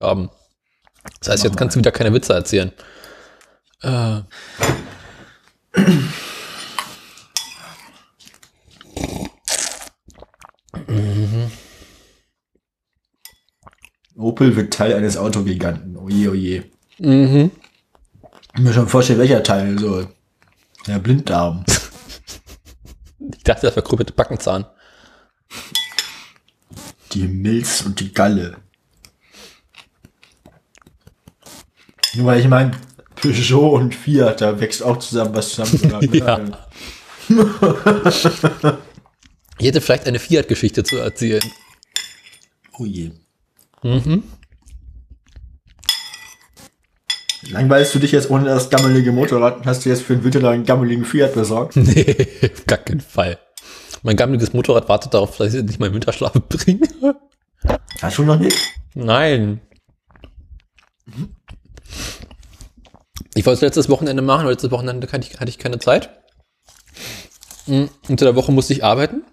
haben. Das heißt, jetzt kannst du wieder keine Witze erzählen. Äh. Opel wird Teil eines Autogiganten. Oje, oje. Mhm. Ich mir schon vorstellen, welcher Teil so. Der Blinddarm. Ich dachte, das verkrüppelte Backenzahn. Die Milz und die Galle. Nur weil ich meine, Peugeot und Fiat, da wächst auch zusammen was zusammen. Ja. Ich hätte vielleicht eine Fiat-Geschichte zu erzählen. Oh je. Mhm. Langweilst du dich jetzt ohne das gammelige Motorrad und hast du jetzt für den Winter einen gammeligen Fiat besorgt? Nee, auf gar keinen Fall. Mein gammeliges Motorrad wartet darauf, dass ich nicht meinen Winterschlaf bringe. Hast du noch nicht? Nein. Ich wollte es letztes Wochenende machen, aber letztes Wochenende hatte ich, hatte ich keine Zeit. Mm, Unter der Woche musste ich arbeiten.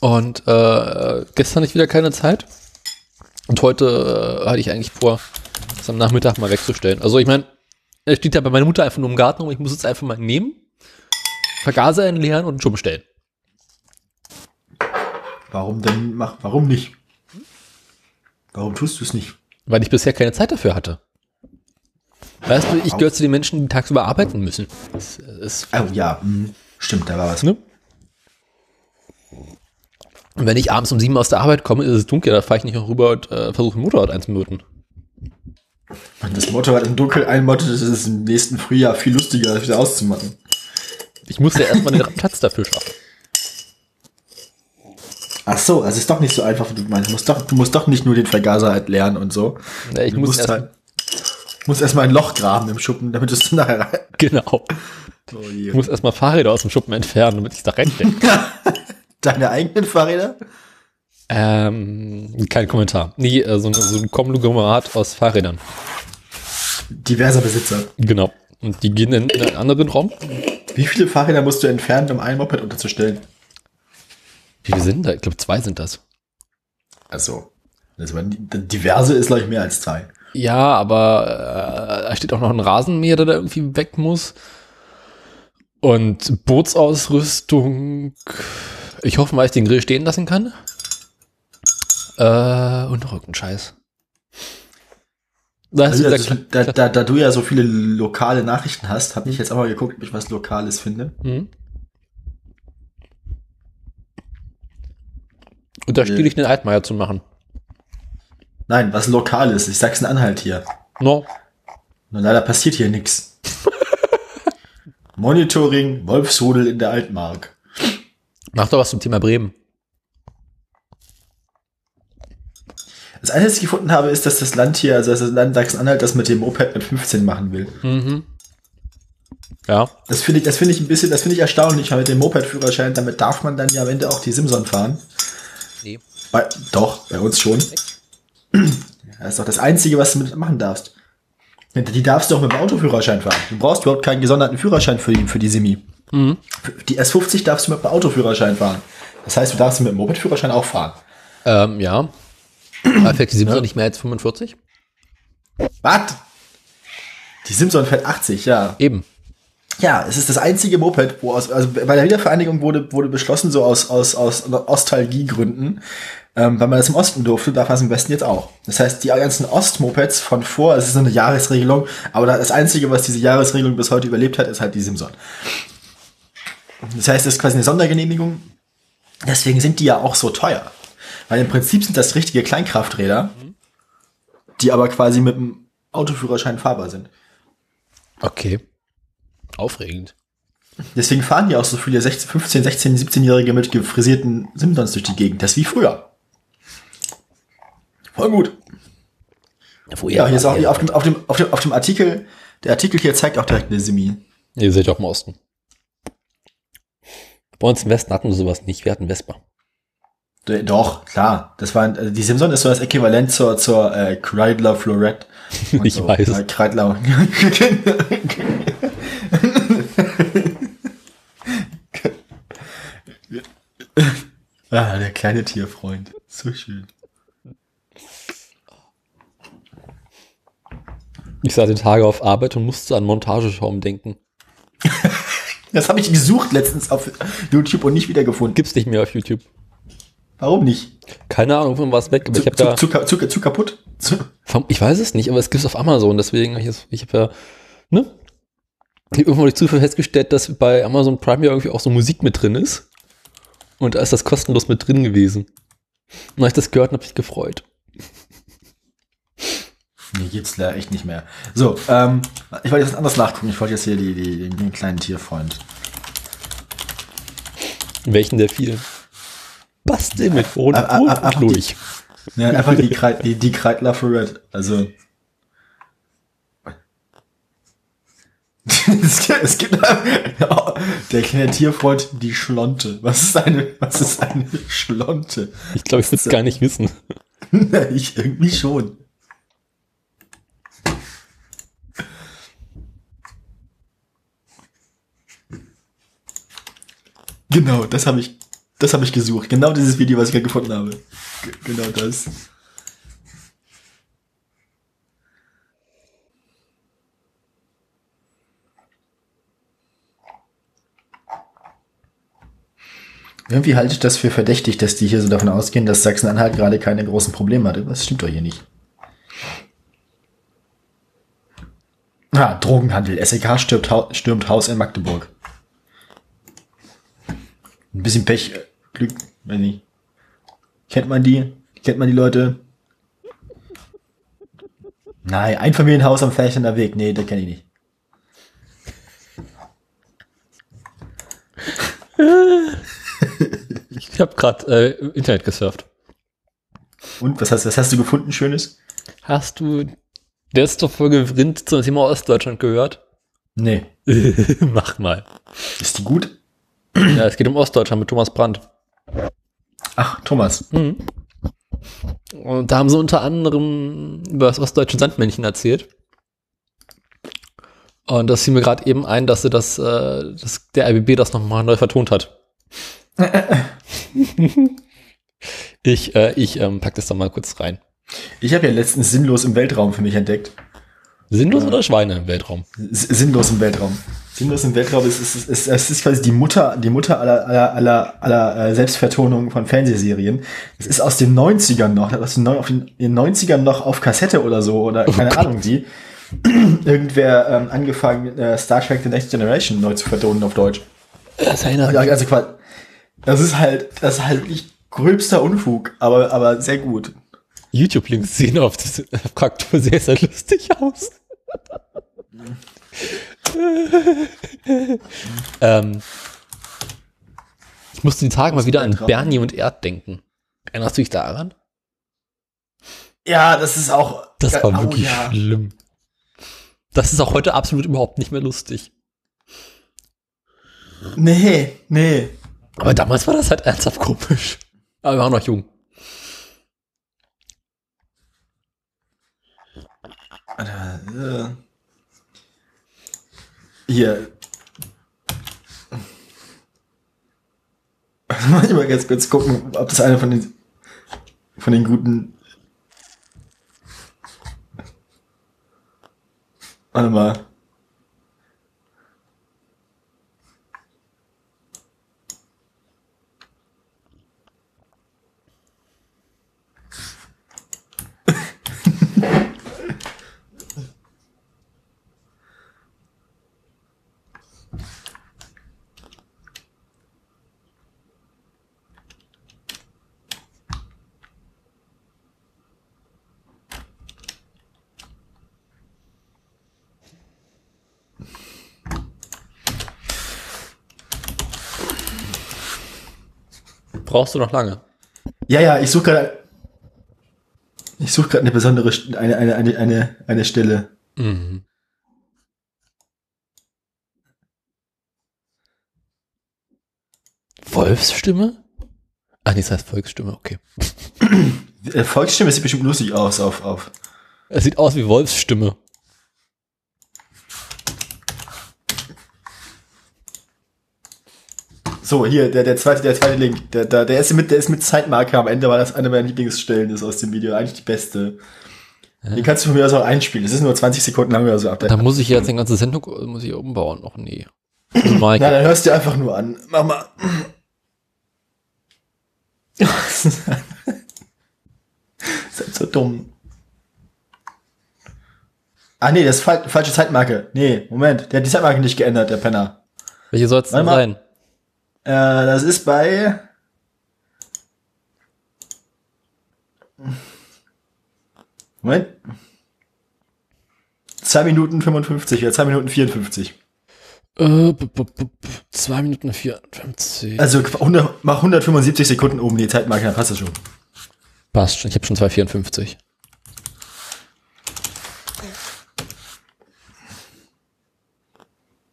Und äh, gestern hatte ich wieder keine Zeit. Und heute äh, hatte ich eigentlich vor, das am Nachmittag mal wegzustellen. Also ich meine, er steht ja bei meiner Mutter einfach nur im Garten und ich muss es einfach mal nehmen, Vergaser entleeren und schon bestellen. Warum denn? Mach, warum nicht? Warum tust du es nicht? Weil ich bisher keine Zeit dafür hatte. Weißt du, ich gehöre zu den Menschen, die tagsüber arbeiten müssen. Das ist, Oh ja, hm, stimmt, da war was. ne? Und wenn ich abends um sieben aus der Arbeit komme, ist es dunkel, da fahre ich nicht noch rüber und äh, versuche ein Motorrad einzumöten. Wenn das Motorrad im Dunkeln einmottet, ist es im nächsten Frühjahr viel lustiger, das wieder auszumachen. Ich muss ja erstmal den Platz dafür schaffen. Ach so, also ist doch nicht so einfach, wie du meinst. Du musst doch, du musst doch nicht nur den Vergaser halt lernen und so. Ja, ich du muss erst, halt, musst erstmal ein Loch graben im Schuppen, damit du es dann nachher rein. genau. Oh. Ich muss erstmal Fahrräder aus dem Schuppen entfernen, damit ich da reinstecke. Deine eigenen Fahrräder? ähm, kein Kommentar. Nee, äh, so, ein- so ein Konglomerat aus Fahrrädern. Diverser Besitzer. Genau. Und die gehen in, in einen anderen Raum. Wie viele Fahrräder musst du entfernen, um ein Moped unterzustellen? Wie viele sind da? Ich glaube, zwei sind das. Also, war, diverse ist, glaube ich, mehr als zwei. Ja, aber äh, da steht auch noch ein Rasenmäher, der da irgendwie weg muss. Und Bootsausrüstung. Ich hoffe mal, ich den Grill stehen lassen kann. Äh, und noch irgendein Scheiß. Da Also, also, da, da, da du ja so viele lokale Nachrichten hast, habe ich jetzt auch mal geguckt, ob ich was Lokales finde. Mhm. Und da stiel ich den Altmaier zu machen. Nein, was Lokales. Ich sag's in Anhalt hier. No. Nur leider passiert hier nichts. Monitoring, Wolfsrudel in der Altmark. Mach doch was zum Thema Bremen. Das Einzige, was ich gefunden habe, ist, dass das Land hier, also das Land Sachsen-Anhalt, das mit dem Moped mit 15 machen will. Mhm. Ja. Das finde ich, das finde ich ein bisschen, das finde ich erstaunlich, weil mit dem Moped-Führerschein, damit darf man dann ja am Ende auch die Simson fahren. Nee. Bei, doch, bei uns schon. Das ist doch das Einzige, was du mit machen darfst. Die darfst du auch mit dem Autoführerschein fahren. Du brauchst überhaupt keinen gesonderten Führerschein für die, für die Simi. Mhm. Die S50 darfst du mit dem Autoführerschein fahren. Das heißt, du darfst mit dem Moped-Führerschein auch fahren. Ähm, ja. Aber fährt die Simson Ja. nicht mehr als 45? Was? Die Simson fährt 80, ja. Eben. Ja, es ist das einzige Moped, wo aus, also bei der Wiedervereinigung wurde, wurde beschlossen, so aus, aus, aus Ostalgiegründen, ähm, weil man das im Osten durfte, darf man es im Westen jetzt auch. Das heißt, die ganzen Ostmopeds von vor, es ist so eine Jahresregelung, aber das Einzige, was diese Jahresregelung bis heute überlebt hat, ist halt die Simson. Das heißt, es ist quasi eine Sondergenehmigung. Deswegen sind die ja auch so teuer. Weil im Prinzip sind das richtige Kleinkrafträder, die aber quasi mit dem Autoführerschein fahrbar sind. Okay. Aufregend. Deswegen fahren ja auch so viele 16, 15, 16, 17-Jährige mit gefrisierten Simsons durch die Gegend. Das ist wie früher. Voll gut. Wo Ja, hier ist auch hier auf dem, auf, dem, auf, dem, auf dem Artikel, der Artikel hier zeigt auch direkt eine Simi. Ihr ja auch im Osten. Bei uns im Westen hatten wir sowas nicht. Wir hatten Vespa. Doch, klar. Das war, also die Simson ist so das Äquivalent zur, zur äh, Kreidler Florette. Und Ich weiß. Äh, Kreidler. ah, der kleine Tierfreund. So schön. Ich sah den Tage auf Arbeit und musste an Montageschaum denken. Das habe ich gesucht letztens auf YouTube und nicht wiedergefunden. Gibt's nicht mehr auf YouTube. Warum nicht? Keine Ahnung, von was weg, aber Zu, ich habe zu, da. zu, zu, zu, kaputt? Zu, Ich weiß es nicht, aber es gibt's auf Amazon, deswegen ich, es- ich habe ja, ne? Ich habe irgendwann durch Zufall festgestellt, dass bei Amazon Prime ja irgendwie auch so Musik mit drin ist. Und da ist das kostenlos mit drin gewesen. Und als ich das gehört habe, ich gefreut. Nee, geht's leider echt nicht mehr. So, ähm, ich wollte jetzt was anderes nachgucken. Ich wollte jetzt hier die, die, den, kleinen Tierfreund. Welchen der vielen? Bastel mit Rot und, und durch. Ja, einfach die, Kreit, die, die Kreidler for Red. Also. es gibt, es gibt der kleine Tierfreund, die Schlonte. Was ist eine, was ist eine Schlonte? Ich glaube, ich würde es gar nicht wissen. ich irgendwie schon. Genau, das habe ich, das habe ich gesucht. Genau dieses Video, was ich gerade gefunden habe. G genau das. Irgendwie halte ich das für verdächtig, dass die hier so davon ausgehen, dass Sachsen-Anhalt gerade keine großen Probleme hat. Das stimmt doch hier nicht. Ah, Drogenhandel. SEK stürmt, stürmt Haus in Magdeburg. Ein bisschen Pech, äh, Glück, weiß nicht. Kennt man die? Kennt man die Leute? Nein, Einfamilienhaus am Ferchender Weg. Nee, das kenne ich nicht. Ich habe gerade äh, Internet gesurft. Und was hast, was hast du gefunden, Schönes? Hast du letzte Folge Rind zum Thema Ostdeutschland gehört? Nee. Mach mal. Ist die gut? Ja, es geht um Ostdeutschland mit Thomas Brandt. Ach, Thomas. Mhm. Und da haben sie unter anderem über das ostdeutsche Sandmännchen erzählt. Und das fiel mir gerade eben ein, dass sie das, äh, dass der RBB das nochmal neu vertont hat. ich äh, ich ähm, pack das da mal kurz rein. Ich habe ja letztens sinnlos im Weltraum für mich entdeckt. Sinnlos oder Schweine im Weltraum? Sinnlos im Weltraum. Sinnlos im Weltraum ist, ist, ist, ist, es ist quasi die Mutter, die Mutter aller, aller, aller, aller äh, Selbstvertonungen von Fernsehserien. Es ist aus den 90ern noch, aus den, auf den, in den 90ern noch auf Kassette oder so, oder keine Ahnung wie. Irgendwer ähm, angefangen, äh, Star Trek The Next Generation neu zu vertonen auf Deutsch. Das erinnert Ja, Also das ist halt, das ist halt nicht gröbster Unfug, aber, aber sehr gut. YouTube-Links sehen auf das Fraktur sehr, sehr lustig aus. ähm, ich musste die Tage mal wieder an. Bernie und Erd denken. Erinnerst du dich daran? Ja, das ist auch. Das war oh, wirklich ja. schlimm. Das ist auch heute absolut überhaupt nicht mehr lustig. Nee, nee. Aber damals war das halt ernsthaft komisch. Aber wir waren noch jung. Alter, äh. Hier. Muss ich mal ganz kurz gucken, ob das einer von den von den guten. Warte mal. Brauchst du noch lange? Ja, ja, ich suche gerade. Ich suche gerade eine besondere, eine, eine, eine, eine, eine Stelle. Mhm. Wolfsstimme? Ah, nee, das heißt Volksstimme, okay. Äh, Volksstimme sieht bestimmt lustig aus auf, auf. Es sieht aus wie Wolfsstimme. So, hier, der, der zweite, der zweite Link. Der, der, der ist mit, der ist mit Zeitmarker am Ende, weil das eine meiner Lieblingsstellen ist aus dem Video. Eigentlich die beste. Die kannst du von mir aus auch einspielen. Es ist nur 20 Sekunden lang oder so ab. Da muss ich jetzt den ganze Sendung muss ich umbauen. Och nee. Na, dann hörst du einfach nur an. Mach mal. das ist halt so dumm. Ah nee, das ist fal falsche Zeitmarke. Nee, Moment, der hat die Zeitmarke nicht geändert, der Penner. Welche soll es denn sein? Äh, das ist bei. Moment. 2 Minuten 55, ja, 2 Minuten 54. Äh, b- b- b- b- zwei Minuten 54. Also 100, mach 175 Sekunden oben die Zeitmarke, dann passt das schon. Passt schon, ich habe schon 2,54.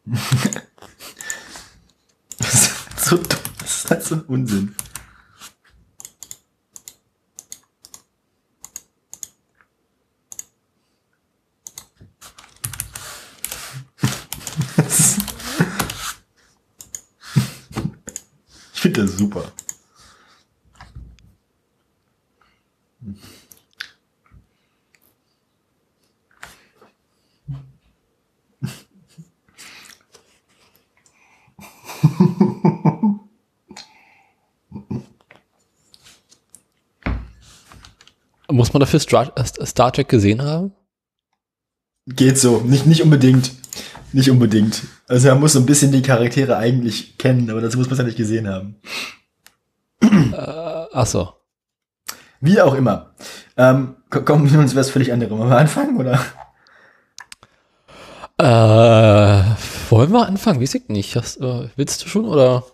So dumm. Das ist halt so ein Unsinn. Ich finde das super. Muss man dafür Star, äh, Star Trek gesehen haben? Geht so. Nicht, nicht unbedingt. Nicht unbedingt. Also man muss so ein bisschen die Charaktere eigentlich kennen, aber dazu muss man es ja nicht gesehen haben. Äh, ach so. Wie auch immer. Ähm, ko- kommen wir uns was völlig anderes. Wollen wir anfangen, oder? Äh, wollen wir anfangen? Weiß ich nicht. Hast, äh, willst du schon oder?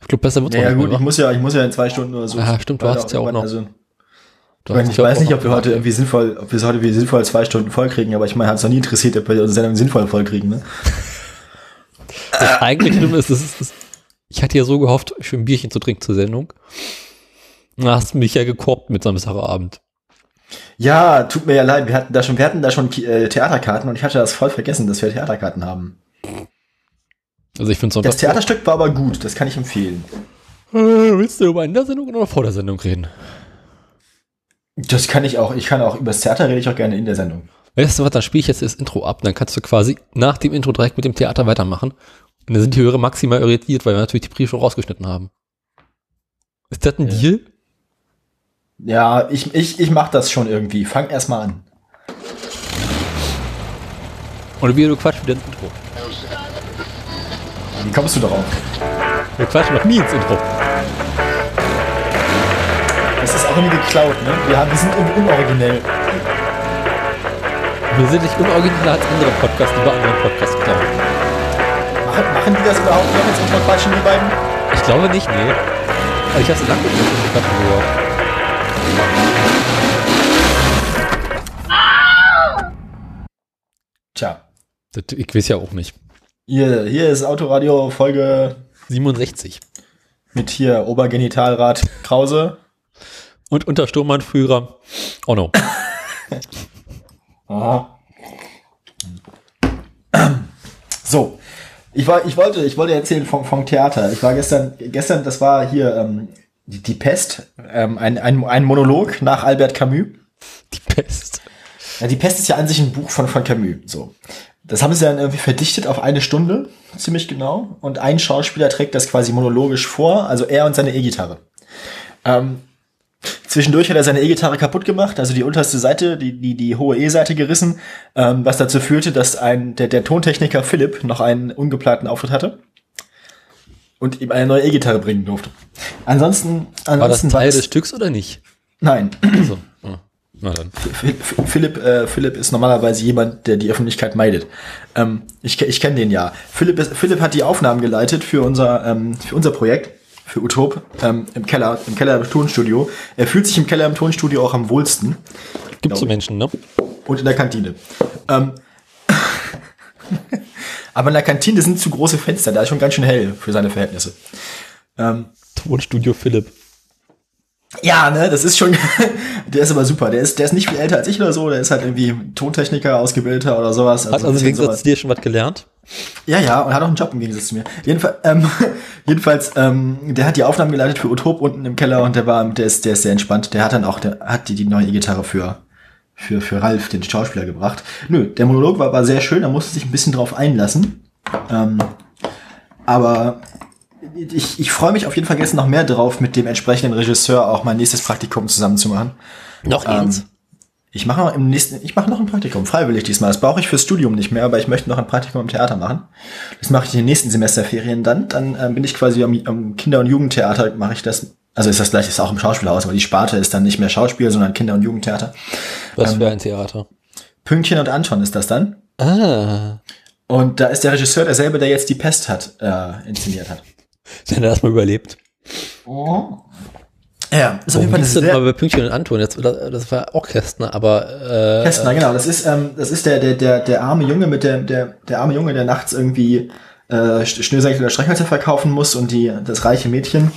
Ich glaube, besser wird's Ja, auch nicht gut, mehr, ich muss ja, ich muss ja in zwei Stunden oder so. Ah, stimmt, du hast ja auch noch- Also, ich, meine, ich ja weiß nicht, ob wir heute irgendwie sinnvoll, ob wir es heute wie sinnvoll zwei Stunden voll kriegen, aber ich meine, hat es noch nie interessiert, ob wir unsere Sendung sinnvoll voll kriegen, ne? Das eigentlich schlimm ist, es ist, es- ich hatte ja so gehofft, schön ein Bierchen zu trinken zur Sendung. Da hast du mich ja gekorbt mit Samstagabend. Ja, tut mir ja leid, wir hatten da schon, wir hatten da schon äh, Theaterkarten und ich hatte das voll vergessen, dass wir Theaterkarten haben. Also ich finde Das. Theaterstück war aber gut, das kann ich empfehlen. Äh, willst du über in der Sendung oder vor der Sendung reden? Das kann ich auch, ich kann auch über das Theater rede ich auch gerne in der Sendung. Weißt du was, dann spiele ich jetzt das Intro ab, dann kannst du quasi nach dem Intro direkt mit dem Theater weitermachen. Und dann sind die Hörer maximal irritiert, weil wir natürlich die Briefe schon rausgeschnitten haben. Ist das ein Ja. Deal? Ja, ich, ich, ich mach das schon irgendwie. Fang erst mal an. Oder wie du quatschst wieder ins Intro? Wie kommst du darauf? Wir quatschen noch nie ins Intro. Das ist auch irgendwie geklaut, ne? Wir, haben, wir sind irgendwie unoriginell. Wir sind nicht unorigineller als andere Podcasts, die bei anderen Podcasts klauen. Machen, machen die das überhaupt noch jetzt unter Quatschen, die beiden? Ich glaube nicht, nee. Aber ich habe es lange nicht mehr quatschen gehört. Tja. Das, ich weiß ja auch nicht. Hier, hier ist Autoradio Folge 67. mit hier Obergenitalrat Krause. Und unter Sturmannführer. Oh no. Aha. So. Ich, war, ich, wollte, ich wollte erzählen vom, vom Theater. Ich war gestern, gestern, das war hier ähm, die, die Pest, ähm, ein, ein, ein Monolog nach Albert Camus. Die Pest. Ja, die Pest ist ja an sich ein Buch von, von Camus. So. Das haben sie dann irgendwie verdichtet auf eine Stunde, ziemlich genau. Und ein Schauspieler trägt das quasi monologisch vor, also er und seine E-Gitarre. Ähm, zwischendurch hat er seine E-Gitarre kaputt gemacht, also die unterste Seite, die, die, die hohe E-Seite gerissen, ähm, was dazu führte, dass ein, der, der Tontechniker Philipp noch einen ungeplanten Auftritt hatte und ihm eine neue E-Gitarre bringen durfte. Ansonsten, War das ansonsten Teil es- des Stücks oder nicht? Nein. Also, na dann. Phil- Phil- Philipp, äh, Philipp ist normalerweise jemand, der die Öffentlichkeit meidet. Ähm, ich ich kenne den ja. Philipp, ist, Philipp hat die Aufnahmen geleitet für unser, ähm, für unser Projekt, für Utop, ähm, im Keller, im Keller im Tonstudio. Er fühlt sich im Keller im Tonstudio auch am wohlsten Gibt so Menschen, ne? und in der Kantine. Ähm, aber in der Kantine sind zu große Fenster, da ist schon ganz schön hell für seine Verhältnisse. Ähm, Tonstudio Philipp. Ja, ne, das ist schon, der ist aber super. Der ist, der ist nicht viel älter als ich oder so. Der ist halt irgendwie Tontechniker, Ausgebildeter oder sowas. Hat also ein im Gegensatz zu dir schon was gelernt? Ja, ja, und hat auch einen Job im Gegensatz zu mir. Jedenfalls, ähm, jedenfalls, ähm, der hat die Aufnahmen geleitet für Utop unten im Keller und der war, der ist, der ist sehr entspannt. Der hat dann auch, der hat die, die neue E-Gitarre für, für, für Ralf, den Schauspieler, gebracht. Nö, der Monolog war, war sehr schön, er musste sich ein bisschen drauf einlassen. Ähm, aber ich, ich freue mich auf jeden Fall jetzt noch mehr drauf, mit dem entsprechenden Regisseur auch mein nächstes Praktikum zusammen zu machen. Noch eins? Ähm, ich mache noch im nächsten, ich mache noch ein Praktikum, freiwillig diesmal. Das brauche ich fürs Studium nicht mehr, aber ich möchte noch ein Praktikum im Theater machen. Das mache ich in den nächsten Semesterferien dann. Dann äh, bin ich quasi am, am Kinder- und Jugendtheater, mache ich das. Also ist das gleiche, ist auch im Schauspielhaus, aber die Sparte ist dann nicht mehr Schauspiel, sondern Kinder- und Jugendtheater. Was für ein Theater? Pünktchen und Anton ist das dann. Ah. Und da ist der Regisseur derselbe, der jetzt die Pest hat, äh, inszeniert hat. Wenn er das mal überlebt. Ja, ist auf Warum jeden Fall eine das sehr, mal bei Pünktchen und Anton? Jetzt, das das war auch Kästner, aber äh, Kästner, genau. Das ist, ähm, das ist der, der, der, der arme Junge mit der, der, der arme Junge, der nachts irgendwie äh, Schnürsenkel oder Streichhölzer verkaufen muss und die, das reiche Mädchen,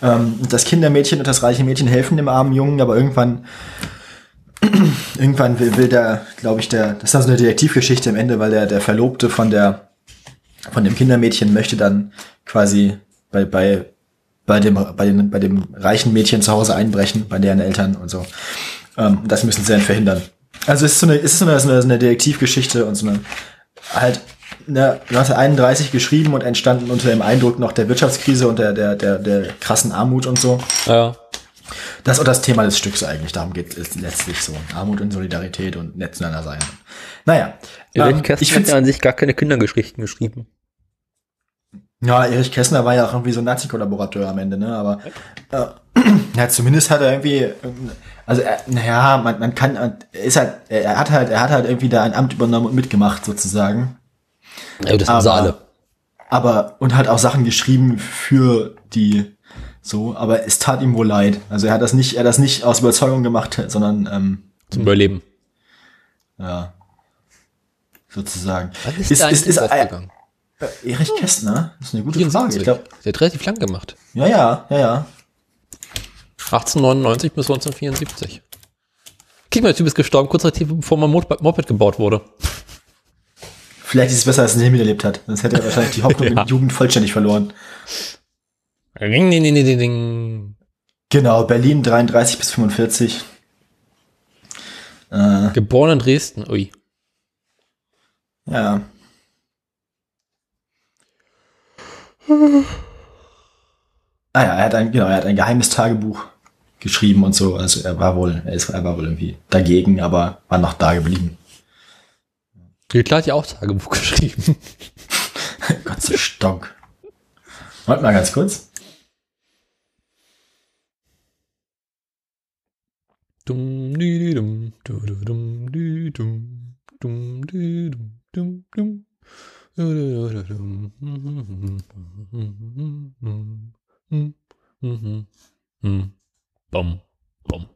ähm, das Kindermädchen und das reiche Mädchen helfen dem armen Jungen, aber irgendwann, irgendwann will, will der, glaube ich, der, das ist dann so eine Detektivgeschichte am Ende, weil der, der Verlobte von der, von dem Kindermädchen möchte dann quasi bei, bei, bei dem, bei dem, bei dem reichen Mädchen zu Hause einbrechen, bei deren Eltern und so. Ähm, das müssen sie dann verhindern. Also es ist so eine, es ist so eine, so eine, so eine Detektivgeschichte und so eine, halt, ne, 1931 geschrieben und entstanden unter dem Eindruck noch der Wirtschaftskrise und der, der, der, der krassen Armut und so. ja. Das ist auch das Thema des Stücks eigentlich. Darum geht es letztlich so. Armut und Solidarität und nett zueinander sein. Naja. Ähm, ich finde an sich gar keine Kindergeschichten geschrieben. Ja, Erich Kästner war ja auch irgendwie so ein Nazi-Kollaborateur am Ende, ne? Aber äh, ja, zumindest hat er irgendwie, ähm, also naja, man, man kann, er ist halt, er hat halt, er hat halt irgendwie da ein Amt übernommen und mitgemacht sozusagen. Ja, das haben sie Aber- alle. Aber und hat auch Sachen geschrieben für die so, aber es tat ihm wohl leid. Also er hat das nicht, er hat das nicht aus Überzeugung gemacht, sondern ähm, Zum Überleben. ja sozusagen. Wann ist, Ist, ist, ist, äh, Erich Kästner? Das ist eine gute Frage. 74. Ich glaube, Der hat relativ lang gemacht. ja, ja, ja, ja. 1899 bis 1974. Guck mal, der Typ ist gestorben, kurz bevor mein Moped gebaut wurde. Vielleicht ist es besser, als er nie miterlebt hat. Sonst hätte er wahrscheinlich die Hoffnung Ja. in die Jugend vollständig verloren. Ding, ding, ding, ding, ding. Genau, Berlin 33 bis 45. Äh, Geboren in Dresden. Ui. ja. Ah ja, er hat ein, genau, er hat ein geheimes Tagebuch geschrieben und so. Also er war wohl, er, ist, er war wohl irgendwie dagegen, aber war noch da geblieben. Hitler hat ja auch Tagebuch geschrieben. Gott sei Stock. Warte mal ganz kurz. Dum, di, di, dum, du, du, dum, di, dum, dum, di, dum, dum, dum. Du, du, du, dum. Bom, bom.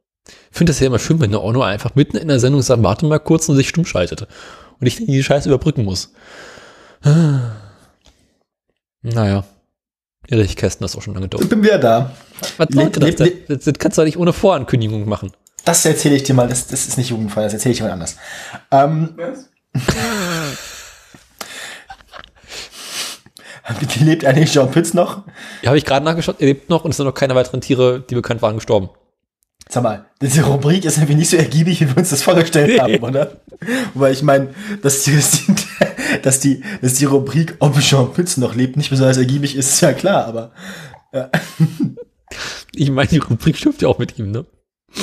Ich finde das ja immer schön, wenn der Ono einfach mitten in der Sendung sagt, warte mal kurz und sich stumm schaltet. Und ich die Scheiße überbrücken muss. Naja. Erich Kästner ist auch schon lange tot. Ich bin wieder da. Was sollte das denn? Das, das kannst du doch nicht ohne Vorankündigung machen. Das erzähle ich dir mal, das, das ist nicht jugendfrei, das erzähle ich jemand anders. Ähm, lebt eigentlich Jean Pütz noch? Ja, habe ich gerade nachgeschaut, er lebt noch und es sind noch keine weiteren Tiere, die bekannt waren, gestorben. Sag mal, diese Rubrik ist irgendwie nicht so ergiebig, wie wir uns das vorgestellt haben, oder? Weil ich meine, dass die, dass, die, dass, die, die Rubrik, ob Jean Pütz noch lebt, nicht besonders ergiebig ist, ist ja klar, aber Ich meine, die Rubrik stimmt ja auch mit ihm, ne?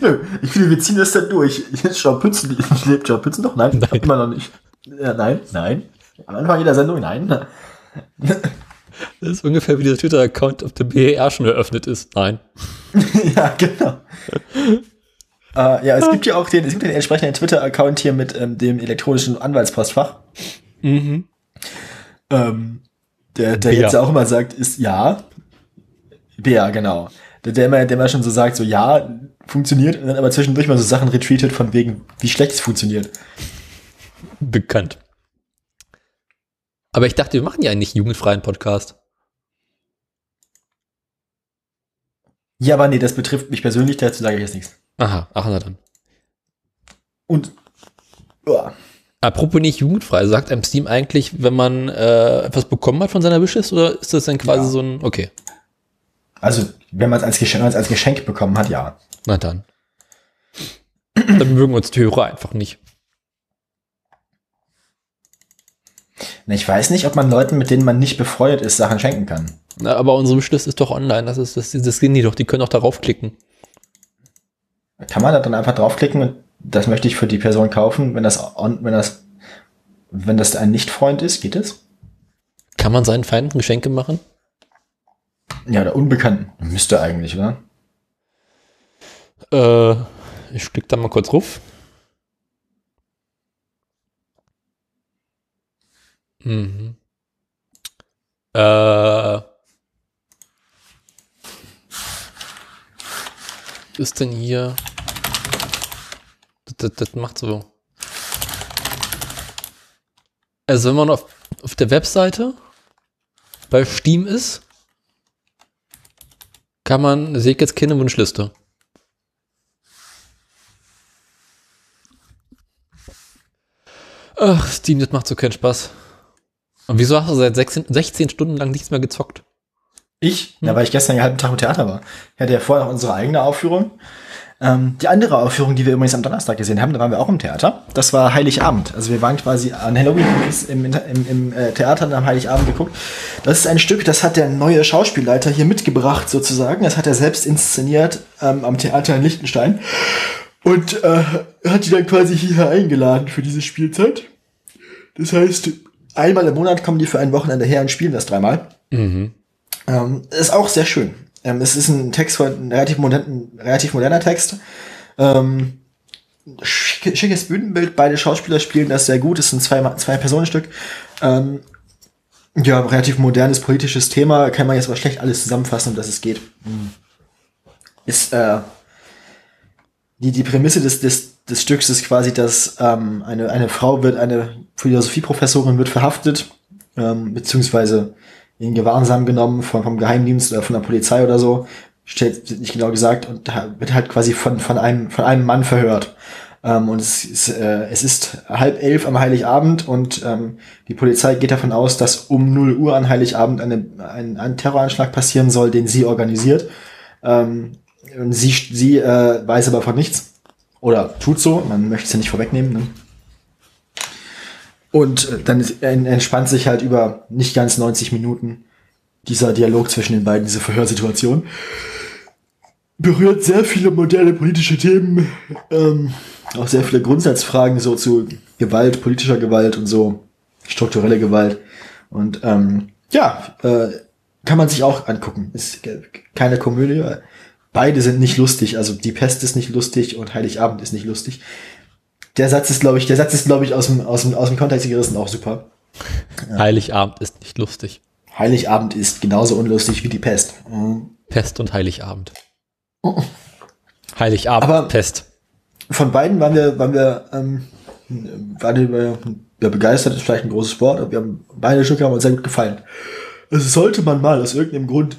nö, ich finde, wir ziehen das dann durch. Jetzt Jean Pütz, lebt Jean Pütz noch? Nein, Nein. immer noch nicht. Ja, nein, nein. Am Anfang jeder Sendung, nein. Das ist ungefähr wie der Twitter-Account auf der BER schon eröffnet ist. Nein. ja, genau. äh, ja, es gibt ja auch den, es gibt den entsprechenden Twitter-Account hier mit ähm, dem elektronischen Anwaltspostfach. Mhm. Ähm, der, der Bea. jetzt auch immer sagt, ist ja. Bea, genau. Der, der immer, der immer schon so sagt, so ja, funktioniert, und dann aber zwischendurch mal so Sachen retweetet von wegen, wie schlecht es funktioniert. Bekannt. Aber ich dachte, wir machen ja einen nicht jugendfreien Podcast. Ja, aber nee, das betrifft mich persönlich, dazu sage ich jetzt nichts. Aha, ach na dann. Und ja, Apropos nicht jugendfrei, sagt einem Steam eigentlich, wenn man äh, etwas bekommen hat von seiner Wishlist oder ist das dann quasi Ja. so ein, okay, also wenn man es als Geschenk, als Geschenk bekommen hat, ja. na dann. Dann mögen uns die Hörer einfach nicht. Ich weiß nicht, ob man Leuten, mit denen man nicht befreundet ist, Sachen schenken kann. Na, aber unsere Wishlist ist doch online. Das ist das, das sehen die doch. Die können auch darauf klicken. Kann man da dann einfach draufklicken und das möchte ich für die Person kaufen, wenn das, wenn das, wenn das ein Nicht-Freund ist, geht es? Kann man seinen Feinden Geschenke machen? Ja, der Unbekannten. Müsste eigentlich, oder? Äh, ich klick da mal kurz ruf. Mhm. Äh. Ist denn hier? Das, das, das macht so. Also wenn man auf, auf der Webseite bei Steam ist, kann man, sehe ich jetzt keine Wunschliste. Ach, Steam, das macht so keinen Spaß. Und wieso hast du seit 16, 16 Stunden lang nichts mehr gezockt? Ich? Ja, weil ich gestern den halben Tag im Theater war. Ich hatte ja vorher noch unsere eigene Aufführung. Ähm, die andere Aufführung, die wir übrigens am Donnerstag gesehen haben, da waren wir auch im Theater. Das war Heiligabend. Also wir waren quasi an Halloween im, im, im äh, Theater und haben Heiligabend geguckt. Das ist ein Stück, das hat der neue Schauspielleiter hier mitgebracht sozusagen. Das hat er selbst inszeniert ähm, am Theater in Liechtenstein. Und äh, hat die dann quasi hierher eingeladen für diese Spielzeit. Das heißt, einmal im Monat kommen die für ein Wochenende her und spielen das dreimal. Mhm. Ähm, ist auch sehr schön. Ähm, es ist ein Text von ein relativ, modern, ein relativ moderner Text. Ähm, schick, schickes Bühnenbild, beide Schauspieler spielen das sehr gut. Es sind zwei, zwei Personenstück. Ähm, ja, relativ modernes politisches Thema, kann man jetzt aber schlecht alles zusammenfassen, um das es geht. Ist äh, die, die Prämisse des, des, des Stücks ist quasi, dass ähm, eine, eine Frau wird, eine Philosophieprofessorin wird verhaftet, ähm, beziehungsweise in Gewahrsam genommen von, vom Geheimdienst oder von der Polizei oder so, steht nicht genau gesagt, und wird halt quasi von, von, einem, von einem Mann verhört. Ähm, und es ist, äh, es ist halb elf am Heiligabend und ähm, die Polizei geht davon aus, dass um 0 Uhr an Heiligabend eine, ein, ein Terroranschlag passieren soll, den sie organisiert. Ähm, und sie, sie äh, weiß aber von nichts. Oder tut so, man möchte es ja nicht vorwegnehmen. Ne? Und äh, dann ist, entspannt sich halt über nicht ganz 90 Minuten dieser Dialog zwischen den beiden, diese Verhörsituation. Berührt sehr viele moderne politische Themen, ähm, auch sehr viele Grundsatzfragen so zu Gewalt, politischer Gewalt und so, strukturelle Gewalt. Und ähm, ja, äh, kann man sich auch angucken. Ist keine Komödie. Beide sind nicht lustig. Also die Pest ist nicht lustig und Heiligabend ist nicht lustig. Der Satz ist, glaube ich, der Satz ist, glaube ich, aus dem, aus dem, aus dem Kontext gerissen auch super. Heiligabend ist nicht lustig. Heiligabend ist genauso unlustig wie die Pest. Mhm. Pest und Heiligabend. Heiligabend, Aber Pest. Von beiden waren wir, waren wir, ähm, waren wir ja, begeistert, ist vielleicht ein großes Wort, aber wir haben beide Stücke haben uns sehr gut gefallen. Also sollte man mal aus irgendeinem Grund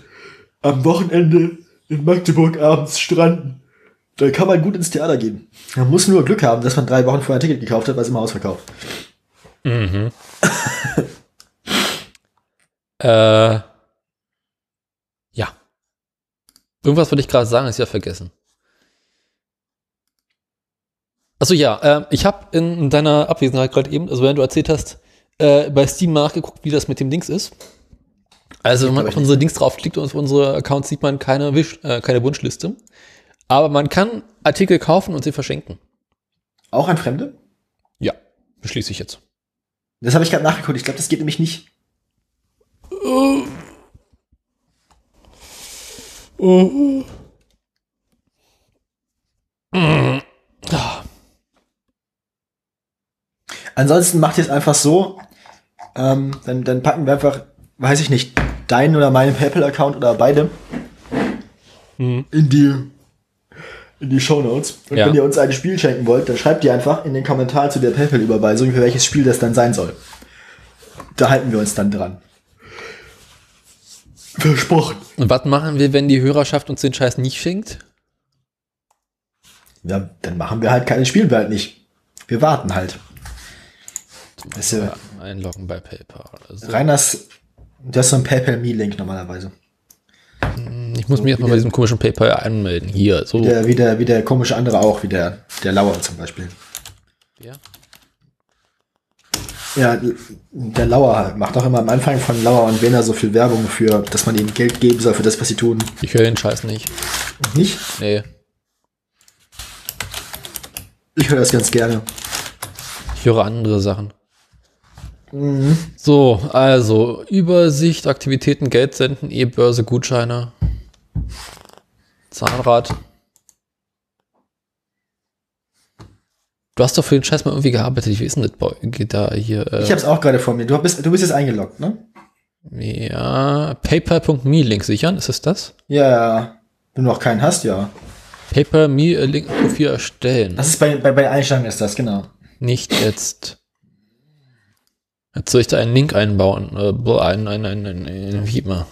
am Wochenende in Magdeburg abends stranden da kann man gut ins Theater gehen. Man muss nur Glück haben, dass man drei Wochen vorher ein Ticket gekauft hat, weil es immer ausverkauft. Mhm. äh, ja. Irgendwas wollte ich gerade sagen, ist ja vergessen. Also ja, äh, ich habe in, in, deiner Abwesenheit gerade eben, also wenn du erzählt hast, äh, bei Steam nachgeguckt, wie das mit dem Dings ist. Also wenn man auf unsere Dings draufklickt und auf unsere Accounts sieht man keine, Wisch, äh, keine Wunschliste. Aber man kann Artikel kaufen und sie verschenken. Auch an Fremde? Ja, beschließe ich jetzt. Das habe ich gerade nachgeguckt. Ich glaube, das geht nämlich nicht. Uh. Uh. Mm. Ansonsten macht ihr es einfach so. Ähm, dann, dann packen wir einfach, weiß ich nicht, deinen oder meinen PayPal-Account oder beide mhm. in die in die Show Notes. Und ja. wenn ihr uns ein Spiel schenken wollt, dann schreibt ihr einfach in den Kommentar zu der PayPal-Überweisung, für welches Spiel das dann sein soll. Da halten wir uns dann dran. Versprochen. Und was machen wir, wenn die Hörerschaft uns den Scheiß nicht schenkt? Ja, dann machen wir halt keine Spielen wir halt nicht. Wir warten halt. Einloggen bei PayPal. Also. Reiners, das ist so ein PayPal-Me-Link normalerweise. Ich muss So mich erstmal bei diesem komischen PayPal anmelden. Hier, so. Wie der, wie, der, wie der komische andere auch, wie der, der Lauer zum Beispiel. Ja. Ja, der Lauer macht auch immer am Anfang von Lauer und Werner so viel Werbung für, dass man ihnen Geld geben soll für das, was sie tun. Ich höre den Scheiß nicht. Nicht? Nee. Ich höre das ganz gerne. Ich höre andere Sachen. So, also Übersicht, Aktivitäten, Geld senden, E-Börse, Gutscheine, Zahnrad. Du hast doch für den Scheiß mal irgendwie gearbeitet. Wie ist denn das bei geht da hier? Äh, Ich habe es auch gerade vor mir. Du bist, du bist jetzt eingeloggt, ne? ja, paypal.me Link sichern, ist es das? Ja, wenn du noch keinen hast, ja. PayPal.me Link Profil erstellen. Das ist bei, bei, bei Einstellungen ist das, genau. Nicht jetzt. Jetzt soll ich da einen Link einbauen. Äh, ein, ein, ein, ein, ein wie immer.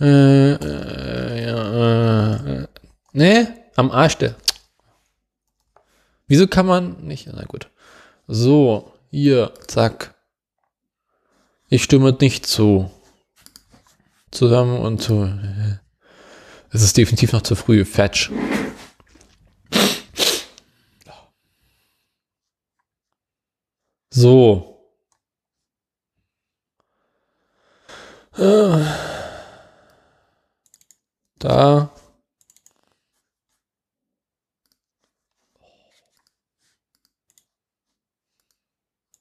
Äh, äh, ja, äh, nee, am Arsch der. Wieso kann man nicht? Na gut. So, hier, zack. Ich stimme nicht zu. Zusammen und zu. Es ist definitiv noch zu früh. Fetch. So. Da.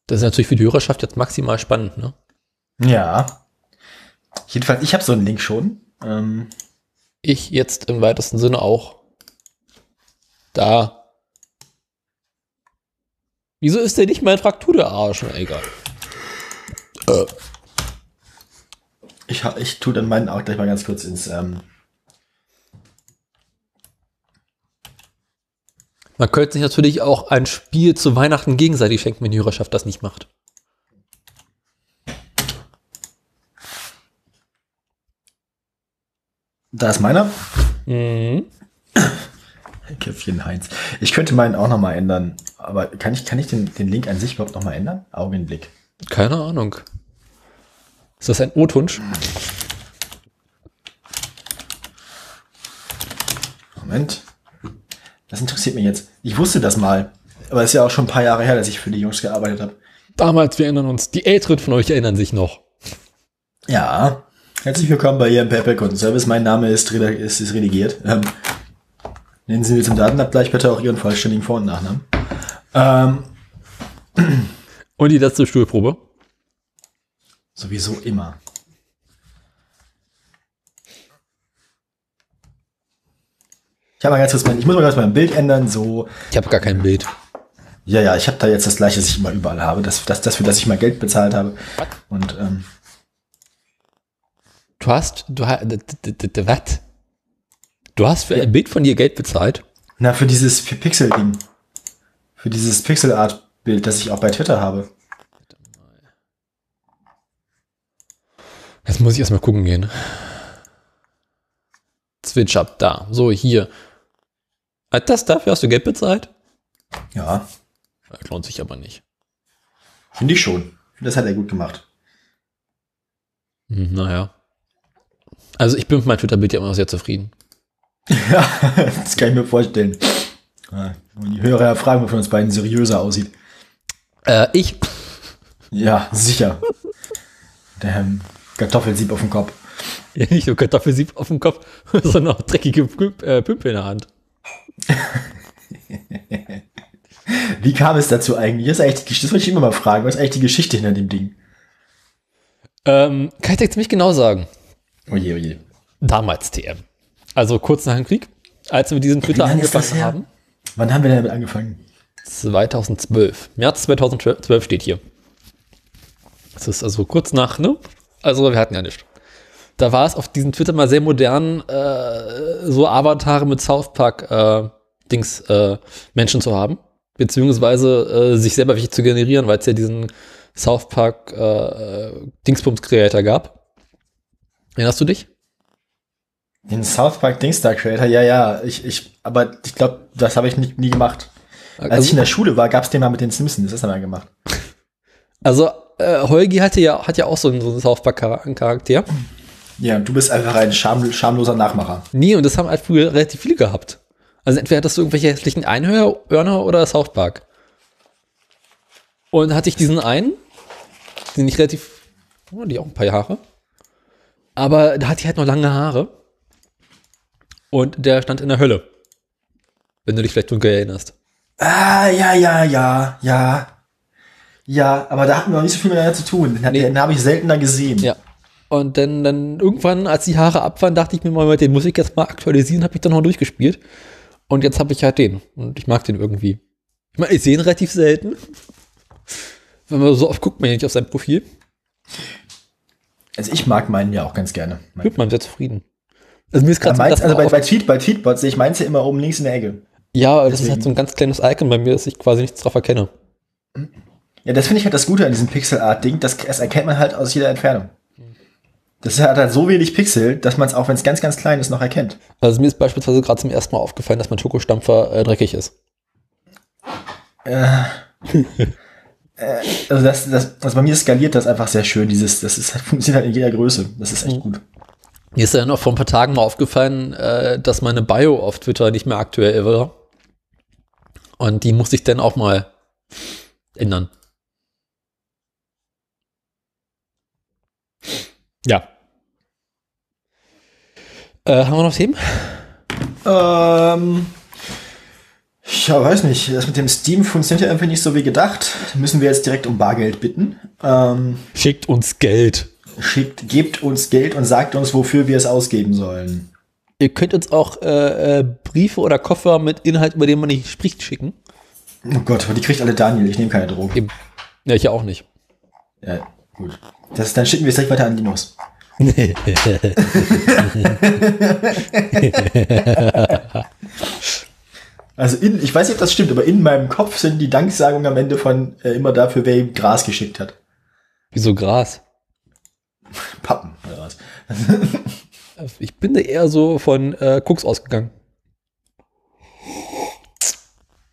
Das ist natürlich für die Hörerschaft jetzt maximal spannend, ne? Ja. Jedenfalls, ich habe so einen Link schon. Ähm, Ich jetzt im weitesten Sinne auch. Da. Wieso ist der nicht mein Fraktur, der Arsch? Na, egal. Äh, ich, ich tue dann meinen auch gleich mal ganz kurz ins. Ähm, Man könnte sich natürlich auch ein Spiel zu Weihnachten gegenseitig schenken, wenn die Hörerschaft das nicht macht. da ist meiner. Mhm. Köpfchen Heinz. Ich könnte meinen auch nochmal ändern. Aber kann ich, kann ich den, den Link an sich überhaupt nochmal ändern? Augenblick. Keine Ahnung. Ist das ein O-Tunsch? Moment. Das interessiert mich jetzt. Ich wusste das mal. Aber es ist ja auch schon ein paar Jahre her, dass ich für die Jungs gearbeitet habe. Damals, wir erinnern uns, die Älteren von euch erinnern sich noch. Ja. Herzlich willkommen bei Ihrem PayPal Kundenservice. Mein Name ist, ist, ist redigiert. Ähm, nennen Sie mir zum Datenabgleich bitte auch Ihren vollständigen Vor- und Nachnamen. Ähm, Und die letzte Stuhlprobe. Sowieso immer. Ich mal ganz kurz mein, ich muss mal ganz mein Bild ändern, so. Ich habe gar kein Bild. Ja, ja, ich habe da jetzt das gleiche, das ich immer überall habe. Das, das, das für das ich mal Geld bezahlt habe. Und ähm, Du hast, du hast, was? Du hast für ein Bild von dir Geld bezahlt? na, für dieses Pixel-Ding. Für dieses Pixel-Art-Bild, das ich auch bei Twitter habe. Jetzt muss ich erstmal gucken gehen. Switch up, da. So, hier. Hat das dafür hast du Geld bezahlt? Ja, Das lohnt sich aber nicht. finde ich schon. Das hat er gut gemacht. Hm, naja. Also ich bin mit meinem Twitter-Bild ja immer sehr zufrieden. Ja, das kann ich mir vorstellen. Und die Hörer ja fragen, von uns beiden seriöser aussieht. Äh, ich. Ja, sicher. Ähm, Kartoffelsieb auf dem Kopf. Ja, nicht nur Kartoffelsieb auf dem Kopf, sondern auch dreckige äh, Pümpel in der Hand. Wie kam es dazu eigentlich? Das, ist eigentlich die, das wollte ich immer mal fragen. Was ist eigentlich die Geschichte hinter dem Ding? Ähm, kann ich dir ziemlich genau sagen. Oje, oje. Damals TM. Also kurz nach dem Krieg, als wir diesen Twitter angefangen haben. Wann haben wir denn damit angefangen? 2012. März 2012 steht hier. Das ist also kurz nach, ne? Also wir hatten ja nichts. Da war es auf diesem Twitter mal sehr modern, äh, so Avatare mit South Park äh, Dings äh, Menschen zu haben. Beziehungsweise äh, sich selber welche zu generieren, weil es ja diesen South Park äh, Dingsbums Creator gab. Erinnerst du dich? Den South Park Dingstar Creator, ja, ja. Ich, ich, aber ich glaube, das habe ich nie, nie gemacht. Als ich in der Schule war, gab es den mal mit den Simpsons. Das haben wir gemacht. Also äh, Holgi hatte ja, hat ja auch so einen, so einen South Park Char- Charakter. Ja, du bist einfach ein scham schamloser Nachmacher. Nee, und das haben halt früher relativ viele gehabt. Also entweder hattest du irgendwelche hässlichen Einhörner oder South Park. Und hatte ich diesen einen, den ich relativ, oh, die auch ein paar Jahre. Aber da hatte ich halt noch lange Haare. Und der stand in der Hölle. Wenn du dich vielleicht dunkel erinnerst. Ah, ja, ja, ja, ja. Ja, aber da hatten wir noch nicht so viel miteinander zu tun. Den, Nee. den habe ich seltener gesehen. Ja. Und dann, dann irgendwann, als die Haare ab waren, dachte ich mir mal, den muss ich jetzt mal aktualisieren, habe ich dann noch durchgespielt. Und jetzt habe ich halt den. Und ich mag den irgendwie. Ich meine, ich sehe ihn relativ selten. Wenn man so oft guckt, man ja nicht auf sein Profil. Also ich mag meinen ja auch ganz gerne. Wird man sehr zufrieden. Also mir ist Ja, gerade meins, also bei, bei, Tweet, bei Tweetbot sehe ich meins ja immer oben links in der Ecke. Ja, das ist deswegen- halt so ein ganz kleines Icon bei mir, dass ich quasi nichts drauf erkenne. Ja, das finde ich halt das Gute an diesem Pixel-Art-Ding, das, das erkennt man halt aus jeder Entfernung. Das hat halt so wenig Pixel, dass man es auch, wenn es ganz, ganz klein ist, noch erkennt. Also mir ist beispielsweise gerade zum ersten Mal aufgefallen, dass mein Schokostampfer äh, dreckig ist. Also das, das, also bei mir skaliert das einfach sehr schön, dieses, das ist, funktioniert halt in jeder Größe. Das ist echt gut. Mir ist ja noch vor ein paar Tagen mal aufgefallen, äh, dass meine Bio auf Twitter nicht mehr aktuell war. Und die musste ich dann auch mal ändern. Ja. Äh, haben wir noch Themen? Ähm, ja, weiß nicht. Das mit dem Steam funktioniert ja irgendwie nicht so wie gedacht. Da müssen wir jetzt direkt um Bargeld bitten. Ähm, Schickt uns Geld. schickt, gebt uns Geld und sagt uns, wofür wir es ausgeben sollen. Ihr könnt uns auch äh, äh, Briefe oder Koffer mit Inhalt, über den man nicht spricht, schicken. Oh Gott, aber die kriegt alle Daniel. Ich nehme keine Drogen. Eben. Ja, ich ja auch nicht. Ja, gut. Das, dann schicken wir es direkt weiter an Linus. Also in, ich weiß nicht, ob das stimmt, aber in meinem Kopf sind die Danksagungen am Ende von äh, immer dafür, wer ihm Gras geschickt hat. Wieso Gras? Pappen oder was. Ich bin da eher so von äh, Cooks ausgegangen.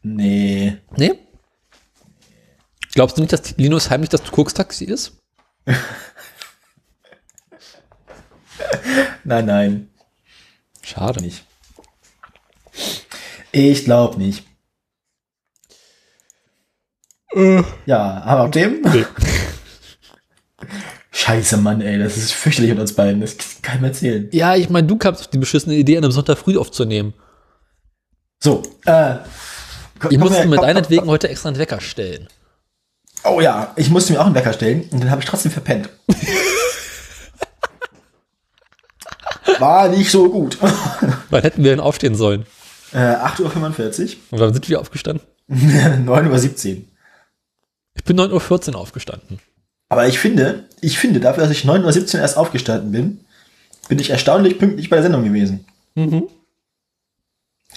Nee. Nee? Glaubst du nicht, dass Linus heimlich das Koks-Taxi ist? Nein, nein, Schade. nicht. Ich glaube nicht. Ja, haben wir auch dem? Nee. Scheiße, Mann, ey, das ist fürchterlich mit uns beiden. Das kann ich mir erzählen. Ja, ich meine, du kamst auf die beschissene Idee, an einem Sonntag früh aufzunehmen. So, äh. komm- Ich musste mir deinetwegen heute extra einen Wecker stellen. Oh ja, ich musste mir auch einen Wecker stellen und den habe ich trotzdem verpennt. War nicht so gut. Wann hätten wir denn aufstehen sollen? Äh, 8.45 Und wann sind wir aufgestanden? Uhr, 9.17 Uhr. Ich bin 9.14 Uhr aufgestanden. Aber ich finde, ich finde, dafür, dass ich 9.17 Uhr erst aufgestanden bin, bin ich erstaunlich pünktlich bei der Sendung gewesen. Mhm.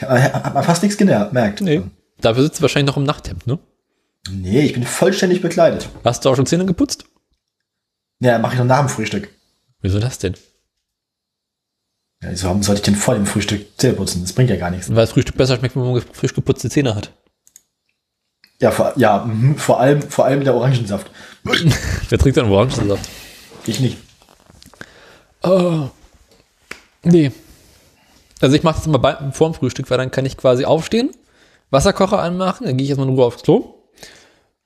Man- Hat man fast nichts gemerkt. Nee. Dafür sitzt du wahrscheinlich noch im Nachthemd, ne? Nee, ich bin vollständig bekleidet. Hast du auch schon Zähne geputzt? Ja, mache ich noch nach dem Frühstück. Wieso das denn? Ja, wieso haben- sollte ich denn vor dem Frühstück Zähne putzen? Das bringt ja gar nichts. Weil das Frühstück besser schmeckt, wenn man frisch geputzte Zähne hat. Ja, vor, ja, mhm, vor allem, vor allem der Orangensaft. Wer trinkt dann Orangensaft? Ich nicht. Oh. Nee. Also ich mache das immer bei, vor dem Frühstück, weil dann kann ich quasi aufstehen, Wasserkocher anmachen, dann gehe ich erstmal in Ruhe aufs Klo.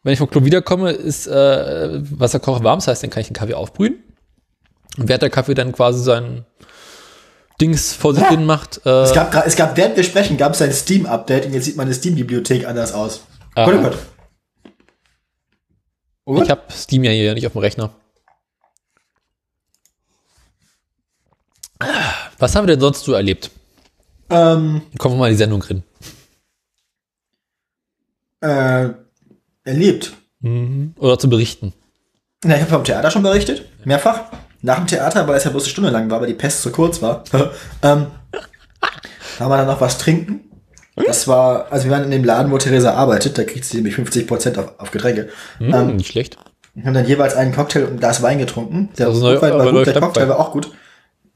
Wenn ich vom Klo wiederkomme, ist äh, Wasserkocher warm, das heißt, dann kann ich den Kaffee aufbrühen. Und während der Kaffee dann quasi sein Dings vor sich hin macht, äh, Es gab, es gab, während wir sprechen, gab es ein Steam-Update und jetzt sieht meine Steam-Bibliothek anders aus. Aha. Gott, oh Gott. Oh Gott. ich habe Steam ja hier nicht auf dem Rechner. Was haben wir denn sonst so erlebt? Ähm, Kommen wir mal in die Sendung drin. äh, erlebt. Oder zu berichten. Na, ich habe vom Theater schon berichtet, mehrfach. Nach dem Theater, weil es ja bloß eine Stunde lang war, weil die Pest so kurz war, ähm, haben wir dann noch was trinken. Das war, also wir waren in dem Laden, wo Theresa arbeitet, da kriegt sie nämlich 50% auf, auf Getränke. Hm, Ähm, nicht schlecht. Wir haben dann jeweils einen Cocktail und ein Glas Wein getrunken. Der Also aber war gut, der Cocktail war auch gut.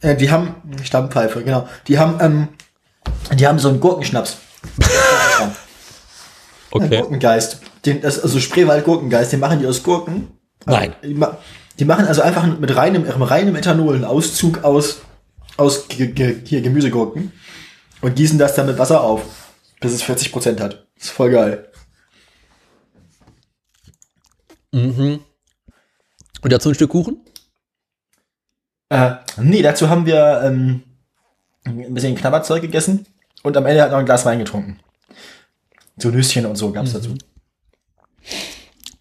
Äh, die haben, Stammpfeife, genau. Die haben, ähm, die haben so einen Gurkenschnaps. Ein Okay. Gurkengeist. Den, das, also Spreewald Gurkengeist, den machen die aus Gurken. Nein. Die, ma- Die machen also einfach mit reinem, reinem Ethanol einen Auszug aus, aus hier Gemüsegurken und gießen das dann mit Wasser auf, bis es 40% hat. ist voll geil. Mhm. Und dazu ein Stück Kuchen? Äh, nee, dazu haben wir ähm, ein bisschen Knabberzeug gegessen und am Ende hat noch ein Glas Wein getrunken. So Nüsschen und so gab's Mhm. dazu.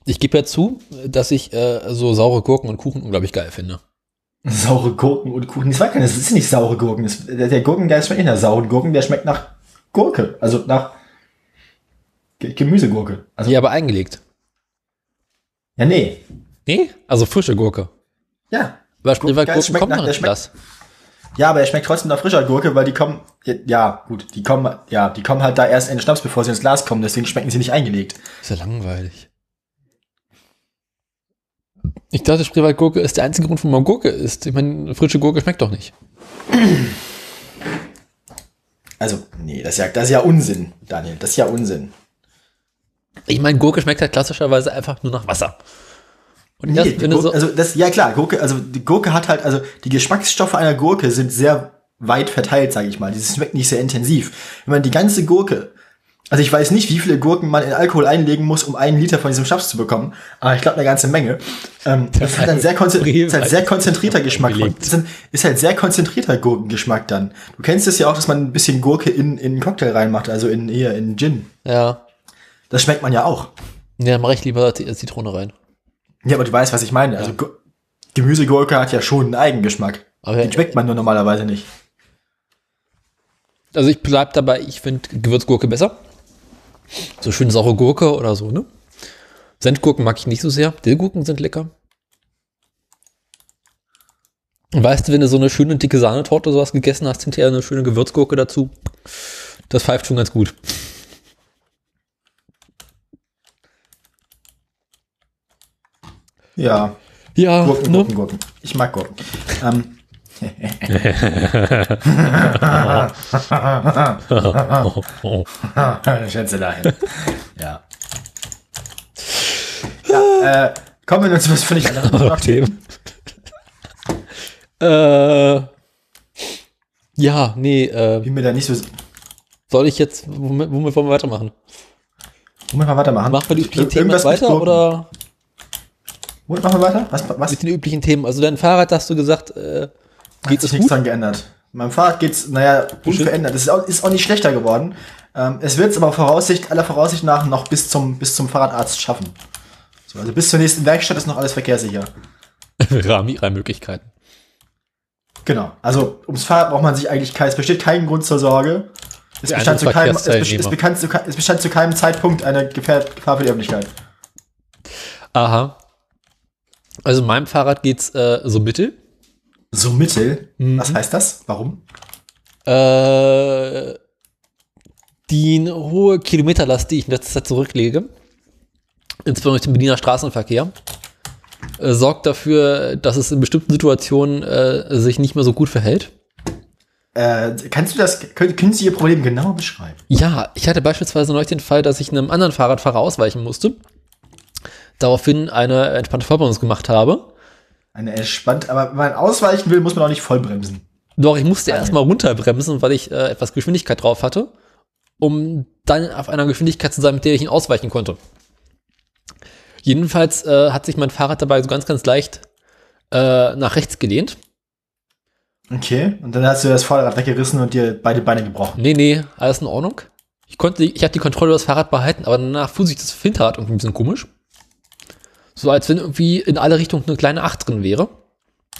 Ich gebe ja zu, dass ich äh, so saure Gurken und Kuchen unglaublich geil finde. Saure Gurken und Kuchen. Das war keine, das ist nicht saure Gurken. Das, der, der Gurkengeist schmeckt nicht nach sauren Gurken, der schmeckt nach Gurke. Also nach Ge Gemüsegurke. Also, Ja, aber eingelegt. ja, nee. Nee? Also frische Gurke. Ja. Weil Spreewaldgurken schmeckt kommen nach- noch der in schmeckt- Glas. Ja, aber er schmeckt trotzdem nach frischer Gurke, weil die kommen, ja, gut, die kommen, ja, die kommen halt da erst in den Schnaps, bevor sie ins Glas kommen, deswegen schmecken sie nicht eingelegt. Ist ja langweilig. Ich dachte, Spreewaldgurke ist der einzige Grund, warum man Gurke isst. Ich meine, frische Gurke schmeckt doch nicht. Also, nee, das ist ja, das ist ja Unsinn, Daniel, das ist ja Unsinn. Ich meine, Gurke schmeckt halt klassischerweise einfach nur nach Wasser. Und Nee, das, wenn Gurke, so, also das, ja klar, Gurke, also die Gurke hat halt, also die Geschmacksstoffe einer Gurke sind sehr weit verteilt, sage ich mal. Die schmeckt nicht sehr intensiv. Wenn man die ganze Gurke, also ich weiß nicht, wie viele Gurken man in Alkohol einlegen muss, um einen Liter von diesem Schnaps zu bekommen, aber ich glaube eine ganze Menge. Ähm, das hat dann sehr, ist halt sehr konzentrierter Geschmack. Ist, ein, ist halt sehr konzentrierter Gurkengeschmack dann. Du kennst es ja auch, dass man ein bisschen Gurke in, in einen Cocktail reinmacht, also in hier in Gin. ja, Das schmeckt man ja auch. ja, mache ich lieber die Zitrone rein. Ja, aber du weißt, was ich meine. Also Gu- Gemüsegurke hat ja schon einen Eigengeschmack. Aber Den schmeckt man nur normalerweise nicht. Also ich bleib dabei, ich finde Gewürzgurke besser. So schön saure Gurke oder so, ne? Sendgurken mag ich nicht so sehr. Dillgurken sind lecker. Und weißt du, wenn du so eine schöne dicke Sahnetorte oder sowas gegessen hast, hinterher eine schöne Gewürzgurke dazu, das pfeift schon ganz gut. Ja, Ja, Gurken, ne? Gurken, Gurken. Ich mag Gurken. Ähm, Schätze dahin. Ja. ja äh, kommen wir zu was völlig anderem. Themen. äh, ja, nee, äh, Wie mir da nicht so. soll ich jetzt, womit, womit wollen wir weitermachen? Womit wir weitermachen? Machen wir die Themen weiter oder Womit machen wir weiter? Was, was? mit den üblichen Themen? Also dein Fahrrad, hast du gesagt, äh, Hat geht sich es nichts gut? dran geändert. Meinem Fahrrad geht's, naja, unverändert. Das ist auch, ist auch nicht schlechter geworden. Ähm, es wird es aber Voraussicht, aller Voraussicht nach noch bis zum, bis zum Fahrradarzt schaffen. So, also bis zur nächsten Werkstatt ist noch alles verkehrssicher. Rahmi-Möglichkeiten. Genau. Also ums Fahrrad braucht man sich eigentlich kein, es besteht kein Grund zur Sorge. Es bestand, zu keinem, es, es, bekannt, es bestand zu keinem Zeitpunkt eine Gefähr Gefahr für die Öffentlichkeit. Aha. Also meinem Fahrrad geht's äh, so mittel. So mittel? Mhm. Was heißt das? Warum? Äh, die hohe Kilometerlast, die ich in letzter Zeit zurücklege, insbesondere durch den Berliner Straßenverkehr, äh, sorgt dafür, dass es in bestimmten Situationen äh, sich nicht mehr so gut verhält. Äh, kannst du das, können, können Sie Ihr Problem genauer beschreiben? Ja, ich hatte beispielsweise neulich den Fall, dass ich einem anderen Fahrradfahrer ausweichen musste. Daraufhin eine entspannte Vollbremsung gemacht habe. Eine entspannt, aber wenn man ausweichen will, muss man auch nicht voll bremsen. Doch, ich musste erstmal runterbremsen, weil ich äh, etwas Geschwindigkeit drauf hatte, um dann auf einer Geschwindigkeit zu sein, mit der ich ihn ausweichen konnte. Jedenfalls äh, hat sich mein Fahrrad dabei so ganz, ganz leicht äh, nach rechts gelehnt. Okay, und dann hast du das Vorderrad weggerissen und dir beide Beine gebrochen. Nee, nee, alles in Ordnung. Ich konnte, ich hatte die Kontrolle über das Fahrrad behalten, aber danach fuhr sich das Hinterrad irgendwie ein bisschen komisch. So als wenn irgendwie in alle Richtungen eine kleine Acht drin wäre.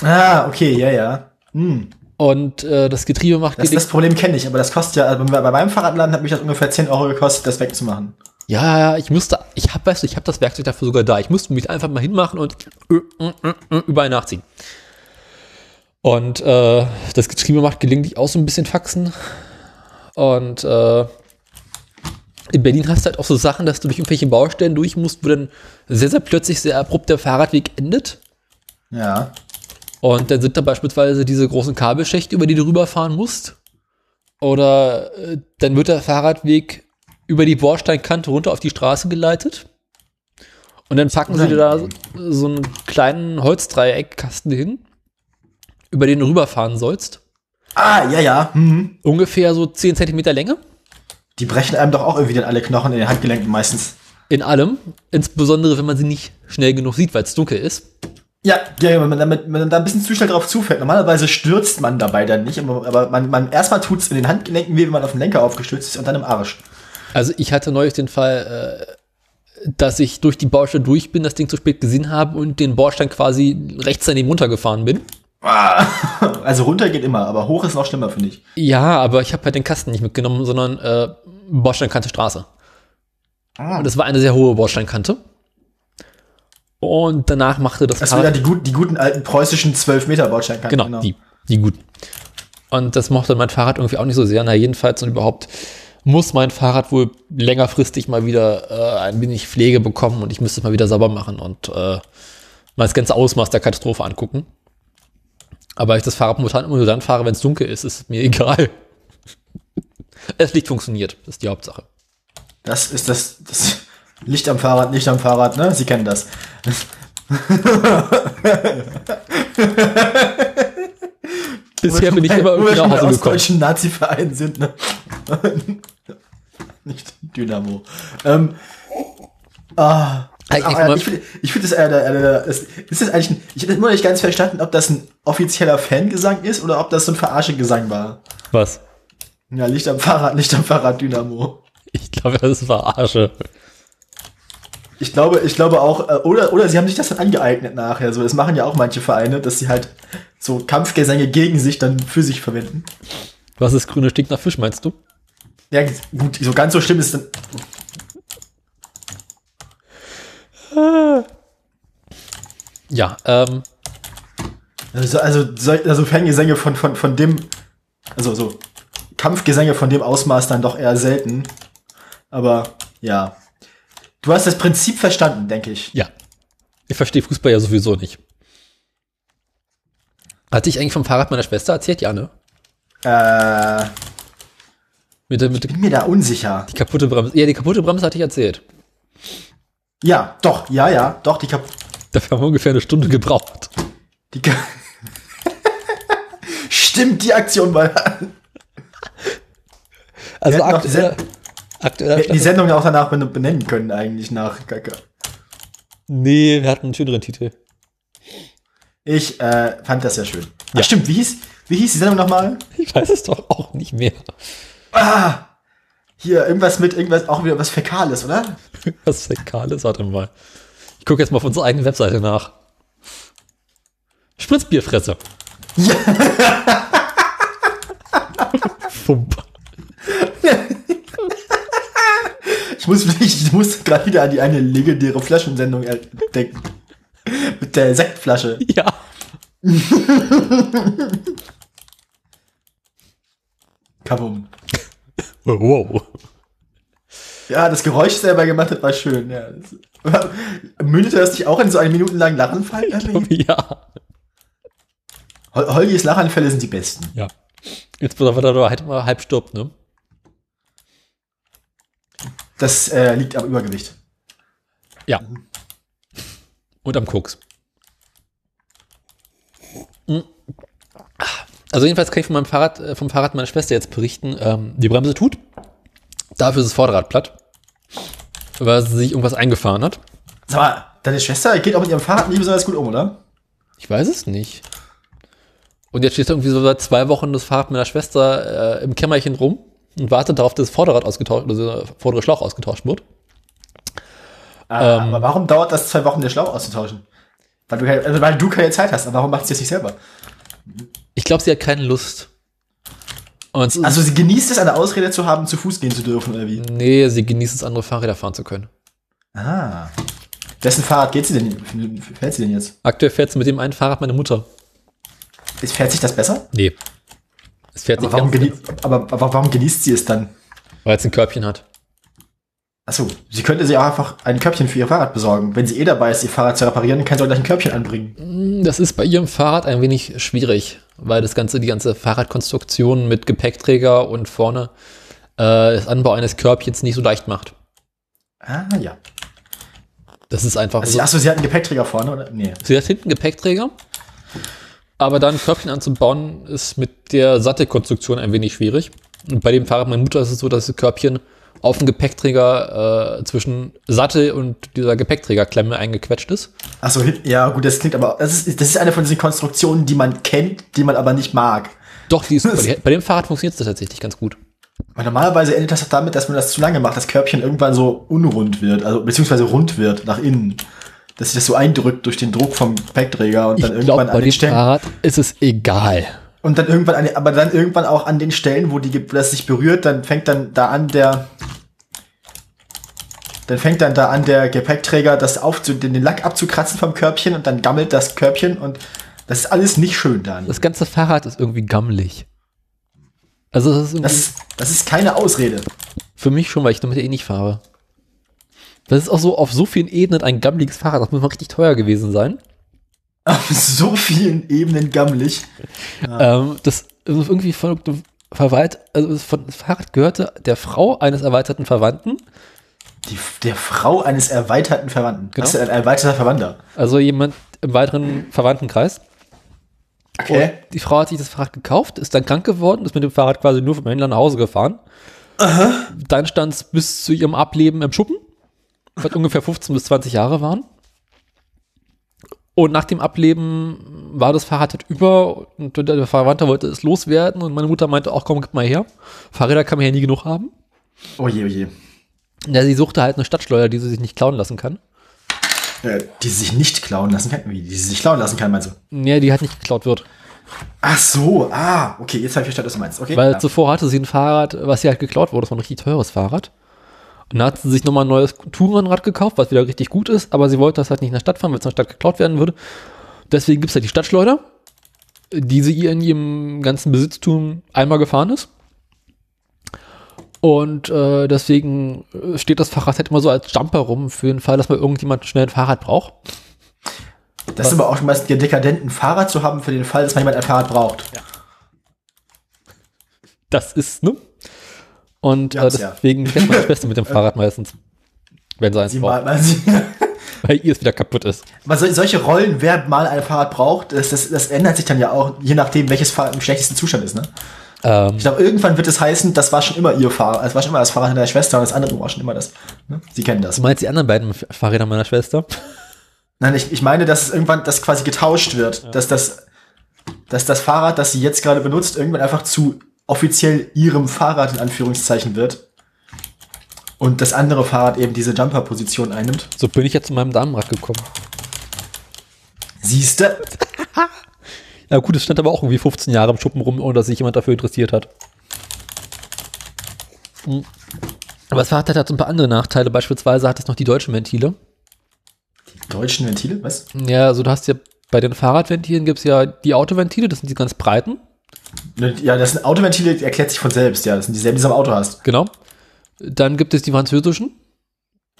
Ah, okay, ja, ja. Hm. Und äh, das Getriebe macht Das, das Problem kenne ich, aber das kostet ja, also bei meinem Fahrradladen hat mich das ungefähr 10 Euro gekostet, das wegzumachen. Ja, ja, ich musste, ich habe, weißt du, ich habe das Werkzeug dafür sogar da. Ich musste mich einfach mal hinmachen und äh, äh, äh, überall nachziehen. Und äh, das Getriebe macht gelegentlich auch so ein bisschen Faxen. Und äh, in Berlin hast du halt auch so Sachen, dass du durch irgendwelche Baustellen durch musst, wo dann sehr, sehr plötzlich sehr abrupt der Fahrradweg endet. Ja. Und dann sind da beispielsweise diese großen Kabelschächte, über die du rüberfahren musst. Oder äh, dann wird der Fahrradweg über die Bordsteinkante runter auf die Straße geleitet. Und dann packen sie dir da so, so einen kleinen Holzdreieckkasten hin, über den du rüberfahren sollst. Ah, ja, ja. Mhm. Ungefähr so 10 Zentimeter Länge. Die brechen einem doch auch irgendwie dann alle Knochen in den Handgelenken meistens. In allem. Insbesondere, wenn man sie nicht schnell genug sieht, weil es dunkel ist. Ja, ja, wenn man, wenn man da ein bisschen zu schnell drauf zufällt. Normalerweise stürzt man dabei dann nicht, aber, man, man erstmal tut's in den Handgelenken weh, wenn man auf den Lenker aufgestürzt ist und dann im Arsch. Also ich hatte neulich den Fall, äh, dass ich durch die Baustelle durch bin, das Ding zu spät gesehen habe und den Bordstein quasi rechts daneben runtergefahren bin. Ah. Also runter geht immer, aber hoch ist noch schlimmer, finde ich. Ja, aber ich habe halt den Kasten nicht mitgenommen, sondern äh, Bordsteinkante Straße. Ah. Und das war eine sehr hohe Bordsteinkante. Und danach machte das Das wieder die, gut, die guten alten preußischen 12 Meter Bordsteinkanten. Genau, Die, die guten. Und das mochte mein Fahrrad irgendwie auch nicht so sehr. Na, jedenfalls und überhaupt muss mein Fahrrad wohl längerfristig mal wieder äh, ein wenig Pflege bekommen und ich müsste es mal wieder sauber machen und äh, mal das ganze Ausmaß der Katastrophe angucken. Aber ich das Fahrrad momentan immer nur dann fahre, wenn es dunkel ist, ist mir egal. es Licht funktioniert, das ist die Hauptsache. Das ist das, das Licht am Fahrrad, Licht am Fahrrad, ne? Sie kennen das. Bisher bin ich immer irgendwie nach Hause gekommen. ostdeutschen Nazi-Vereinen sind, ne? Nicht Dynamo. Ähm, ah, Aber mal- ich finde ich find das, der, der, das ist das eigentlich ein, ich habe immer nicht ganz verstanden, ob das ein offizieller Fangesang ist oder ob das so ein Verarsche-Gesang war. Was? Ja, Licht am Fahrrad, Licht am Fahrrad, Dynamo. Ich glaube, das ist Verarsche. Ich glaube, ich glaube auch, äh, oder, oder sie haben sich das dann angeeignet nachher. So, das machen ja auch manche Vereine, dass sie halt so Kampfgesänge gegen sich dann für sich verwenden. Was ist grüne stinkt nach Fisch, meinst du? Ja, gut, so ganz so schlimm ist es dann. Ja, ähm, Also, also, so- also Fangesänge von, von, von dem, also so Kampfgesänge von dem Ausmaß dann doch eher selten. Aber ja. Du hast das Prinzip verstanden, denke ich. ja. Ich verstehe Fußball ja sowieso nicht. Hatte ich eigentlich vom Fahrrad meiner Schwester erzählt? Ja, ne? Äh, Mit der, mit der bin mir da unsicher. die kaputte Bremse. Ja, die kaputte Bremse hatte ich erzählt. Ja, doch, ja, ja, doch, die Kap Dafür haben wir ungefähr eine Stunde gebraucht. Die Ka Stimmt, die Aktion war. Also aktuell, aktueller Wir hätten die Sendung ja auch danach ben- benennen können, eigentlich nach Kacke. Nee, wir hatten einen schöneren Titel. Ich äh, fand das ja schön. Ach, Ja. stimmt, wie hieß, wie hieß die Sendung nochmal? Ich weiß es doch auch nicht mehr. Ah! Hier, irgendwas mit irgendwas, auch wieder was Fäkales, oder? Was Fäkales, warte mal. Ich gucke jetzt mal auf unserer eigenen Webseite nach. Spritzbierfresse. Ja. Fump. Ich muss, ich muss gerade wieder an die eine legendäre Flaschensendung denken. Mit der Sektflasche. Ja. Kabum. Wow. Ja, das Geräusch, das er dabei gemacht hat, war schön. Ja. Das, mündete das nicht auch in so einen minutenlangen Lachenfall? Ja. Hol Holgis Lachanfälle sind die besten. Ja. Jetzt muss er halt mal halb stirbt, ne? Das äh, liegt am Übergewicht. Ja. Und am Koks. Mhm. Also jedenfalls kann ich von meinem Fahrrad, äh, vom Fahrrad meiner Schwester jetzt berichten. Ähm, die Bremse tut. Dafür ist das Vorderrad platt. Weil sie sich irgendwas eingefahren hat. Sag mal, deine Schwester geht auch mit ihrem Fahrrad nicht besonders gut um, oder? Ich weiß es nicht. Und jetzt steht irgendwie so seit zwei Wochen das Fahrrad meiner Schwester äh, im Kämmerchen rum und wartet darauf, dass das Vorderrad ausgetauscht, also der vordere Schlauch ausgetauscht wird. Ah, Ähm. aber warum dauert das zwei Wochen, den Schlauch auszutauschen? Weil du, keine, also weil du keine Zeit hast, aber warum macht sie das nicht selber? Ich glaube, sie hat keine Lust. Und Also sie genießt es, eine Ausrede zu haben, zu Fuß gehen zu dürfen, oder wie? nee, sie genießt es, andere Fahrräder fahren zu können. Ah. Wessen Fahrrad geht sie denn? Fährt sie denn jetzt? Aktuell fährt sie mit dem einen Fahrrad meine Mutter. Ist- Fährt sich das besser? Nee. Es fährt Aber warum, ganz, genie aber, aber warum genießt sie es dann? weil es ein Körbchen hat. Achso, sie könnte sich auch einfach ein Körbchen für ihr Fahrrad besorgen. Wenn sie eh dabei ist, ihr Fahrrad zu reparieren, kann sie auch gleich ein Körbchen anbringen. Das ist bei ihrem Fahrrad ein wenig schwierig, weil das ganze, die ganze Fahrradkonstruktion mit Gepäckträger und vorne äh, das Anbau eines Körbchens nicht so leicht macht. Ah, ja. Das ist einfach Also, achso, sie hat einen Gepäckträger vorne, oder? Nee. Sie hat hinten einen Gepäckträger. Aber dann ein Körbchen anzubauen, ist mit der Sattelkonstruktion ein wenig schwierig. Und bei dem Fahrrad meiner Mutter ist es so, dass das Körbchen auf dem Gepäckträger äh, zwischen Sattel und dieser Gepäckträgerklemme eingequetscht ist. Achso, ja, gut, das klingt aber, das ist, das ist eine von diesen Konstruktionen, die man kennt, die man aber nicht mag. Doch, die ist. Die, bei dem Fahrrad funktioniert das tatsächlich ganz gut. Weil normalerweise endet das damit, dass man das zu lange macht, das Körbchen irgendwann so unrund wird, also beziehungsweise rund wird nach innen. Dass sich das so eindrückt durch den Druck vom Gepäckträger und dann Ich irgendwann bei an den dem Stellen. Fahrrad ist es egal. Und dann irgendwann an, aber dann irgendwann auch an den Stellen, wo die, Ge- das sich berührt, dann fängt dann da an der, dann fängt dann da an der Gepäckträger das auf zu, den, den Lack abzukratzen vom Körbchen und dann gammelt das Körbchen und das ist alles nicht schön, Daniel. Das ganze Fahrrad ist irgendwie gammelig. Also das ist Das ist, das ist keine Ausrede. für mich schon, weil ich damit eh nicht fahre. Das ist auch so auf so vielen Ebenen ein gammeliges Fahrrad. Das muss mal richtig teuer gewesen sein. Auf so vielen Ebenen gammelig. Ähm, das ist irgendwie von, Verwalt, also von Fahrrad gehörte der Frau eines erweiterten Verwandten. Die, der Frau eines erweiterten Verwandten. Genau. Das ist ein erweiterter Verwandter. Also jemand im weiteren Verwandtenkreis. Okay. Und die Frau hat sich das Fahrrad gekauft, ist dann krank geworden, ist mit dem Fahrrad quasi nur vom Händler nach Hause gefahren. Dann stand es bis zu ihrem Ableben im Schuppen, was ungefähr 15 bis 20 Jahre waren. Und nach dem Ableben war das Fahrrad halt über und der Verwandte wollte es loswerden und meine Mutter meinte auch, komm, gib mal her. Fahrräder kann man ja nie genug haben. Oh je, oh je. Ja, sie suchte halt eine Stadtschleuder, die sie sich nicht klauen lassen kann. Äh, die sie sich nicht klauen lassen kann. Wie, die sie sich klauen lassen kann, meinst du? Ja, die halt nicht geklaut wird. Ach so, ah, okay, jetzt habe ich verstanden, was du meinst. Okay. Weil ja. zuvor hatte sie ein Fahrrad, was ihr halt geklaut wurde. Das war ein richtig teures Fahrrad. Und dann hat sie sich nochmal ein neues Tourenrad gekauft, was wieder richtig gut ist, aber sie wollte das halt nicht in der Stadt fahren, weil es in der Stadt geklaut werden würde. Deswegen gibt es halt die Stadtschleuder, die sie ihr in ihrem ganzen Besitztum einmal gefahren ist. Und äh, deswegen äh, steht das Fahrrad halt immer so als Jumper rum, für den Fall, dass mal irgendjemand schnell ein Fahrrad braucht. das ist aber auch schon meist der dekadenten Fahrrad zu haben für den Fall, dass man jemand ein Fahrrad braucht. Das ist, ne? Und Ja, äh, ja. deswegen fährt man das Beste mit dem Fahrrad meistens. Wenn sie eins Sie braucht. mal, mal Weil ihr es wieder kaputt ist. aber sol- solche Rollen, wer mal ein Fahrrad braucht, das, das, das ändert sich dann ja auch, je nachdem, welches Fahrrad im schlechtesten Zustand ist. Ne? Ähm, Ich glaube, irgendwann wird es heißen, das war schon immer ihr Fahrrad, das war schon immer das Fahrrad der Schwester und das andere war schon immer das. Ne? Sie kennen das. du meinst die anderen beiden Fahrräder meiner Schwester? Nein, ich, ich meine, dass es irgendwann das quasi getauscht wird, dass das, dass das Fahrrad, das sie jetzt gerade benutzt, irgendwann einfach zu offiziell ihrem Fahrrad in Anführungszeichen wird. Und das andere Fahrrad eben diese Jumper-Position einnimmt. So bin ich jetzt zu meinem Damenrad gekommen. Siehste? Ja gut, es stand aber auch irgendwie 15 Jahre im Schuppen rum, ohne dass sich jemand dafür interessiert hat. Hm. Aber das Fahrrad hat halt so ein paar andere Nachteile. Beispielsweise hat es noch die deutschen Ventile. Die deutschen Ventile, was? Ja, also du hast ja bei den Fahrradventilen gibt es ja die Autoventile, das sind die ganz breiten. Ja, das sind Autoventile, erklärt sich von selbst, ja. Das sind dieselben, die du am Auto hast. Genau. Dann gibt es die französischen,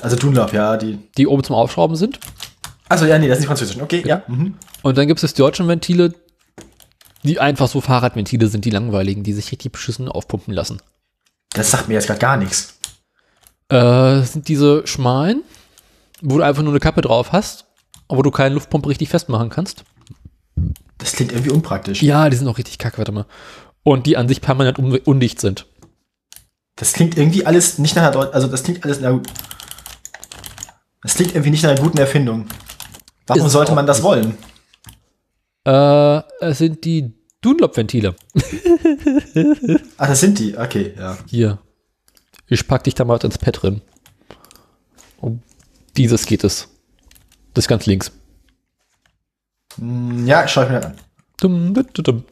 Also Dunlop, ja, die. die oben zum Aufschrauben sind. Also ja, nee, das sind die französischen. Okay, ja. Mhm. Und dann gibt es die deutschen Ventile, die einfach so Fahrradventile sind, die langweiligen, die sich richtig beschissen aufpumpen lassen. Das sagt mir jetzt gerade gar nichts. Äh, das sind diese schmalen, wo du einfach nur eine Kappe drauf hast, aber du keine Luftpumpe richtig festmachen kannst. Das klingt irgendwie unpraktisch. Ja, die sind auch richtig kacke, warte mal. Und die an sich permanent un undicht sind. Das klingt irgendwie alles nicht nach einer Deut also das klingt alles, na. Das klingt irgendwie nicht nach einer guten Erfindung. Warum Ist sollte man das wollen? Äh, es sind die Dunlop-Ventile. Ach, das sind die. Okay, ja. Hier. Ich pack dich da mal ins Pad drin. Um dieses geht es. Das ist ganz links. Hm, Ja, schau ich mir das an. Dum, dum,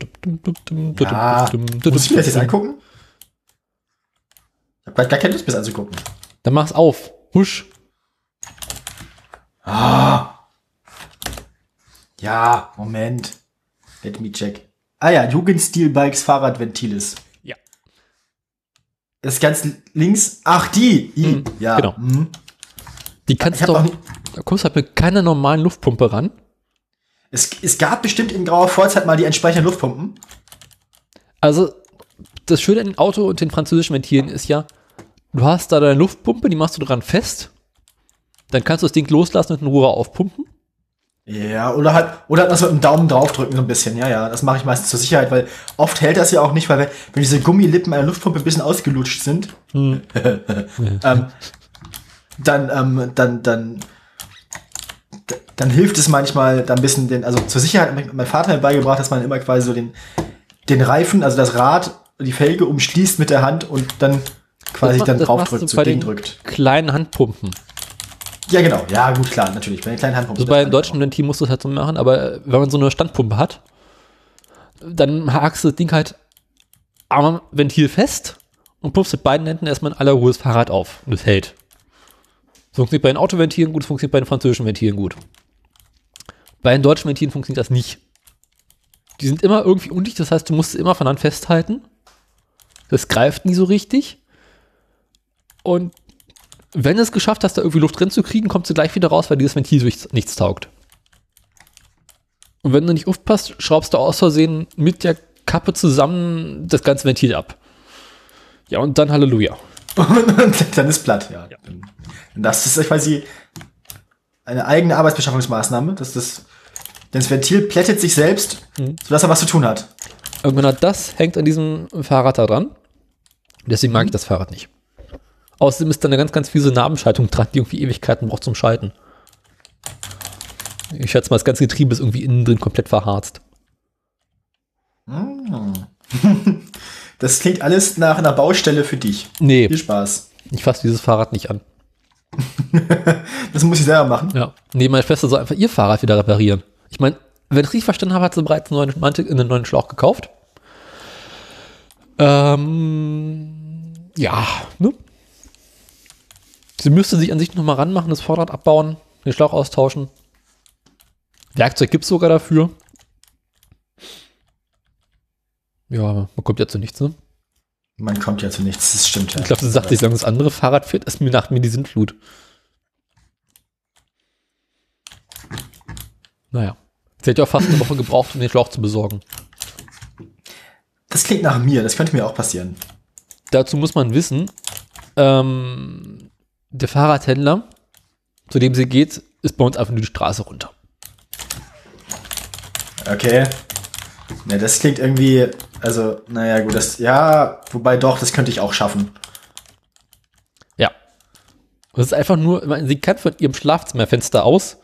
dum, Ja, muss ich mir das jetzt angucken? Ich hab grad gar keine Lust, mir das anzugucken. Dann mach's auf. Husch. Ja, Moment. Let me check. Ah ja, Jugendstil-Bikes Fahrradventiles. Ja. Das ganz links. Ach, die. I. Mhm, ja. genau. mhm. Die kannst Ich du doch. Da kommst du halt mit keiner normalen Luftpumpe ran. Es, es gab bestimmt in grauer Vorzeit mal die entsprechenden Luftpumpen. Also, das Schöne an dem Auto und den französischen Ventilen ist ja, du hast da deine Luftpumpe, die machst du dran fest. Dann kannst du das Ding loslassen und in Ruhe aufpumpen. Ja, oder halt, oder halt noch so mit dem Daumen draufdrücken, so ein bisschen. Ja, ja, das mache ich meistens zur Sicherheit, weil oft hält das ja auch nicht, weil wenn, wenn diese Gummilippen einer Luftpumpe ein bisschen ausgelutscht sind, ähm, dann, ähm, dann, dann, dann hilft es manchmal, da ein bisschen den, also zur Sicherheit, hat mein Vater mir beigebracht, dass man immer quasi so den, den Reifen, also das Rad, die Felge umschließt mit der Hand und dann quasi Das dann draufdrückt, du so bei den gegendrückt. Kleinen Handpumpen. Ja, genau. Ja, gut, klar, natürlich. Bei den kleinen Handpumpen. Also bei den deutschen Ventil musst du das halt so machen, aber wenn man so eine Standpumpe hat, dann hakst du das Ding halt am Ventil fest und pumpst mit beiden Händen erstmal in aller Ruhe das Fahrrad auf und es hält. Das funktioniert bei den Autoventilen gut, das funktioniert bei den französischen Ventilen gut. Bei den deutschen Ventilen funktioniert das nicht. Die sind immer irgendwie undicht, das heißt, du musst es immer von Hand festhalten. Das greift nie so richtig. Und wenn du es geschafft hast, da irgendwie Luft drin zu kriegen, kommt sie gleich wieder raus, weil dieses Ventil durch nichts taugt. Und wenn du nicht aufpasst, schraubst du aus Versehen mit der Kappe zusammen das ganze Ventil ab. Ja, und dann Halleluja. Und dann ist platt, ja. Das ist quasi eine eigene Arbeitsbeschaffungsmaßnahme, dass das, denn das Ventil plättet sich selbst, sodass er was zu tun hat. Und genau das hängt an diesem Fahrrad da dran. Deswegen mag ich das Fahrrad nicht. Außerdem ist da eine ganz, ganz fiese Nabenschaltung dran, die irgendwie Ewigkeiten braucht zum Schalten. Ich schätze mal, das ganze Getriebe ist irgendwie innen drin komplett verharzt. Das klingt alles nach einer Baustelle für dich. Nee, Viel Spaß. ich fasse dieses Fahrrad nicht an. Das muss ich selber machen. Ja. Nee, meine Schwester soll einfach ihr Fahrrad wieder reparieren. Ich meine, wenn ich richtig verstanden habe, hat sie bereits einen neuen, einen neuen Schlauch gekauft. Ähm, ja, ne? Sie müsste sich an sich nochmal ranmachen, das Vorderrad abbauen, den Schlauch austauschen. Werkzeug gibt es sogar dafür. Ja, man kommt ja zu nichts, ne? Man kommt ja zu nichts, das stimmt ja. Ich glaube, sie sagt, solange das andere Fahrrad fährt, ist mir nach mir die Sintflut. Naja. Sie hätte ja auch fast eine Woche gebraucht, um den Schlauch zu besorgen. Das klingt nach mir, das könnte mir auch passieren. Dazu muss man wissen, ähm, der Fahrradhändler, zu dem sie geht, ist bei uns einfach nur die Straße runter. Okay. Ne, das klingt irgendwie, also, naja, gut, das, ja, wobei doch, das könnte ich auch schaffen. Ja. Das ist einfach nur, ich meine, sie kann von ihrem Schlafzimmerfenster aus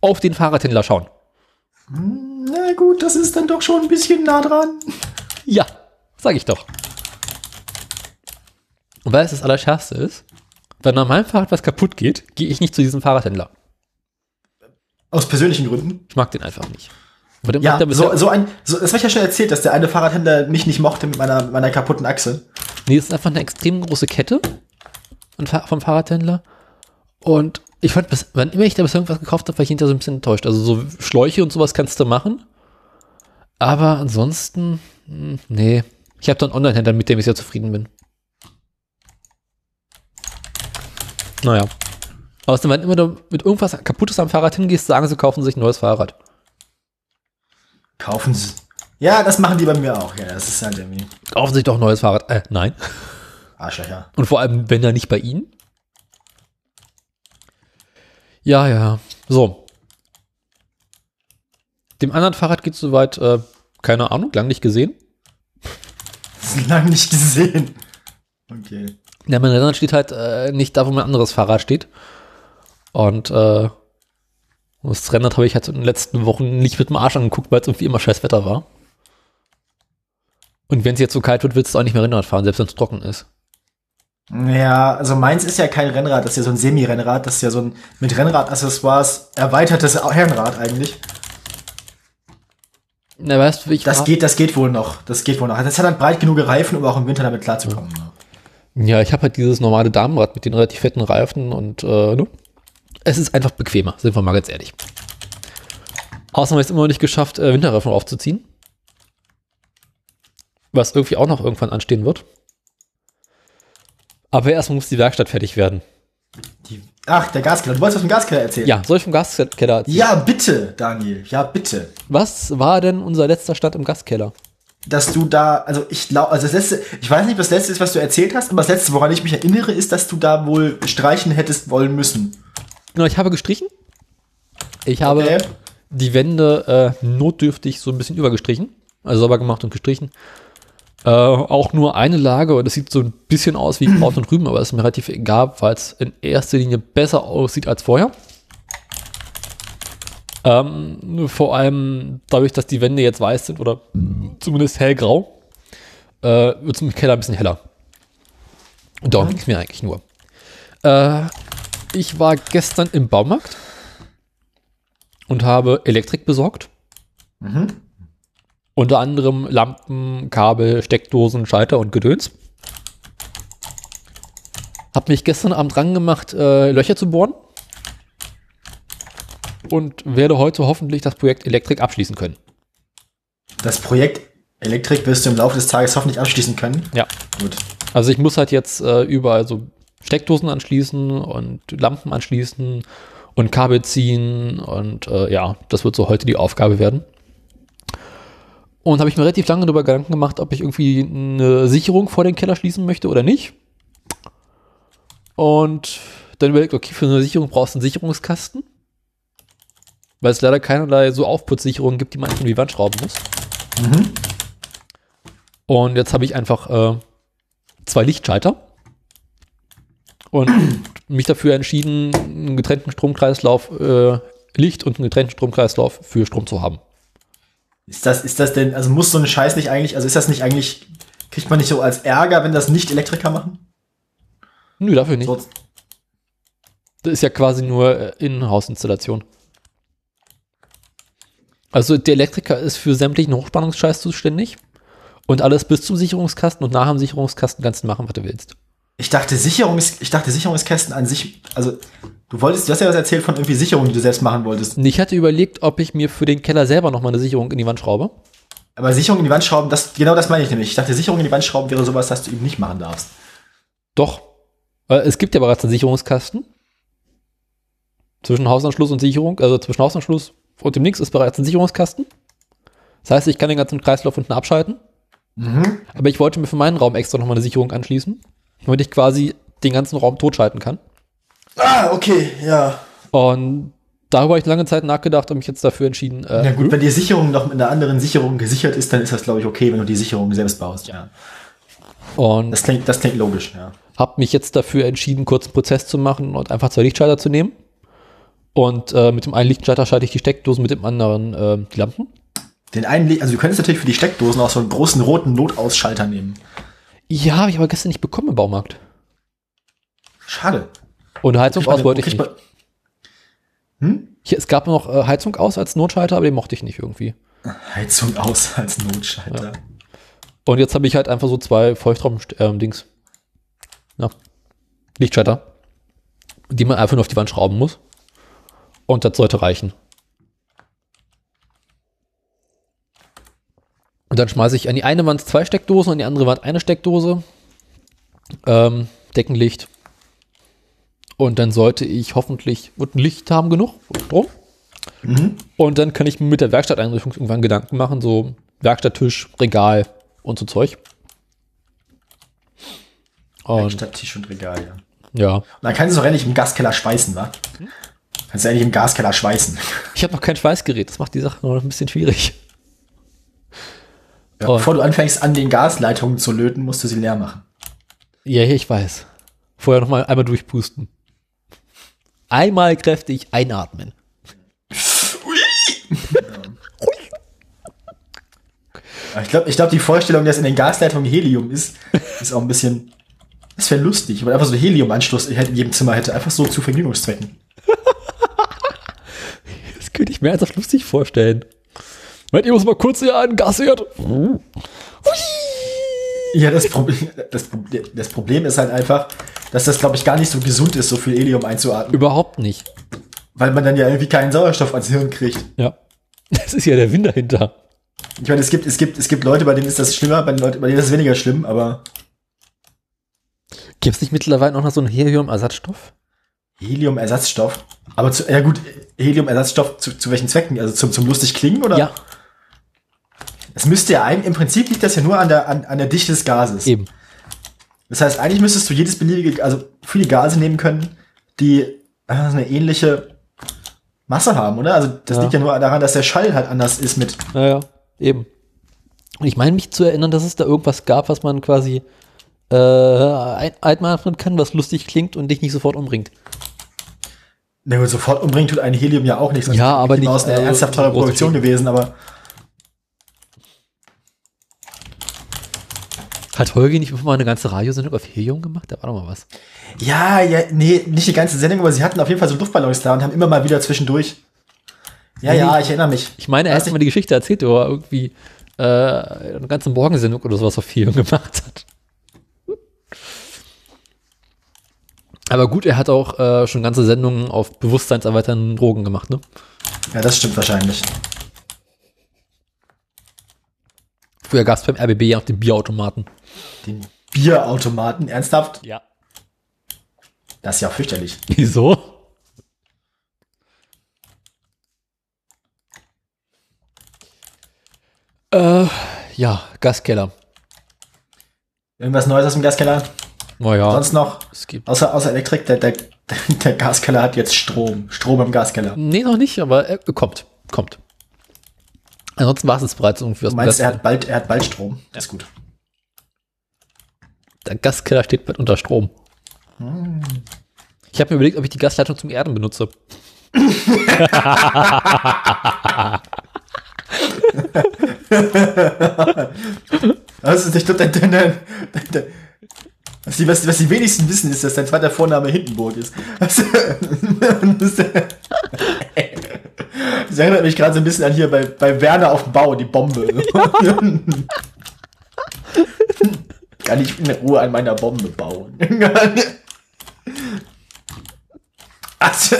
auf den Fahrradhändler schauen. Na gut, das ist dann doch schon ein bisschen nah dran. Ja, sag ich doch. Und weil es das Allerschärfste ist, wenn an meinem Fahrrad was kaputt geht, gehe ich nicht zu diesem Fahrradhändler. Aus persönlichen Gründen. Ich mag den einfach nicht. Ja, so, so ein, so, das habe ich ja schon erzählt, dass der eine Fahrradhändler mich nicht mochte mit meiner, meiner kaputten Achse. Nee, das ist einfach eine extrem große Kette vom Fahrradhändler. Und ich fand, bis, wann immer ich da bis irgendwas gekauft habe, war ich hinterher so ein bisschen enttäuscht. Also so Schläuche und sowas kannst du machen. Aber ansonsten, hm, nee. Ich habe da einen Online-Händler, mit dem ich sehr zufrieden bin. Naja. Außerdem, wenn immer du mit irgendwas kaputtes am Fahrrad hingehst, sagen sie, kaufen sich ein neues Fahrrad. Kaufen Sie. Ja, das machen die bei mir auch. Ja, das ist halt irgendwie Kaufen sich doch ein neues Fahrrad. Äh, nein. Arschlöcher. Und vor allem, wenn er nicht bei Ihnen. Ja, ja. So. Dem anderen Fahrrad geht soweit, äh, keine Ahnung, lang nicht gesehen. Lange nicht gesehen. Okay. Ja, mein Rennrad steht halt äh, nicht da, wo mein anderes Fahrrad steht. Und äh, das Rennrad habe ich halt in den letzten Wochen nicht mit dem Arsch angeguckt, weil es irgendwie immer scheiß Wetter war. Und wenn es jetzt so kalt wird, willst du auch nicht mehr Rennrad fahren, selbst wenn es trocken ist. Ja, also meins ist ja kein Rennrad, das ist ja so ein Semi-Rennrad, das ist ja so ein mit Rennradaccessoires erweitertes Herrenrad eigentlich. Na, weißt du, wie ich Das geht, das geht wohl noch. Das geht wohl noch. Das hat dann breit genug Reifen, um auch im Winter damit klarzukommen. Ja, ich habe halt dieses normale Damenrad mit den relativ fetten Reifen und äh, ne? Es ist einfach bequemer, sind wir mal ganz ehrlich. Außerdem habe ich es immer noch nicht geschafft, äh, Winterreifen aufzuziehen. Was irgendwie auch noch irgendwann anstehen wird. Aber erstmal muss die Werkstatt fertig werden. Die, ach, der Gaskeller. Du wolltest was vom Gaskeller erzählen? Ja, soll ich vom Gaskeller erzählen? Ja, bitte, Daniel. Ja, bitte. Was war denn unser letzter Stand im Gaskeller? Dass du da, also ich glaube, also das letzte, ich weiß nicht, was das letzte ist, was du erzählt hast, aber das letzte, woran ich mich erinnere, ist, dass du da wohl streichen hättest wollen müssen. Genau, ich habe gestrichen. Ich habe Okay. die Wände äh, notdürftig so ein bisschen übergestrichen. Also sauber gemacht und gestrichen. Äh, auch nur eine Lage und das sieht so ein bisschen aus wie Kraut und Rüben, aber das ist mir relativ egal, weil es in erster Linie besser aussieht als vorher. Ähm, vor allem dadurch, dass die Wände jetzt weiß sind oder zumindest hellgrau, äh, wird es im Keller ein bisschen heller. Und darum ging es mir eigentlich nur. Äh, ich war gestern im Baumarkt und habe Elektrik besorgt. Unter anderem Lampen, Kabel, Steckdosen, Schalter und Gedöns. Hab mich gestern Abend dran gemacht, äh, Löcher zu bohren. Und werde heute hoffentlich das Projekt Elektrik abschließen können. Das Projekt Elektrik wirst du im Laufe des Tages hoffentlich abschließen können. Ja. Gut. Also ich muss halt jetzt äh, überall so Steckdosen anschließen und Lampen anschließen und Kabel ziehen und äh, ja, das wird so heute die Aufgabe werden. Und habe ich mir relativ lange darüber Gedanken gemacht, ob ich irgendwie eine Sicherung vor den Keller schließen möchte oder nicht. Und dann überlegt, okay, für eine Sicherung brauchst du einen Sicherungskasten. Weil es leider keinerlei so Aufputzsicherungen gibt, die man einfach in die Wand schrauben muss. Und jetzt habe ich einfach äh, zwei Lichtschalter und mich dafür entschieden, einen getrennten Stromkreislauf äh, Licht und einen getrennten Stromkreislauf für Strom zu haben. Ist das, ist das denn, also muss so ein Scheiß nicht eigentlich, also ist das nicht eigentlich, kriegt man nicht so als Ärger, wenn das nicht Elektriker machen? Nö, dafür nicht. So, Das ist ja quasi nur äh, Innenhausinstallation. Also der Elektriker ist für sämtlichen Hochspannungsscheiß zuständig und alles bis zum Sicherungskasten und nach dem Sicherungskasten kannst du machen, was du willst. Ich dachte Sicherungs, ich dachte Sicherungskästen an sich, also du wolltest, du hast ja was erzählt von irgendwie Sicherungen, die du selbst machen wolltest. Ich hatte überlegt, ob ich mir für den Keller selber nochmal eine Sicherung in die Wand schraube. Aber Sicherung in die Wand schrauben, das, genau das meine ich nämlich. Ich dachte, Sicherung in die Wand schrauben wäre sowas, das du eben nicht machen darfst. Doch. Äh, Es gibt ja bereits einen Sicherungskasten. Zwischen Hausanschluss und Sicherung, also zwischen Hausanschluss und dem Nix ist bereits ein Sicherungskasten. Das heißt, ich kann den ganzen Kreislauf unten abschalten. Aber ich wollte mir für meinen Raum extra nochmal eine Sicherung anschließen, damit ich quasi den ganzen Raum totschalten kann. Ah, okay, ja. Und darüber habe ich lange Zeit nachgedacht und mich jetzt dafür entschieden. Äh, Ja gut, wenn die Sicherung noch mit einer anderen Sicherung gesichert ist, dann ist das, glaube ich, okay, wenn du die Sicherung selbst baust, ja. und Das klingt, das klingt logisch, ja. habe mich jetzt dafür entschieden, einen Prozess zu machen und einfach zwei Lichtschalter zu nehmen. Und äh, mit dem einen Lichtschalter schalte ich die Steckdosen, mit dem anderen äh, die Lampen. Den einen, also du könntest natürlich für die Steckdosen auch so einen großen roten Notausschalter nehmen. Ja, habe ich aber gestern nicht bekommen im Baumarkt. Schade. Und Heizung aus wollte ich nicht. man- Hier, es gab noch äh, Heizung aus als Notschalter, aber den mochte ich nicht irgendwie. Heizung aus als Notschalter. Und jetzt habe ich halt einfach so zwei Feuchtraum-Dings. Ja. Lichtschalter. Die man einfach nur auf die Wand schrauben muss. Und das sollte reichen. Und dann schmeiße ich an die eine Wand zwei Steckdosen, an die andere Wand eine Steckdose. Ähm, Deckenlicht. Und dann sollte ich hoffentlich und ein Licht haben genug, und Strom. Und dann kann ich mir mit der Werkstatteinrichtung irgendwann Gedanken machen, so Werkstatttisch, Regal und so Zeug. Und Werkstatt, Tisch und Regal, ja. ja, Und dann kannst du auch endlich im Gaskeller schweißen, wa? Kannst du endlich im Gaskeller schweißen. ich habe noch kein Schweißgerät, das macht die Sache noch ein bisschen schwierig. Ja, Und- bevor du anfängst, an den Gasleitungen zu löten, musst du sie leer machen. Ja, ich weiß. Vorher noch mal einmal durchpusten. Einmal kräftig einatmen. Ich glaube, ich glaub, die Vorstellung, dass in den Gasleitungen Helium ist, ist auch ein bisschen. Das wäre lustig, weil einfach so Heliumanschluss in jedem Zimmer hätte, einfach so zu Vergnügungszwecken. Das könnte ich mir ernsthaft lustig vorstellen. Moment, ihr muss mal kurz hier einen Gasherd. Ja, das Problem, das, Problem- das Problem ist halt einfach, dass das, glaube ich, gar nicht so gesund ist, so viel Helium einzuatmen, Überhaupt nicht. weil man dann ja irgendwie keinen Sauerstoff ans Hirn kriegt. Ja. Das ist ja der Wind dahinter. Ich meine, es gibt, es gibt, es gibt Leute, bei denen ist das schlimmer, bei, den Leuten, bei denen ist es weniger schlimm, aber Gibt es nicht mittlerweile auch noch so einen Helium-Ersatzstoff? Heliumersatzstoff. Aber zu, ja gut, Heliumersatzstoff zu, zu welchen Zwecken? Also zum, zum lustig klingen oder? Ja, Es müsste ja eigentlich, im Prinzip liegt das ja nur an der, an, an der Dichte des Gases. eben. Das heißt, eigentlich müsstest du jedes beliebige, also viele Gase nehmen können, die einfach eine ähnliche Masse haben, oder? Also das Ja. liegt ja nur daran, dass der Schall halt anders ist mit. Naja, eben. Und ich meine mich zu erinnern, dass es da irgendwas gab, was man quasi äh, ein- einmachen kann, was lustig klingt und dich nicht sofort umbringt. Na gut, sofort umbringen tut ein Helium ja auch nichts. sonst Ja, aber nicht, Maus eine also, ernsthaft große Produktion gewesen, aber Hat Holger nicht mal eine ganze Radiosendung auf Helium gemacht? Da war doch mal was. ja, ja, nee, nicht die ganze Sendung, aber sie hatten auf jeden Fall so Luftballons da und haben immer mal wieder zwischendurch. Ja, Nee, ja, ich erinnere mich. Ich meine, er hat mal die Geschichte erzählt, wo er irgendwie äh, eine ganze Morgensendung oder sowas auf Helium gemacht hat. Aber gut, er hat auch äh, schon ganze Sendungen auf bewusstseinserweiternden Drogen gemacht, ne? Ja, das stimmt wahrscheinlich. Früher gab es beim RBB ja auf den Bierautomaten. Den Bierautomaten, ernsthaft? Ja. Das ist ja fürchterlich. Wieso? Äh, ja, Gaskeller. Irgendwas Neues aus dem Gaskeller? Naja, Sonst noch? es gibt. Außer, außer Elektrik, der, der, der Gaskeller hat jetzt Strom. Strom im Gaskeller. Nee, noch nicht, aber er kommt. Kommt. Ansonsten war es jetzt bereits irgendwie aus Du dem meinst, er hat bald, er hat bald Strom. Das ist gut. Der Gaskeller steht bald unter Strom. Ich habe mir überlegt, ob ich die Gasleitung zum Erden benutze. Also, ich glaube, dein, dein, dein, dein, was, die, was, was die wenigsten wissen, ist, dass dein zweiter Vorname Hindenburg ist. Das, erinnert mich gerade so ein bisschen an hier bei, bei Werner auf dem Bau, die Bombe. Kann ich in Ruhe an meiner Bombe bauen. Also,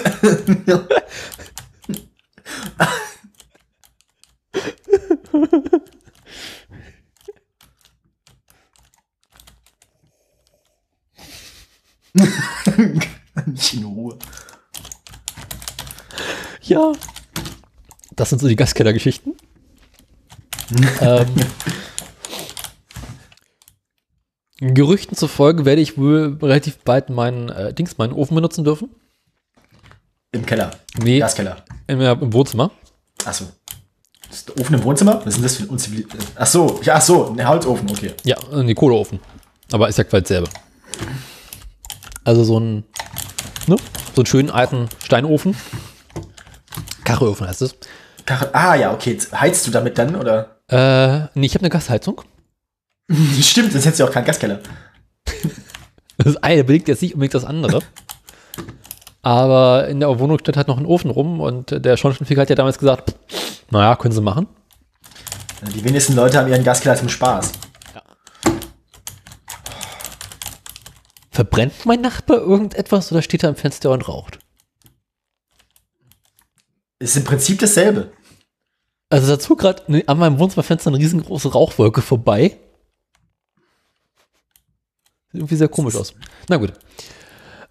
nicht in Ruhe. Ja. Das sind so die Gaskeller-Geschichten. ähm, Gerüchten zufolge werde ich wohl relativ bald meinen äh, Dings, meinen Ofen benutzen dürfen. Im Keller. Nee, Gaskeller. im, äh, im Wohnzimmer. Achso. Ist der Ofen im Wohnzimmer? Was ist denn das für ein unzivil... Ach so, ja, ach so, ein Holzofen, okay. Ja, in die Kohleofen. Aber ist ja quasi selber. Also so ein, ne? So einen schönen alten Steinofen. Kachelofen heißt es. Kachel- Ah, ja, okay. Heizt du damit dann, oder? Äh, nee, ich habe eine Gasheizung. Stimmt, sonst hättest du ja auch keinen Gaskeller. Das eine belegt jetzt nicht unbedingt das andere. Aber in der Wohnung steht halt noch ein Ofen rum und der Schornsteinfeger hat ja damals gesagt, naja, können sie machen. Die wenigsten Leute haben ihren Gaskeller zum Spaß. Verbrennt mein Nachbar irgendetwas oder steht er am Fenster und raucht? Ist im Prinzip dasselbe. Also dazu gerade an meinem Wohnzimmerfenster eine riesengroße Rauchwolke vorbei. Sieht irgendwie sehr komisch aus. Na gut.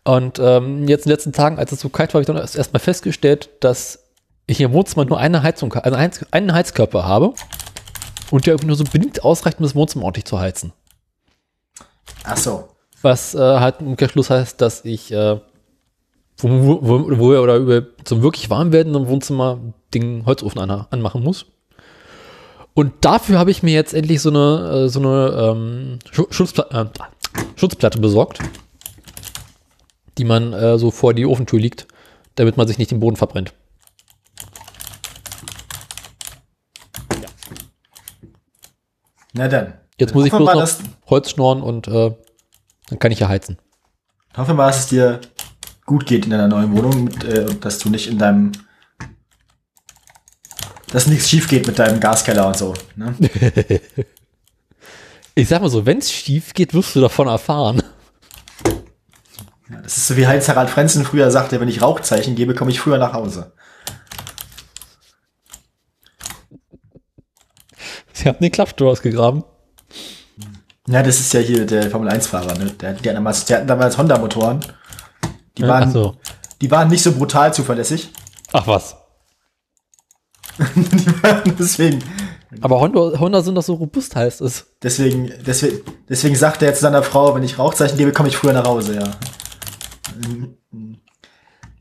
Und ähm, jetzt in den letzten Tagen, als es so kalt war, habe ich dann erst erstmal festgestellt, dass ich hier im Wohnzimmer nur eine Heizung, also einen Heiz- einen Heizkörper habe und der irgendwie nur so bedingt ausreicht, um das Wohnzimmer ordentlich zu heizen. Ach so. Was äh, halt im Umkehrschluss heißt, dass ich äh, wo, wo, wo, wo oder über zum wirklich warm werdenden Wohnzimmer den Holzofen an, anmachen muss. Und dafür habe ich mir jetzt endlich so eine, äh, so eine ähm, Schu Schutzpla äh, Schutzplatte besorgt, die man äh, so vor die Ofentür liegt, damit man sich nicht den Boden verbrennt. Na dann. Jetzt muss ich bloß noch Holz schnorren und äh, dann kann ich ja heizen. hoffen wir mal, dass es dir gut geht in deiner neuen Wohnung, mit, äh, und dass du nicht in deinem dass nichts schief geht mit deinem Gaskeller und so. Ne? Ich sag mal so, wenn es schief geht, wirst du davon erfahren. Ja, das ist so wie Heinz-Harald Frenzen früher sagte, wenn ich Rauchzeichen gebe, komme ich früher nach Hause. Sie haben den Klappstuhl ausgegraben. Ja, das ist ja hier der Formel-1-Fahrer, ne? Der, die, hatten damals, die hatten damals Honda-Motoren. Die Ja, waren, ach so. die waren nicht so brutal zuverlässig. Ach was. deswegen, Aber Honda, Honda sind doch so robust, heißt es. deswegen, deswegen, deswegen sagt er jetzt zu seiner Frau, wenn ich Rauchzeichen gebe, komme ich früher nach Hause, ja.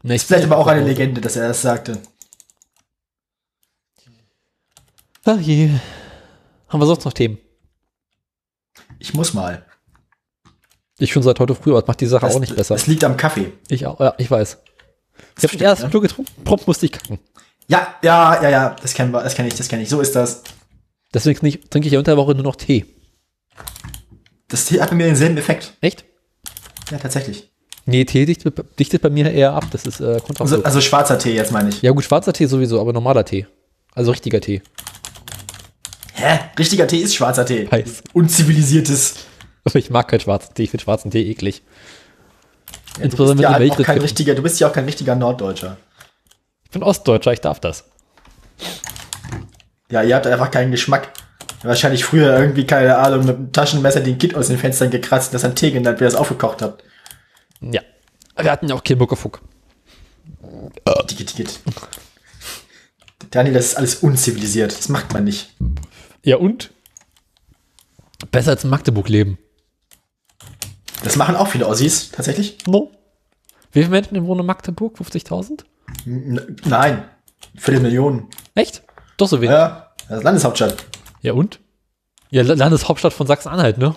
Ich Ist vielleicht aber auch eine Legende, dass er das sagte. Ach je. Haben wir sonst noch Themen? Ich muss mal. Ich schon seit heute früh, aber das macht die Sache Das, auch nicht besser. Das liegt am Kaffee. Ich auch, ja, ich weiß. Ich habe den ersten ne? Schluck getrunken, prompt musste ich kacken. Ja, ja, ja, ja, das kennen wir, das kenne ich, das kenne ich. So ist das. Deswegen trinke ich, ja unter der Woche nur noch Tee. Das Tee hat bei mir denselben Effekt. Echt? Ja, tatsächlich. Nee, Tee dichtet, dichtet bei mir eher ab. Das ist äh, Also, kontraproduktiv. also schwarzer Tee jetzt meine ich. ja gut, schwarzer Tee sowieso, aber normaler Tee. Also richtiger Tee. Hä? Richtiger Tee ist schwarzer Tee. Weiß. Unzivilisiertes. Ich mag keinen schwarzen Tee. Ich finde schwarzen Tee eklig. Ja, du bist ja die auch kein richtiger, du bist ja auch kein richtiger Norddeutscher. Ich bin Ostdeutscher, ich darf das. Ja, ihr habt einfach keinen Geschmack. Wahrscheinlich früher irgendwie, keine Ahnung, mit einem Taschenmesser den Kind aus den Fenstern gekratzt und das an Tee genannt, wie ihr das aufgekocht habt. Ja. Wir hatten ja auch keinen Muckefuck. Ticket, Ticket. Daniel, das ist alles unzivilisiert. Das macht man nicht. Ja und? Besser als in Magdeburg leben. Das machen auch viele Ossis, tatsächlich. No. Wie viele Menschen wohnen in Magdeburg? 50.000? Nein. Viertelmillionen. Echt? Doch so wenig. Ja, das ist Landeshauptstadt. Ja und? Ja, Landeshauptstadt von Sachsen-Anhalt, ne?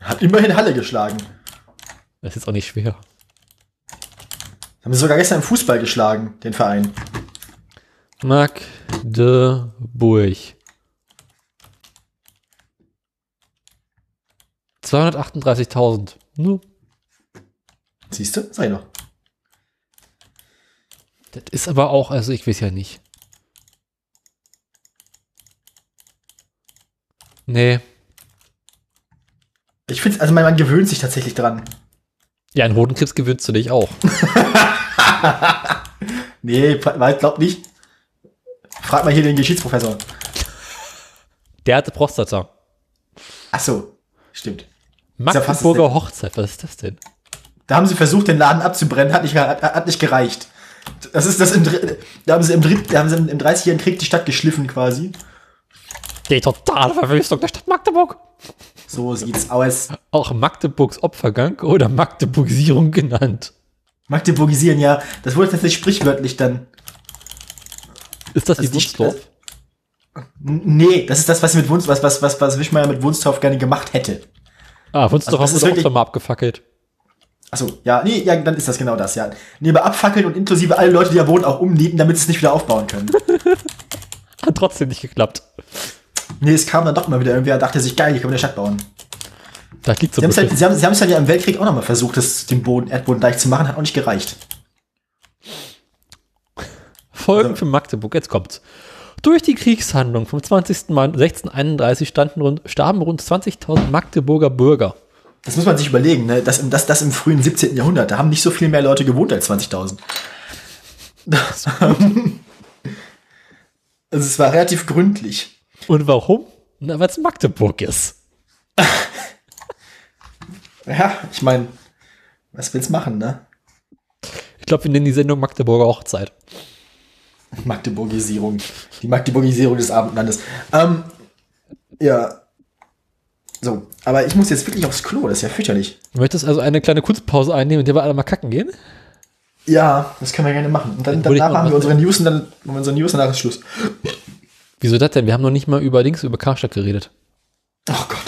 Hat immerhin Halle geschlagen. Das ist jetzt auch nicht schwer. Haben sie sogar gestern im Fußball geschlagen, den Verein. Magdeburg. 238.000. Nur. Siehst du? Sag ich doch. Das ist aber auch, also ich weiß ja nicht. Nee. Ich finde, also man, man gewöhnt sich tatsächlich dran. Ja, an Hodenkrebs gewöhnst du dich auch. Nee, glaub nicht. Frag mal hier den Geschichtsprofessor. Der hatte Prostata. Ach so, stimmt. Magdeburger Hochzeit, was ist das denn? Da haben sie versucht, den Laden abzubrennen, hat nicht, hat, hat nicht gereicht. Das ist das im, da haben sie im, da haben sie im 30-jährigen Krieg die Stadt geschliffen quasi. Die totale Verwüstung der Stadt Magdeburg. So sieht's aus. Auch Magdeburgs Opfergang oder Magdeburgisierung genannt. Magdeburgisieren, ja. Das wurde tatsächlich sprichwörtlich dann. Ist das Also die Wunstorf? Nee, das ist das, was mit Wunst, was, was, was, was Wischmeier mit Wunstorf gerne gemacht hätte. Ah, Wunstorf Also haben ist wir auch schon mal abgefackelt. Achso, ja, nee, ja, dann ist das genau das, ja. Nee, aber abfackeln und inklusive alle Leute, die da wohnen, auch umnieten, damit sie es nicht wieder aufbauen können. Hat trotzdem nicht geklappt. nee, es kam dann doch mal wieder irgendwer, dachte sich, geil, hier können wir eine Stadt bauen. Das liegt so Sie, halt, sie haben sie haben es dann ja im Weltkrieg auch nochmal versucht, das, den Boden, Erdboden leicht zu machen, hat auch nicht gereicht. Folgen Also- für Magdeburg, jetzt kommt's. Durch die Kriegshandlung vom 20. Mai 1631 standen rund, starben rund 20.000 Magdeburger Bürger. Das muss man sich überlegen, ne? Das, im- das, das im frühen 17. Jahrhundert, da haben nicht so viel mehr Leute gewohnt als 20.000. also es war relativ gründlich. Und warum? Na, weil es Magdeburg ist. Ja, ich meine, was will's machen, ne? Ich glaube, wir nennen die Sendung Magdeburger Hochzeit. Magdeburgisierung. Die Magdeburgisierung des Abendlandes. Ähm, ja. So, aber ich muss jetzt wirklich aufs Klo, das ist ja fürchterlich. Du möchtest also eine kleine Kurzpause einnehmen, in der wir alle mal kacken gehen? Ja, das können wir gerne machen. Und dann, Dann danach machen wir unsere News und dann machen wir unsere News und danach ist Schluss. Wieso das denn? Wir haben noch nicht mal über Dings, über Karstadt geredet. Oh Gott.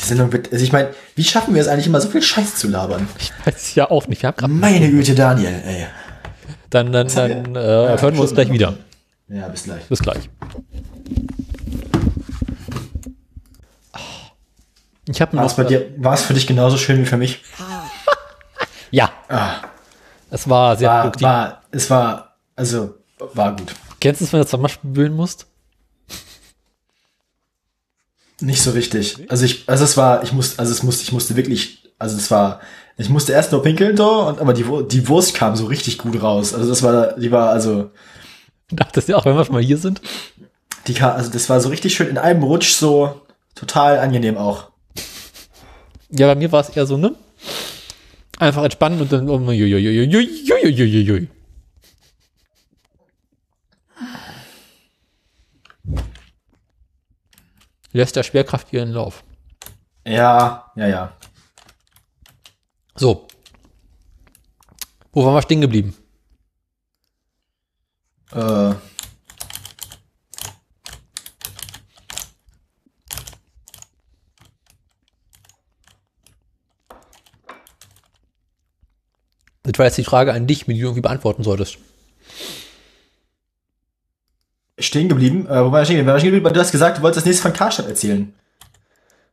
Die Sendung wird, also ich meine, wie schaffen wir es eigentlich immer so viel Scheiß zu labern? Ich weiß ja auch nicht. Wir haben gerade. Meine Güte, Daniel, ey. Dann, dann, haben dann wir? äh, Ja, hören wir uns gleich wieder. Ja, bis gleich. Bis gleich. Ich habe War noch. es bei dir, war es für dich genauso schön wie für mich? Ja, Ah, es war sehr war, produktiv. war, es war, also, war gut. Kennst du es, wenn du zweimal spülen musst? Nicht so richtig. Also ich, also es war, ich musste, also es musste, ich musste wirklich, also es war, ich musste erst nur pinkeln so, und, aber die, die Wurst kam so richtig gut raus. Also das war, die war, also, Dachtest du auch, wenn wir schon mal hier sind? die kam, also das war so richtig schön in einem Rutsch so total angenehm auch. Ja, bei mir war es eher so, ne? Einfach entspannen und dann. Um, ju, ju, ju, Lässt der Schwerkraft ihren Lauf. Ja, ja, ja. So. Wo waren wir stehen geblieben? Äh. Das war jetzt die Frage an dich, die du irgendwie beantworten solltest. stehen geblieben. Äh, wo war ich stehen geblieben? Stehen geblieben? Du hast gesagt, du wolltest das nächste von Karstadt erzählen.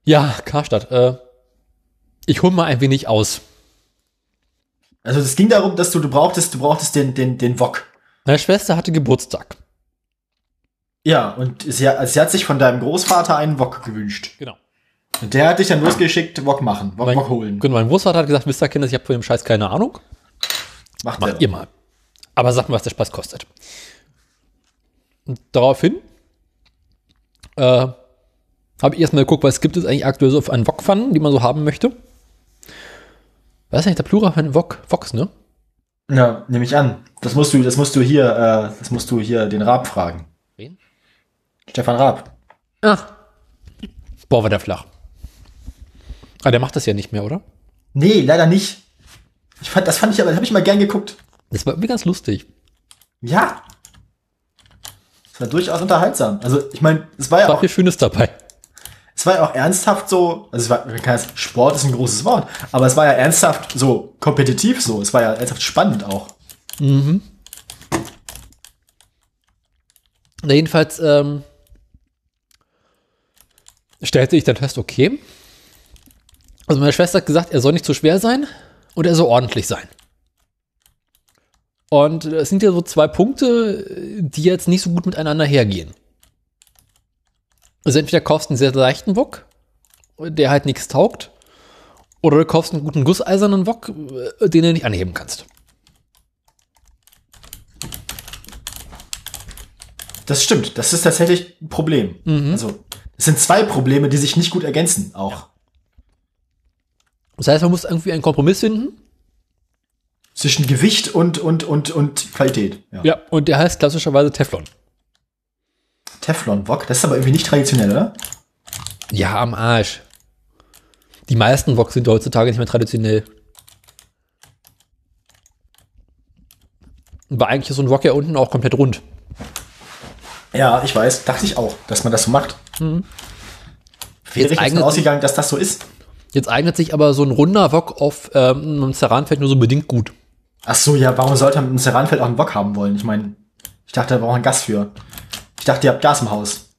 Ja, Karstadt. Äh, ich hole mal ein wenig aus. Also es ging darum, dass du, du brauchtest, du brauchtest den, den, den Wok. Meine Schwester hatte Geburtstag. Ja, und sie, also sie hat sich von deinem Großvater einen Wok gewünscht. Genau. Und der hat dich dann losgeschickt, Wok machen, Wok, Mein, Wok holen. genau, mein Großvater hat gesagt, ihr, Kinder, ich habe von dem Scheiß keine Ahnung. Macht, Macht ihr mal. Aber sagt mal, was der Spaß kostet. Und daraufhin äh, habe ich erstmal geguckt, was gibt es eigentlich aktuell so an Wokpfannen, die man so haben möchte. Was ist eigentlich der Plural von Wok? Woks, ne? Ja, nehme ich an. Das musst du, das musst du hier, äh, das musst du hier den Raab fragen. Wen? Stefan Raab. Ach. Boah, war der flach. Ah, der macht das ja nicht mehr, oder? Nee, leider nicht. Ich fand, das fand ich aber, habe ich mal gern geguckt. Das war irgendwie ganz lustig. Ja. Das war durchaus unterhaltsam. Also, ich meine, es war ja War auch, viel Schönes dabei. es war ja auch ernsthaft so, also es war, Sport ist ein großes Wort, aber es war ja ernsthaft so kompetitiv so. Es war ja ernsthaft spannend auch. Na, jedenfalls ähm, stellte ich dann fest, okay. Also meine Schwester hat gesagt, er soll nicht zu schwer sein und er soll ordentlich sein. Und es sind ja so zwei Punkte, die jetzt nicht so gut miteinander hergehen. Also entweder kaufst du einen sehr leichten Wok, der halt nichts taugt, oder du kaufst einen guten gusseisernen Wok, äh, den du nicht anheben kannst. Das stimmt. Das ist tatsächlich ein Problem. Also, es sind zwei Probleme, die sich nicht gut ergänzen auch. Das heißt, man muss irgendwie einen Kompromiss finden. Zwischen Gewicht und, und, und, und Qualität. Ja. Ja, und der heißt klassischerweise Teflon. Teflon-Wok, das ist aber irgendwie nicht traditionell, oder? Ja, am Arsch. Die meisten Woks sind heutzutage nicht mehr traditionell. War eigentlich so ein Wok ja unten auch komplett rund. Ja, ich weiß. Dachte ich auch, dass man das so macht. Wäre ich jetzt ausgegangen, dass das so ist. Jetzt eignet sich aber so ein runder Wok auf ähm, einem Ceranfeld nur so bedingt gut. Ach so, ja, warum sollte man mit einem Ceranfeld auch einen Wok haben wollen? Ich meine, ich dachte, da braucht man Gas für. Ich dachte, ihr habt Gas im Haus.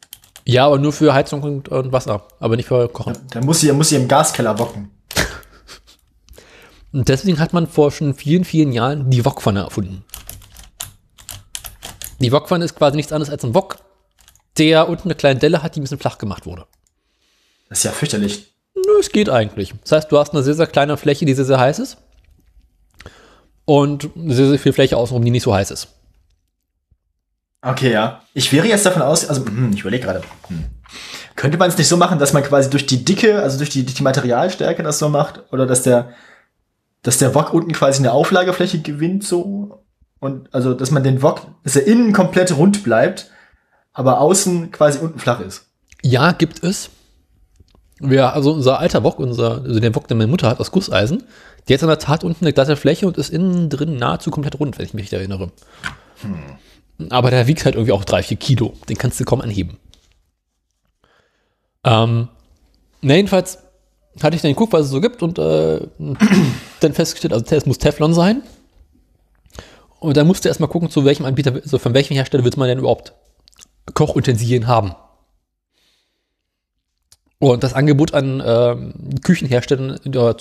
Ja, aber nur für Heizung und, und Wasser, aber nicht für Kochen. Dann muss sie, muss sie im Gaskeller wocken. Und deswegen hat man vor schon vielen, vielen Jahren die Wokpfanne erfunden. Die Wokpfanne ist quasi nichts anderes als ein Wok, der unten eine kleine Delle hat, die ein bisschen flach gemacht wurde. Das ist ja fürchterlich. Nö, es geht eigentlich. Das heißt, du hast eine sehr, sehr kleine Fläche, die sehr, sehr heiß ist. Und sehr, sehr viel Fläche außenrum, die nicht so heiß ist. Okay, ja. Ich wäre jetzt davon aus, also hm, ich überlege gerade. Hm. Könnte man es nicht so machen, dass man quasi durch die Dicke, also durch die, durch die Materialstärke das so macht? Oder dass der, dass der Wok unten quasi eine Auflagefläche gewinnt so? Und also, dass man den Wok, dass er innen komplett rund bleibt, aber außen quasi unten flach ist. Ja, gibt es. Ja, also unser alter Wok, unser, also der Wok, den meine Mutter hat aus Gusseisen, der hat in der Tat unten eine glatte Fläche und ist innen drin nahezu komplett rund, wenn ich mich erinnere. Aber der wiegt halt irgendwie auch drei, vier Kilo. Den kannst du kaum anheben. Ähm, na, jedenfalls hatte ich dann geguckt, was es so gibt und äh, dann festgestellt, also es muss Teflon sein. Und dann musste erstmal gucken, zu welchem Anbieter, also von welchem Hersteller wird man denn überhaupt Kochutensilien haben. Und das Angebot an ähm, Küchenherstellern, oder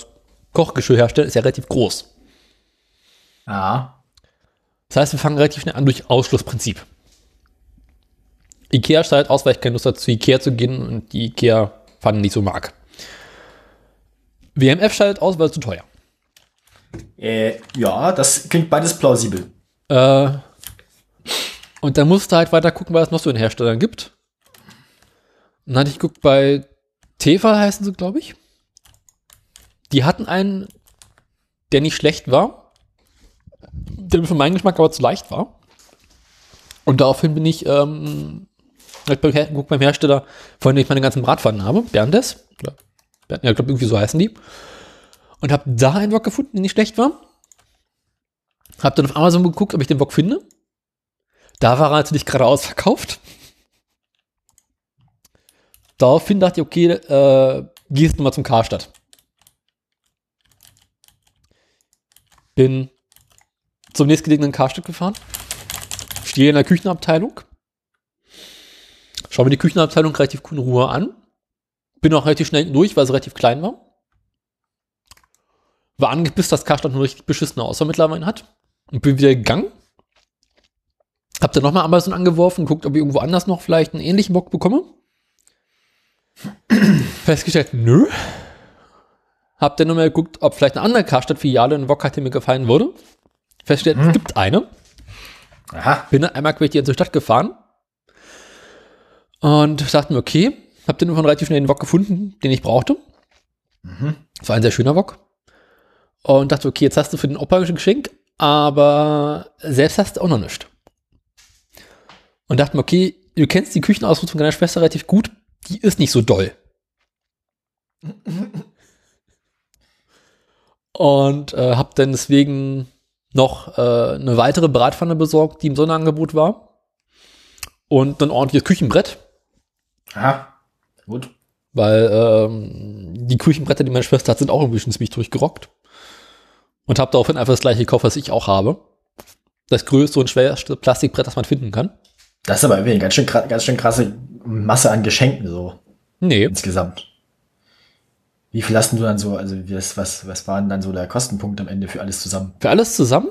Kochgeschirrherstellern ist ja relativ groß. Ja. Das heißt, wir fangen relativ schnell an durch Ausschlussprinzip. Ikea steigt aus, weil ich keine Lust hatte, zu Ikea zu gehen und die Ikea-Pfannen nicht so mag. WMF schaltet aus, weil es zu teuer. Äh, ja, das klingt beides plausibel. Äh, und dann musste halt weiter gucken, was es noch so in Herstellern gibt. Und dann hatte ich geguckt bei Tefal heißen sie, glaube ich. Die hatten einen, der nicht schlecht war, der für meinen Geschmack aber zu leicht war. Und daraufhin bin ich, ähm, ich beim, Hersteller, von dem ich meine ganzen Bratpfannen habe, Berndes. Ja, ich glaube, irgendwie so heißen die. Und habe da einen Wok gefunden, der nicht schlecht war. Hab dann auf Amazon geguckt, ob ich den Wok finde. Da war er natürlich gerade ausverkauft. Daraufhin dachte ich, okay, äh, gehst du mal zum Karstadt. Bin zum nächstgelegenen Karstadt gefahren. Stehe in der Küchenabteilung. Schau mir die Küchenabteilung relativ in Ruhe an. Bin auch relativ schnell durch, weil sie relativ klein war. War angepisst, dass Karstadt eine richtig beschissene Auswahl mittlerweile hat. Und bin wieder gegangen. Hab dann nochmal Amazon angeworfen, guckt, ob ich irgendwo anders noch vielleicht einen ähnlichen Bock bekomme. Festgestellt, nö. Hab dann nochmal geguckt, ob vielleicht eine andere Karstadt-Filiale in Wok hatte mir gefallen würde. Festgestellt, es gibt eine. Aha. Bin dann einmal quer hier zur Stadt gefahren. Und dachte mir, okay, hab dann irgendwann relativ schnell den Wok gefunden, den ich brauchte. Das war ein sehr schöner Wok. Und dachte, okay, jetzt hast du für den Opa ein Geschenk, aber selbst hast du auch noch nichts. Und dachte mir, okay, du kennst die Küchenausrüstung deiner Schwester relativ gut, die ist nicht so doll. Und äh, hab dann deswegen noch äh, eine weitere Bratpfanne besorgt, die im Sonderangebot war. Und ein ordentliches Küchenbrett, Aha. Gut. weil ähm, die Küchenbretter, die meine Schwester hat, sind auch irgendwie schon ziemlich durchgerockt. Und habe daraufhin einfach das gleiche gekauft, was ich auch habe. Das größte und schwerste Plastikbrett, das man finden kann. Das ist aber irgendwie eine ganz schön, ganz schön krasse Masse an Geschenken so Nee, insgesamt. Wie viel hast du dann so, also was, was war denn dann so der Kostenpunkt am Ende für alles zusammen? für alles zusammen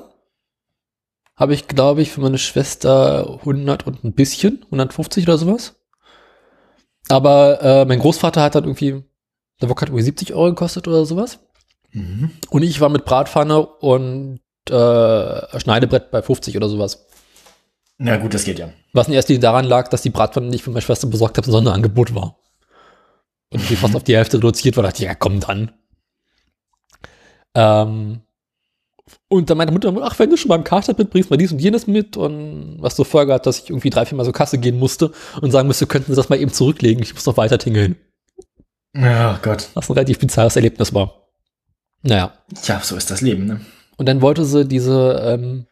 habe ich, glaube ich, für meine Schwester 100 und ein bisschen, 150 oder sowas. Aber äh, mein Großvater hat dann irgendwie, der Wok hat irgendwie 70 Euro gekostet oder sowas. Mhm. Und ich war mit Bratpfanne und äh, Schneidebrett bei 50 oder sowas. Na gut, das geht ja. Was in erster Linie daran lag, dass die Bratpfanne, die ich für meine Schwester besorgt habe, ein Sonderangebot war. Und die fast auf die Hälfte reduziert war, dachte ich, ja, komm dann. Ähm, und dann meinte Mutter, ach, wenn du schon beim Karstadt bist, bringst mal dies und jenes mit. Und was zur Folge hat, dass ich irgendwie drei, viermal so Kasse gehen musste und sagen müsste, könnten Sie das mal eben zurücklegen, ich muss noch weiter tingeln. Ja, Gott. Was ein relativ bizarres Erlebnis war. Naja. Tja, so ist das Leben, ne? Und dann wollte sie diese, ähm,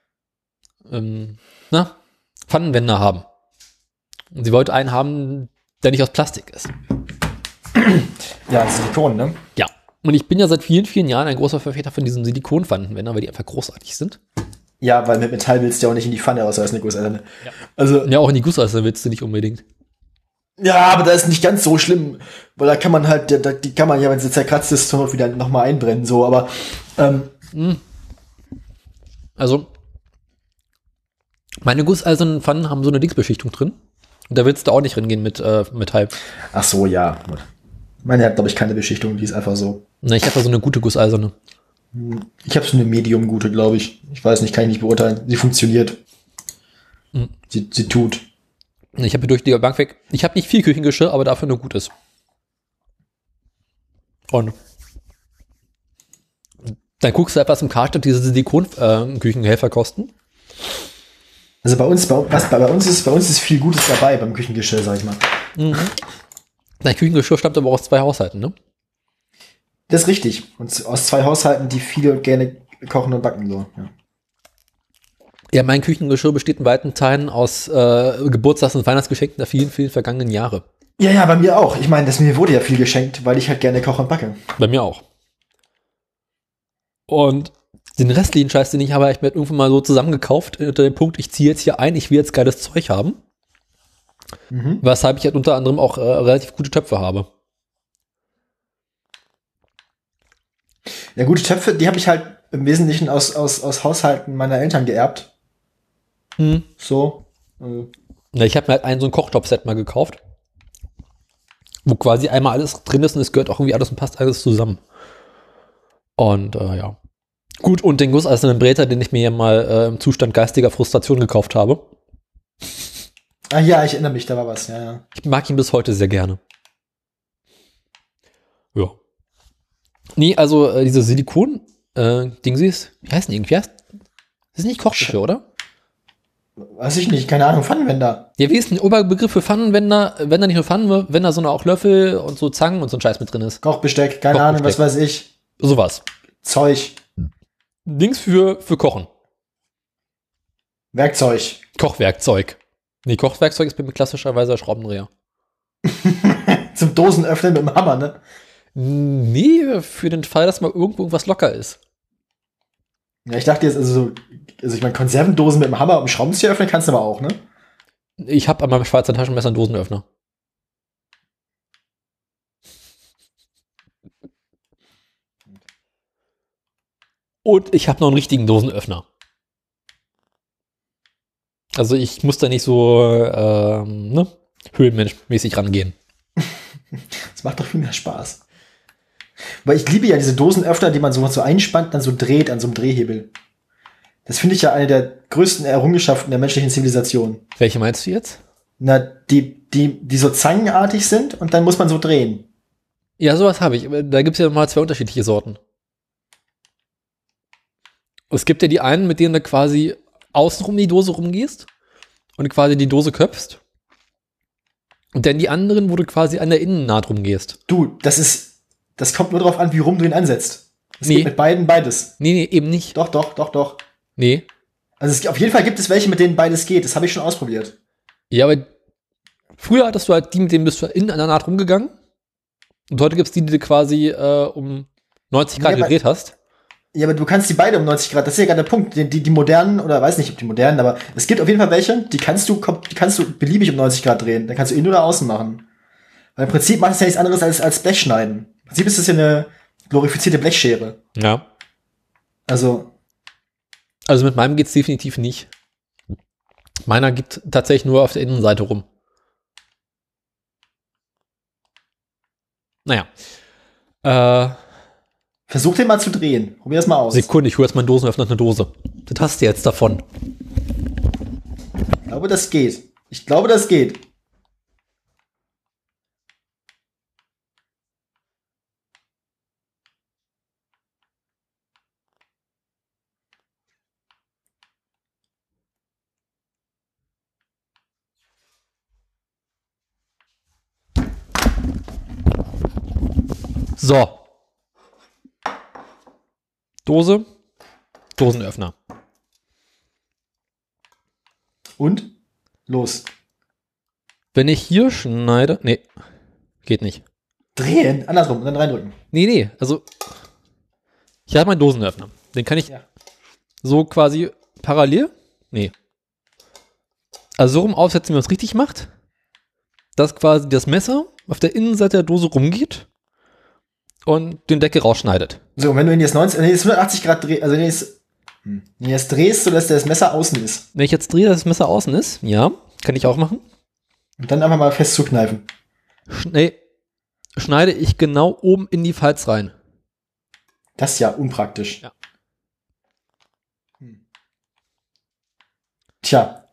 ähm, na, Pfannenwender haben. Und sie wollte einen haben, der nicht aus Plastik ist. Ja, Silikon, ne? Ja. Und ich bin ja seit vielen, vielen Jahren ein großer Verfechter von diesen Silikonpfannenwändern, weil die einfach großartig sind. Ja, weil mit Metall willst du ja auch nicht in die Pfanne raus, als eine Gusseiserne. Also, Ja, auch in die Gusseisen willst du nicht unbedingt. ja, aber da ist nicht ganz so schlimm, weil da kann man halt, da, die kann man ja, wenn sie zerkratzt ist, zur Not wieder nochmal einbrennen, so, aber, ähm, Also, meine gusseisernen Pfannen haben so eine Dingsbeschichtung drin. Und da willst du auch nicht reingehen mit äh, Metall. ach so, ja. Meine hat, glaube ich, keine Beschichtung, die ist einfach so. Na, ich habe da so eine gute gusseiserne. Ich habe so eine Medium-gute, glaube ich. Ich weiß nicht, kann ich nicht beurteilen. Sie funktioniert. Mhm. Sie, sie tut. Ich habe durch die Bank weg. Ich habe nicht viel Küchengeschirr, aber dafür nur gutes. Und dann guckst du etwas im Karstadt, diese Silikon-Küchenhelfer kosten. Also bei uns, bei, was, bei, uns ist, bei uns ist viel Gutes dabei beim Küchengeschirr, sag ich mal. Dein Küchengeschirr stammt aber aus zwei Haushalten, ne? Das ist richtig. Und aus zwei Haushalten, die viel und gerne kochen und backen, so. Ja. Ja, mein Küchengeschirr besteht in weiten Teilen aus äh, Geburtstags- und Weihnachtsgeschenken der vielen, vielen vergangenen Jahre. Ja, ja, bei mir auch. Ich meine, das mir wurde ja viel geschenkt, weil ich halt gerne koche und backe. Bei mir auch. Und den restlichen Scheiß, den ich habe, ich mir irgendwann mal so zusammengekauft, unter dem Punkt, ich ziehe jetzt hier ein, ich will jetzt geiles Zeug haben. Mhm. Weshalb ich halt unter anderem auch äh, relativ gute Töpfe habe. Ja, gute Töpfe, die habe ich halt im Wesentlichen aus, aus, aus Haushalten meiner Eltern geerbt. Hm. So. Äh, Ja, ich habe mir halt ein so ein Kochtopf-Set mal gekauft, wo quasi einmal alles drin ist und es gehört auch irgendwie alles und passt alles zusammen. Und äh, ja. Gut, und den gusseisernen Bräter, den ich mir ja mal äh, im Zustand geistiger Frustration gekauft habe. Ah ja, ich erinnere mich, da war was, ja, ja. Ich mag ihn bis heute sehr gerne. Ja. Nee, also äh, diese Silikon, äh, Dingsies, wie heißen die irgendwie? Das ist nicht Kochgeschirr, oder? Weiß ich nicht, keine Ahnung, Pfannenwender. Ja, wie ist denn der Oberbegriff für Pfannenwender, wenn da nicht nur Pfannenwender, sondern auch Löffel und so Zangen und so ein Scheiß mit drin ist? Kochbesteck, keine Ahnung, was Kochbesteck. weiß ich. Sowas. Zeug. Dings für, für Kochen. Werkzeug. Kochwerkzeug. Nee, Kochwerkzeug ist bei mir klassischerweise Schraubendreher. Zum Dosenöffnen mit dem Hammer, ne? Nee, für den Fall, dass mal irgendwo irgendwas locker ist. Ja, ich dachte jetzt, also so, also ich meine, Konservendosen mit dem Hammer und dem Schraubenzieher öffnen kannst du aber auch, ne? Ich habe an meinem Schweizer Taschenmesser einen Dosenöffner. Und ich habe noch einen richtigen Dosenöffner. Also ich muss da nicht so ähm, ne, höhlenmenschmäßig rangehen. Das macht doch viel mehr Spaß. Weil ich liebe ja diese Dosenöffner, die man so, so einspannt, dann so dreht an so einem Drehhebel. Das finde ich ja eine der größten Errungenschaften der menschlichen Zivilisation. Welche meinst du jetzt? Na, die, die, die so zangenartig sind und dann muss man so drehen. Ja, sowas habe ich. Da gibt es ja mal zwei unterschiedliche Sorten. Es gibt ja die einen, mit denen du quasi außenrum die Dose rumgehst und quasi die Dose köpfst. Und dann die anderen, wo du quasi an der Innennaht rumgehst. Du, das ist, das kommt nur darauf an, wie rum du ihn ansetzt. Es Nee. gibt mit beiden beides. Nee, nee, eben nicht. Doch, doch, doch, doch. Nee. Also es, auf jeden Fall gibt es welche, mit denen beides geht. Das habe ich schon ausprobiert. Ja, aber früher hattest du halt die, mit denen bist du innen an der Naht rumgegangen. Und heute gibt's die, die du quasi äh, um 90 Grad aber- gedreht hast. Ja, aber du kannst die beide um 90 Grad. Das ist ja gerade der Punkt. Die, die, die modernen, oder weiß nicht, ob die modernen, aber es gibt auf jeden Fall welche, die kannst du, die kannst du beliebig um 90 Grad drehen. Dann kannst du innen oder außen machen. Weil im Prinzip macht es ja nichts anderes als, als Blech schneiden. Im Prinzip ist es ja eine glorifizierte Blechschere. Ja. Also, Also mit meinem geht's definitiv nicht. Meiner gibt tatsächlich nur auf der Innenseite rum. Naja. Äh, versuch den mal zu drehen. Probier das mal aus. Sekunde, ich hole jetzt meinen Dosenöffner aus einer Dose. Das hast du jetzt davon. Ich glaube, das geht. Ich glaube, das geht. So. Dose. Dosenöffner. Und? Los. Wenn ich hier schneide. Nee. Geht nicht. Drehen. Andersrum. Und dann reindrücken. Nee, nee. Also. Ich habe meinen Dosenöffner. Den kann ich Ja. so quasi parallel. Nee. Also so rum aufsetzen, wie man es richtig macht. Dass quasi das Messer auf der Innenseite der Dose rumgeht und den Deckel rausschneidet. So, und wenn du ihn jetzt 90, wenn du jetzt 180 Grad drehst, also wenn du jetzt, wenn du jetzt drehst, sodass das Messer außen ist. Wenn ich jetzt drehe, dass das Messer außen ist, ja, kann ich auch machen. Und dann einfach mal fest zukneifen. Sch nee, schneide ich genau oben in die Falz rein. Das ist ja unpraktisch. Ja. Hm. Tja.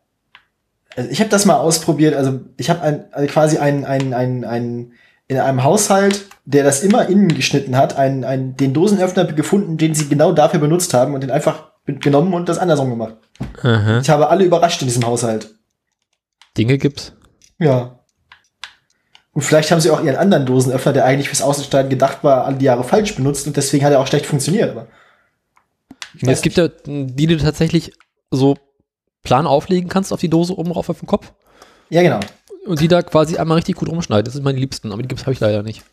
Also ich habe das mal ausprobiert. Also ich habe ein, also quasi einen, einen, einen, einen, in einem Haushalt, der das immer innen geschnitten hat, einen, einen, den Dosenöffner gefunden, den sie genau dafür benutzt haben und den einfach genommen und das andersrum gemacht. Aha. Ich habe alle überrascht in diesem Haushalt. Dinge gibt's. Ja. Und vielleicht haben sie auch ihren anderen Dosenöffner, der eigentlich fürs Außenschneiden gedacht war, alle die Jahre falsch benutzt und deswegen hat er auch schlecht funktioniert. Aber Es gibt ja die, die du tatsächlich so plan auflegen kannst auf die Dose oben rauf auf den Kopf ja, genau. Und die da quasi einmal richtig gut rumschneiden. Das sind meine Liebsten, aber die gibt's habe ich leider nicht.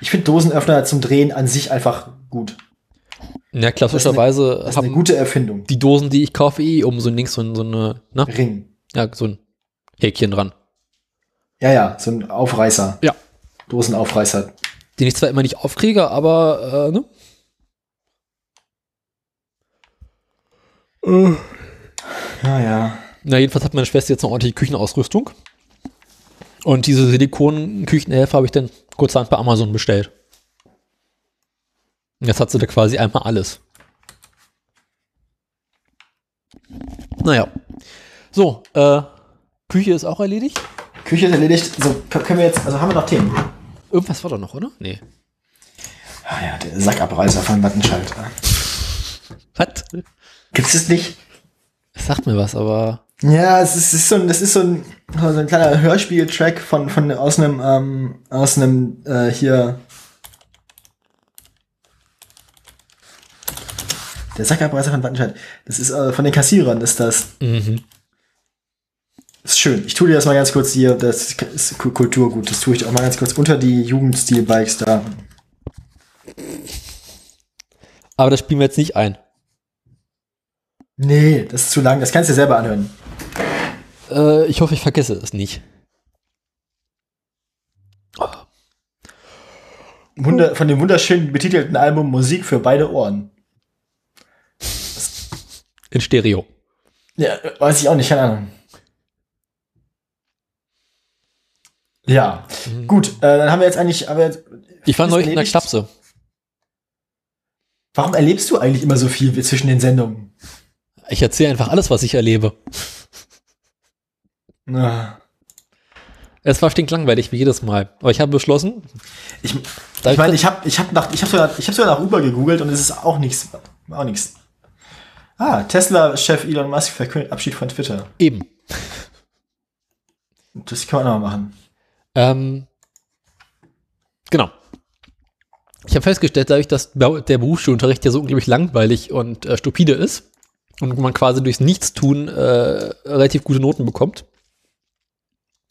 Ich finde Dosenöffner zum Drehen an sich einfach gut. Ja, klassischerweise Das ist eine haben gute Erfindung. die Dosen, die ich kaufe, eh oben so links so, ein- so eine, na, Ring. ja, so ein Häkchen dran. Ja, ja, so ein Aufreißer. Ja. Dosenaufreißer. Den ich zwar immer nicht aufkriege, aber, äh, ne? Ja, ja. Na, jedenfalls hat meine Schwester jetzt eine ordentliche Küchenausrüstung. Und diese Silikon-Küchenhelfer habe ich dann kurzerhand bei Amazon bestellt. Und jetzt hat sie da quasi einmal alles. Naja. So, äh, Küche ist auch erledigt. Küche ist erledigt. So, können wir jetzt, also haben wir noch Themen? Irgendwas war doch noch, oder? Nee. Ah ja, der Sackabreißer von Wattenscheid. Was? Gibt es das nicht? Das sagt mir was, aber. Ja, es ist, ist so ein, das ist so ein, so ein kleiner Hörspiel-Track von, von, aus einem, ähm, aus einem, äh, hier. Der Sackerpreis von Wattenscheid. Das ist äh, von den Kassierern, ist das. Mhm. Ist schön. Ich tue dir das mal ganz kurz hier. Das ist Ku- Kulturgut. Das tue ich auch mal ganz kurz unter die Jugendstil-Bikes da. Aber das spielen wir jetzt nicht ein. Nee, das ist zu lang. Das kannst du dir selber anhören. Äh, ich hoffe, ich vergesse es nicht. Wunder, von dem wunderschön betitelten Album Musik für beide Ohren. In Stereo. Ja, weiß ich auch nicht, keine Ahnung. Ja, gut, äh, dann haben wir jetzt eigentlich, aber jetzt, Ich war neulich in der? Klapse. warum erlebst du eigentlich immer so viel zwischen den Sendungen? Ich erzähle einfach alles, was ich erlebe. Ah. Es war stinklangweilig wie jedes Mal. Aber ich habe beschlossen, Ich, da ich meine, ich habe ich hab nach, ich hab sogar, ich hab sogar nach Uber gegoogelt und es ist auch nichts, auch nichts. Ah, Tesla-Chef Elon Musk verkündet Abschied von Twitter. eben. Das kann man auch machen. Ähm, genau. Ich habe festgestellt, dadurch, dass der Berufsschulunterricht ja so unglaublich langweilig und äh, stupide ist und man quasi durchs Nichtstun äh, relativ gute Noten bekommt.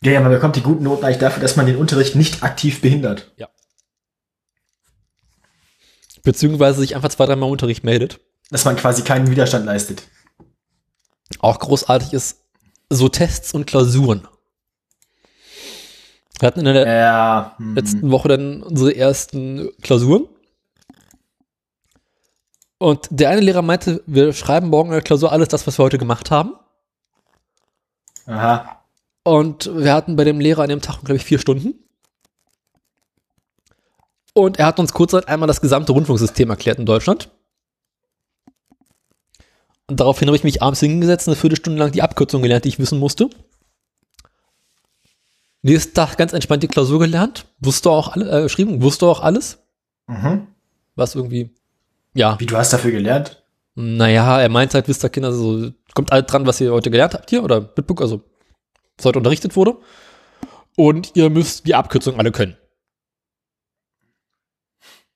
Ja, ja, man bekommt die guten Noten eigentlich dafür, dass man den Unterricht nicht aktiv behindert. Beziehungsweise sich einfach zwei, dreimal im Unterricht meldet. Dass man quasi keinen Widerstand leistet. Auch großartig ist so Tests und Klausuren. Wir hatten in der Ja. hm. letzten Woche dann unsere ersten Klausuren. Und der eine Lehrer meinte, wir schreiben morgen in der Klausur alles das, was wir heute gemacht haben. Aha. Und wir hatten bei dem Lehrer an dem Tag, glaube ich, vier Stunden. Und er hat uns kurzerhand einmal das gesamte Rundfunksystem erklärt in Deutschland. Und daraufhin habe ich mich abends hingesetzt und eine Viertelstunde lang die Abkürzung gelernt, die ich wissen musste. Nächsten Tag ganz entspannt die Klausur gelernt. Wusste auch alle, äh, geschrieben, wusste auch alles. Mhm. Was irgendwie, ja, Wie, du hast dafür gelernt? naja, er meint halt, wisst ihr Kinder, so, kommt alles dran, was ihr heute gelernt habt hier oder mitbekommen, also, heute unterrichtet wurde. Und ihr müsst die Abkürzung alle können.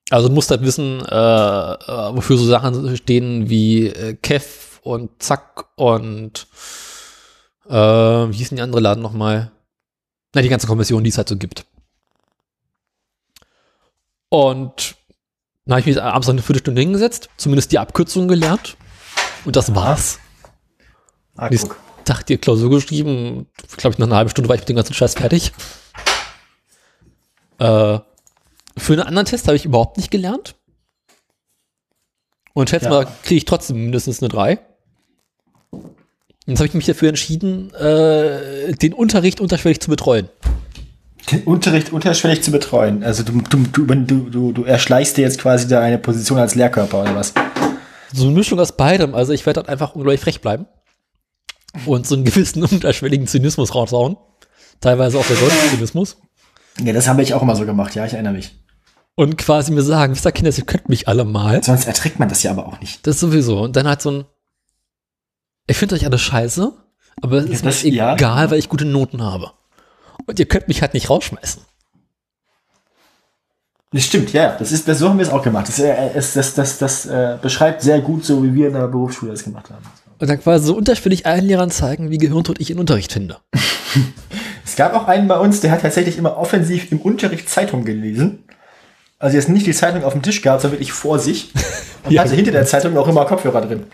Also du musst halt wissen, äh, äh, wofür so Sachen stehen wie äh, Kev und Zack und äh, wie hieß denn die andere Laden nochmal? Na, die ganze Kommission, die es halt so gibt. Und dann habe ich mich abends eine Viertelstunde hingesetzt, zumindest die Abkürzung gelernt. Und das war's. Ah, Nächsten guck. Tag die Klausur geschrieben. Glaube ich, nach einer halben Stunde war ich mit dem ganzen Scheiß fertig. Äh, für einen anderen Test habe ich überhaupt nicht gelernt. Und schätze Ja. mal, kriege ich trotzdem mindestens eine 3. Und jetzt habe ich mich dafür entschieden, äh, den Unterricht unterschwellig zu betreuen. Den Unterricht unterschwellig zu betreuen. Also du, du, du, du, du, erschleichst dir jetzt quasi da eine Position als Lehrkörper oder was? So eine Mischung aus beidem. Also ich werde halt einfach unglaublich frech bleiben. Und so einen gewissen unterschwelligen Zynismus raushauen. Teilweise auch der deutsche Zynismus. Ja, das habe ich auch immer so gemacht, ja, ich erinnere mich. Und quasi mir sagen, wisst ihr Kinder, ihr könnt mich alle mal. Sonst erträgt man das ja aber auch nicht. Das sowieso. Und dann halt so ein, ich finde euch alle scheiße, aber es Ja, ist das- mir ja. egal, weil ich gute Noten habe. Und ihr könnt mich halt nicht rausschmeißen. Das stimmt, ja. Das ist, das so haben wir es auch gemacht. Das, äh, es- das, das, das, äh, beschreibt sehr gut, so wie wir in der Berufsschule das gemacht haben. Und dann quasi so unterschwellig allen Lehrern zeigen, wie gehirntot ich in Unterricht finde. Es gab auch einen bei uns, der hat tatsächlich immer offensiv im Unterricht Zeitung gelesen. Also jetzt nicht die Zeitung auf dem Tisch gehabt, sondern wirklich vor sich. Und Ja. hatte hinter der Zeitung auch immer Kopfhörer drin.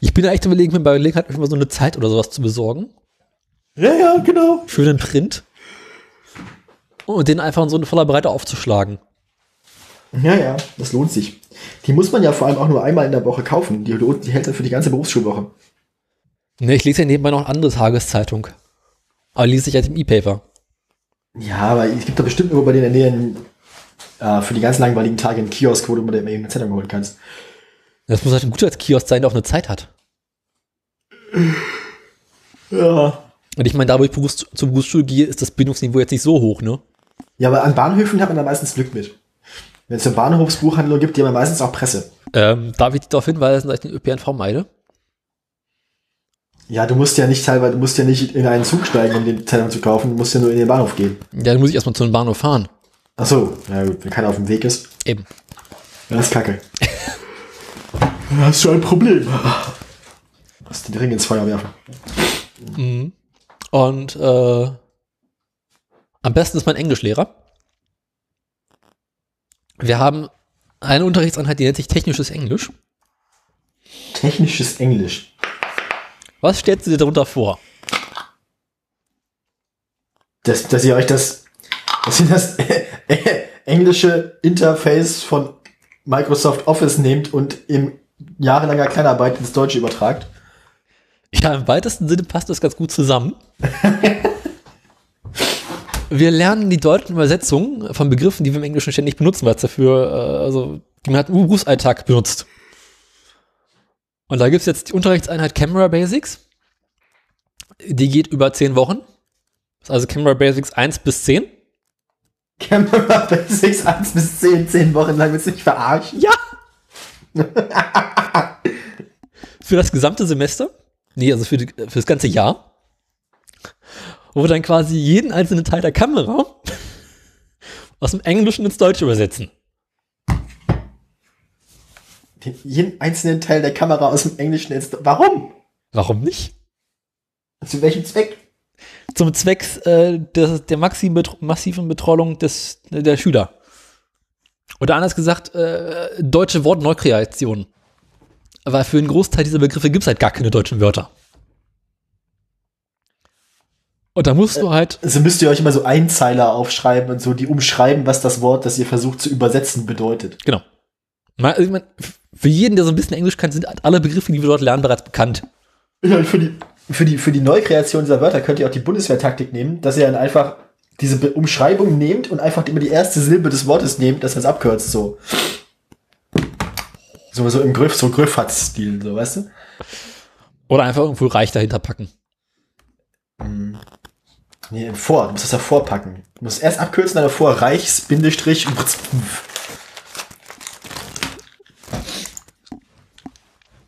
Ich bin echt überlegen, mir bei Gelegenheit mal so eine Zeit oder sowas zu besorgen. Ja, ja, genau. Für den Print. Und den einfach in so eine voller Breite aufzuschlagen. Ja, ja, das lohnt sich. Die muss man ja vor allem auch nur einmal in der Woche kaufen. Die, die hält dann für die ganze Berufsschulwoche. Ne, ich lese ja nebenbei noch eine andere Tageszeitung. Aber lese ich halt im E-Paper. Ja, aber es gibt da bestimmt irgendwo bei dir in der Nähe einen, äh, für die ganz langweiligen Tage einen Kiosk, wo du dir eben eine Zeitung holen kannst. Das muss halt ein guter Kiosk sein, der auch eine Zeit hat. Ja. Und ich meine, da wo ich Berufs zur Berufsschule gehe, ist das Bildungsniveau jetzt nicht so hoch, ne? Ja, aber an Bahnhöfen hat man da meistens Glück mit. Wenn es eine Bahnhofsbuchhandlung gibt, die haben ja meistens auch Presse. Ähm, darf ich dich darauf hinweisen, dass ich den ÖPNV meide? Ja, du musst ja nicht teilweise, du musst ja nicht in einen Zug steigen, um die Zeitung zu kaufen, du musst ja nur in den Bahnhof gehen. Ja, dann muss ich erstmal zu einem Bahnhof fahren. Ach so, ja gut, wenn keiner auf dem Weg ist. Eben. Das ist kacke. Da hast du ein Problem. Hast den Ring ins Feuer werfen. Und äh, am besten ist mein Englischlehrer. Wir haben eine Unterrichtseinheit, die nennt sich technisches Englisch. Technisches Englisch. Was stellst du dir darunter vor? Dass, dass ihr euch das, dass ihr das englische Interface von Microsoft Office nehmt und in jahrelanger Kleinarbeit ins Deutsche übertragt. Ja, im weitesten Sinne passt das ganz gut zusammen. wir lernen die deutschen Übersetzungen von Begriffen, die wir im Englischen ständig benutzen, weil es dafür, äh, also, die man halt im Berufsalltag benutzt. Und da gibt's jetzt die Unterrichtseinheit Camera Basics. Die geht über zehn Wochen. Das ist also Camera Basics 1 bis 10. Camera Basics 1 bis 10, 10 Wochen lang willst du mich verarschen? Ja! für das gesamte Semester. Nee, also für, die, für das ganze Jahr. Wo wir dann quasi jeden einzelnen Teil der Kamera aus dem Englischen ins Deutsche übersetzen. Den, jeden einzelnen Teil der Kamera aus dem Englischen ins. Warum? Warum nicht? Zu welchem Zweck? Zum Zweck äh, der massiven, Bet massiven Betreuung des, der Schüler. Oder anders gesagt, äh, deutsche Wortneukreation. Weil für einen Großteil dieser Begriffe gibt es halt gar keine deutschen Wörter. Und da musst du halt. Also müsst ihr euch immer so Einzeiler aufschreiben und so, die umschreiben, was das Wort, das ihr versucht zu übersetzen, bedeutet. Genau. Also ich mein, für jeden, der so ein bisschen Englisch kann, sind alle Begriffe, die wir dort lernen, bereits bekannt. Ja, für die, für die, für die Neukreation dieser Wörter könnt ihr auch die Bundeswehrtaktik nehmen, dass ihr dann einfach diese Be Umschreibung nehmt und einfach immer die erste Silbe des Wortes nehmt, das das abkürzt, so. So, so im Griff, so Griffhatz-Stil, so, weißt du? Oder einfach irgendwo reich dahinter packen. Nee, vor, du musst das davor packen. Du musst erst abkürzen, dann davor Reichs, Bindestrich,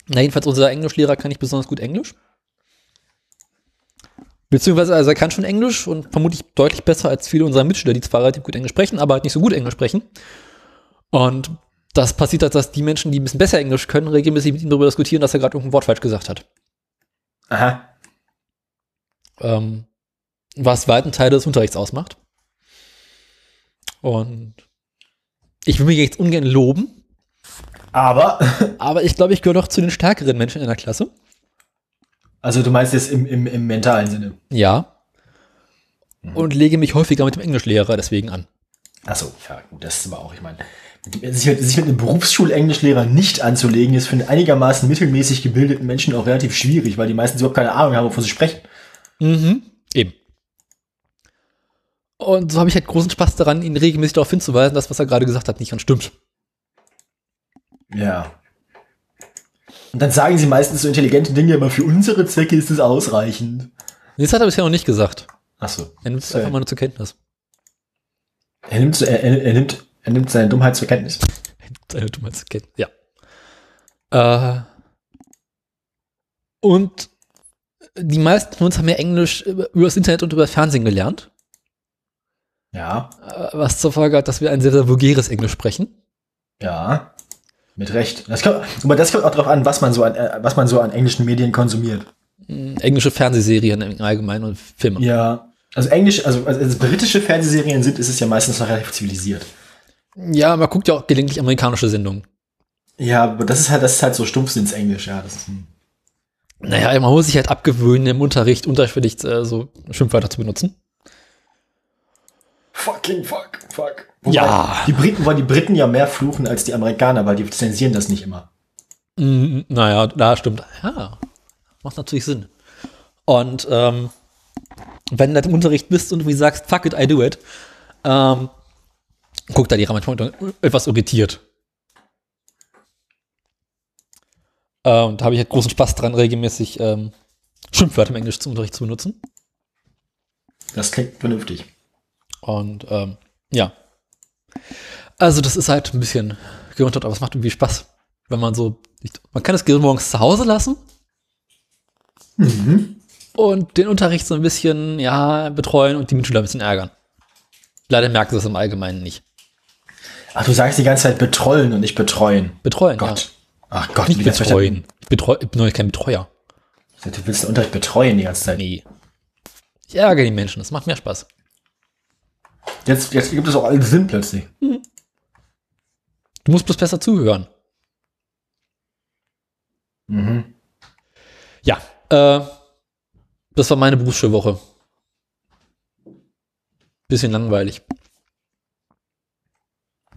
Na, jedenfalls unser Englischlehrer kann nicht besonders gut Englisch. Beziehungsweise, also er kann schon Englisch und vermutlich deutlich besser als viele unserer Mitschüler, die zwar relativ gut Englisch sprechen, aber halt nicht so gut Englisch sprechen. Und das passiert halt, dass die Menschen, die ein bisschen besser Englisch können, regelmäßig mit ihm darüber diskutieren, dass er gerade irgendein Wort falsch gesagt hat. Aha. Ähm, was weiten Teile des Unterrichts ausmacht. Und ich will mich jetzt ungern loben, Aber, aber ich glaube, ich gehöre doch zu den stärkeren Menschen in der Klasse. also du meinst jetzt im, im, im mentalen Sinne. Ja. Und lege mich häufiger mit dem Englischlehrer deswegen an. Achso, ja, gut, das ist aber auch, ich meine, sich mit, sich mit einem Berufsschul-Englischlehrer nicht anzulegen, ist für einen einigermaßen mittelmäßig gebildeten Menschen auch relativ schwierig, weil die meistens überhaupt keine Ahnung haben, wovon sie sprechen. Mhm. Eben. Und so habe ich halt großen Spaß daran, ihn regelmäßig darauf hinzuweisen, dass was er gerade gesagt hat, nicht ganz stimmt. Ja. Und dann sagen sie meistens so intelligente Dinge, aber für unsere Zwecke ist es ausreichend. Das hat er bisher noch nicht gesagt. Achso. Er nimmt es einfach mal nur zur Kenntnis. Er nimmt, so- er, er, er nimmt, er nimmt seine Dummheit zur Kenntnis. Seine Dummheit zur Kenntnis, ja. Äh, und die meisten von uns haben ja Englisch über über das Internet und über das Fernsehen gelernt, Ja, äh, was zur Folge hat, dass wir ein sehr, sehr vulgäres Englisch sprechen. ja. Mit Recht. Das kommt, aber das kommt auch darauf an, was man so an, äh, was man so an englischen Medien konsumiert. Englische Fernsehserien im Allgemeinen und Filme. Ja. Also Englisch, also, also, also britische Fernsehserien sind, ist es ja meistens noch relativ zivilisiert. Ja, man guckt ja auch gelegentlich amerikanische Sendungen. Ja, aber das ist halt, das ist halt so Stumpfsinns-Englisch, ja. Das ist Naja, man muss sich halt abgewöhnen, im Unterricht unterschwellig äh, so Schimpfwörter zu benutzen. Fucking fuck, fuck. Ja. Die Briten wollen die Briten ja mehr fluchen als die Amerikaner, weil die zensieren das nicht immer. Mm, naja, da stimmt. Ja, macht natürlich Sinn. Und ähm, wenn du im Unterricht bist und du sagst, fuck it, I do it, ähm, guckt da die manchmal etwas irritiert. Ähm, da habe ich halt großen Spaß dran, regelmäßig ähm, Schimpfwörter im Englisch zum Unterricht zu benutzen. Das klingt vernünftig. Und ähm, ja. Also das ist halt ein bisschen geunter, aber es macht irgendwie Spaß, wenn man so, man kann das Gehirn morgens zu Hause lassen und den Unterricht so ein bisschen, ja, betreuen und die Mitschüler ein bisschen ärgern. Leider merken sie es im Allgemeinen nicht. Ach, du sagst die ganze Zeit betreuen und nicht betreuen. Betreuen, Gott. Ach Gott, ja. Nicht betreuen. Ich, betreu, ich bin doch kein Betreuer. Du willst den Unterricht betreuen die ganze Zeit. Nee. Ich ärgere die Menschen, das macht mehr Spaß. Jetzt, jetzt gibt es auch allen Sinn plötzlich. Du musst bloß besser zuhören. Mhm. Ja, äh, das war meine Berufsschulwoche. Bisschen langweilig.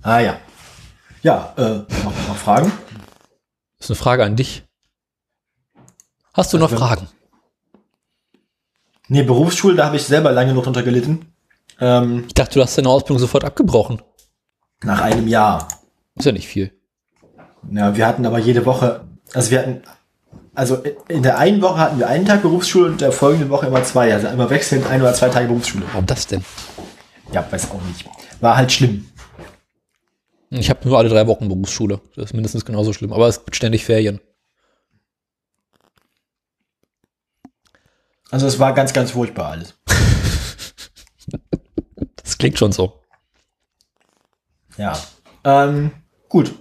Ah ja. Ja, äh, noch, noch Fragen? Das ist eine Frage an dich. Hast du noch Also, Fragen? Nee, Berufsschule, da habe ich selber lange noch drunter gelitten. Ähm, Ich dachte, du hast deine Ausbildung sofort abgebrochen. nach einem Jahr. Ist ja nicht viel. Ja, wir hatten aber jede Woche, also wir hatten, also in der einen Woche hatten wir einen Tag Berufsschule und der folgenden Woche immer zwei. Also immer wechselnd ein oder zwei Tage Berufsschule. Warum das denn? Ja, weiß auch nicht. War halt schlimm. Ich habe nur alle drei Wochen Berufsschule. Das ist mindestens genauso schlimm. Aber es gibt ständig Ferien. Also es war ganz, ganz furchtbar alles. Klingt schon so. Ja. Ähm, gut.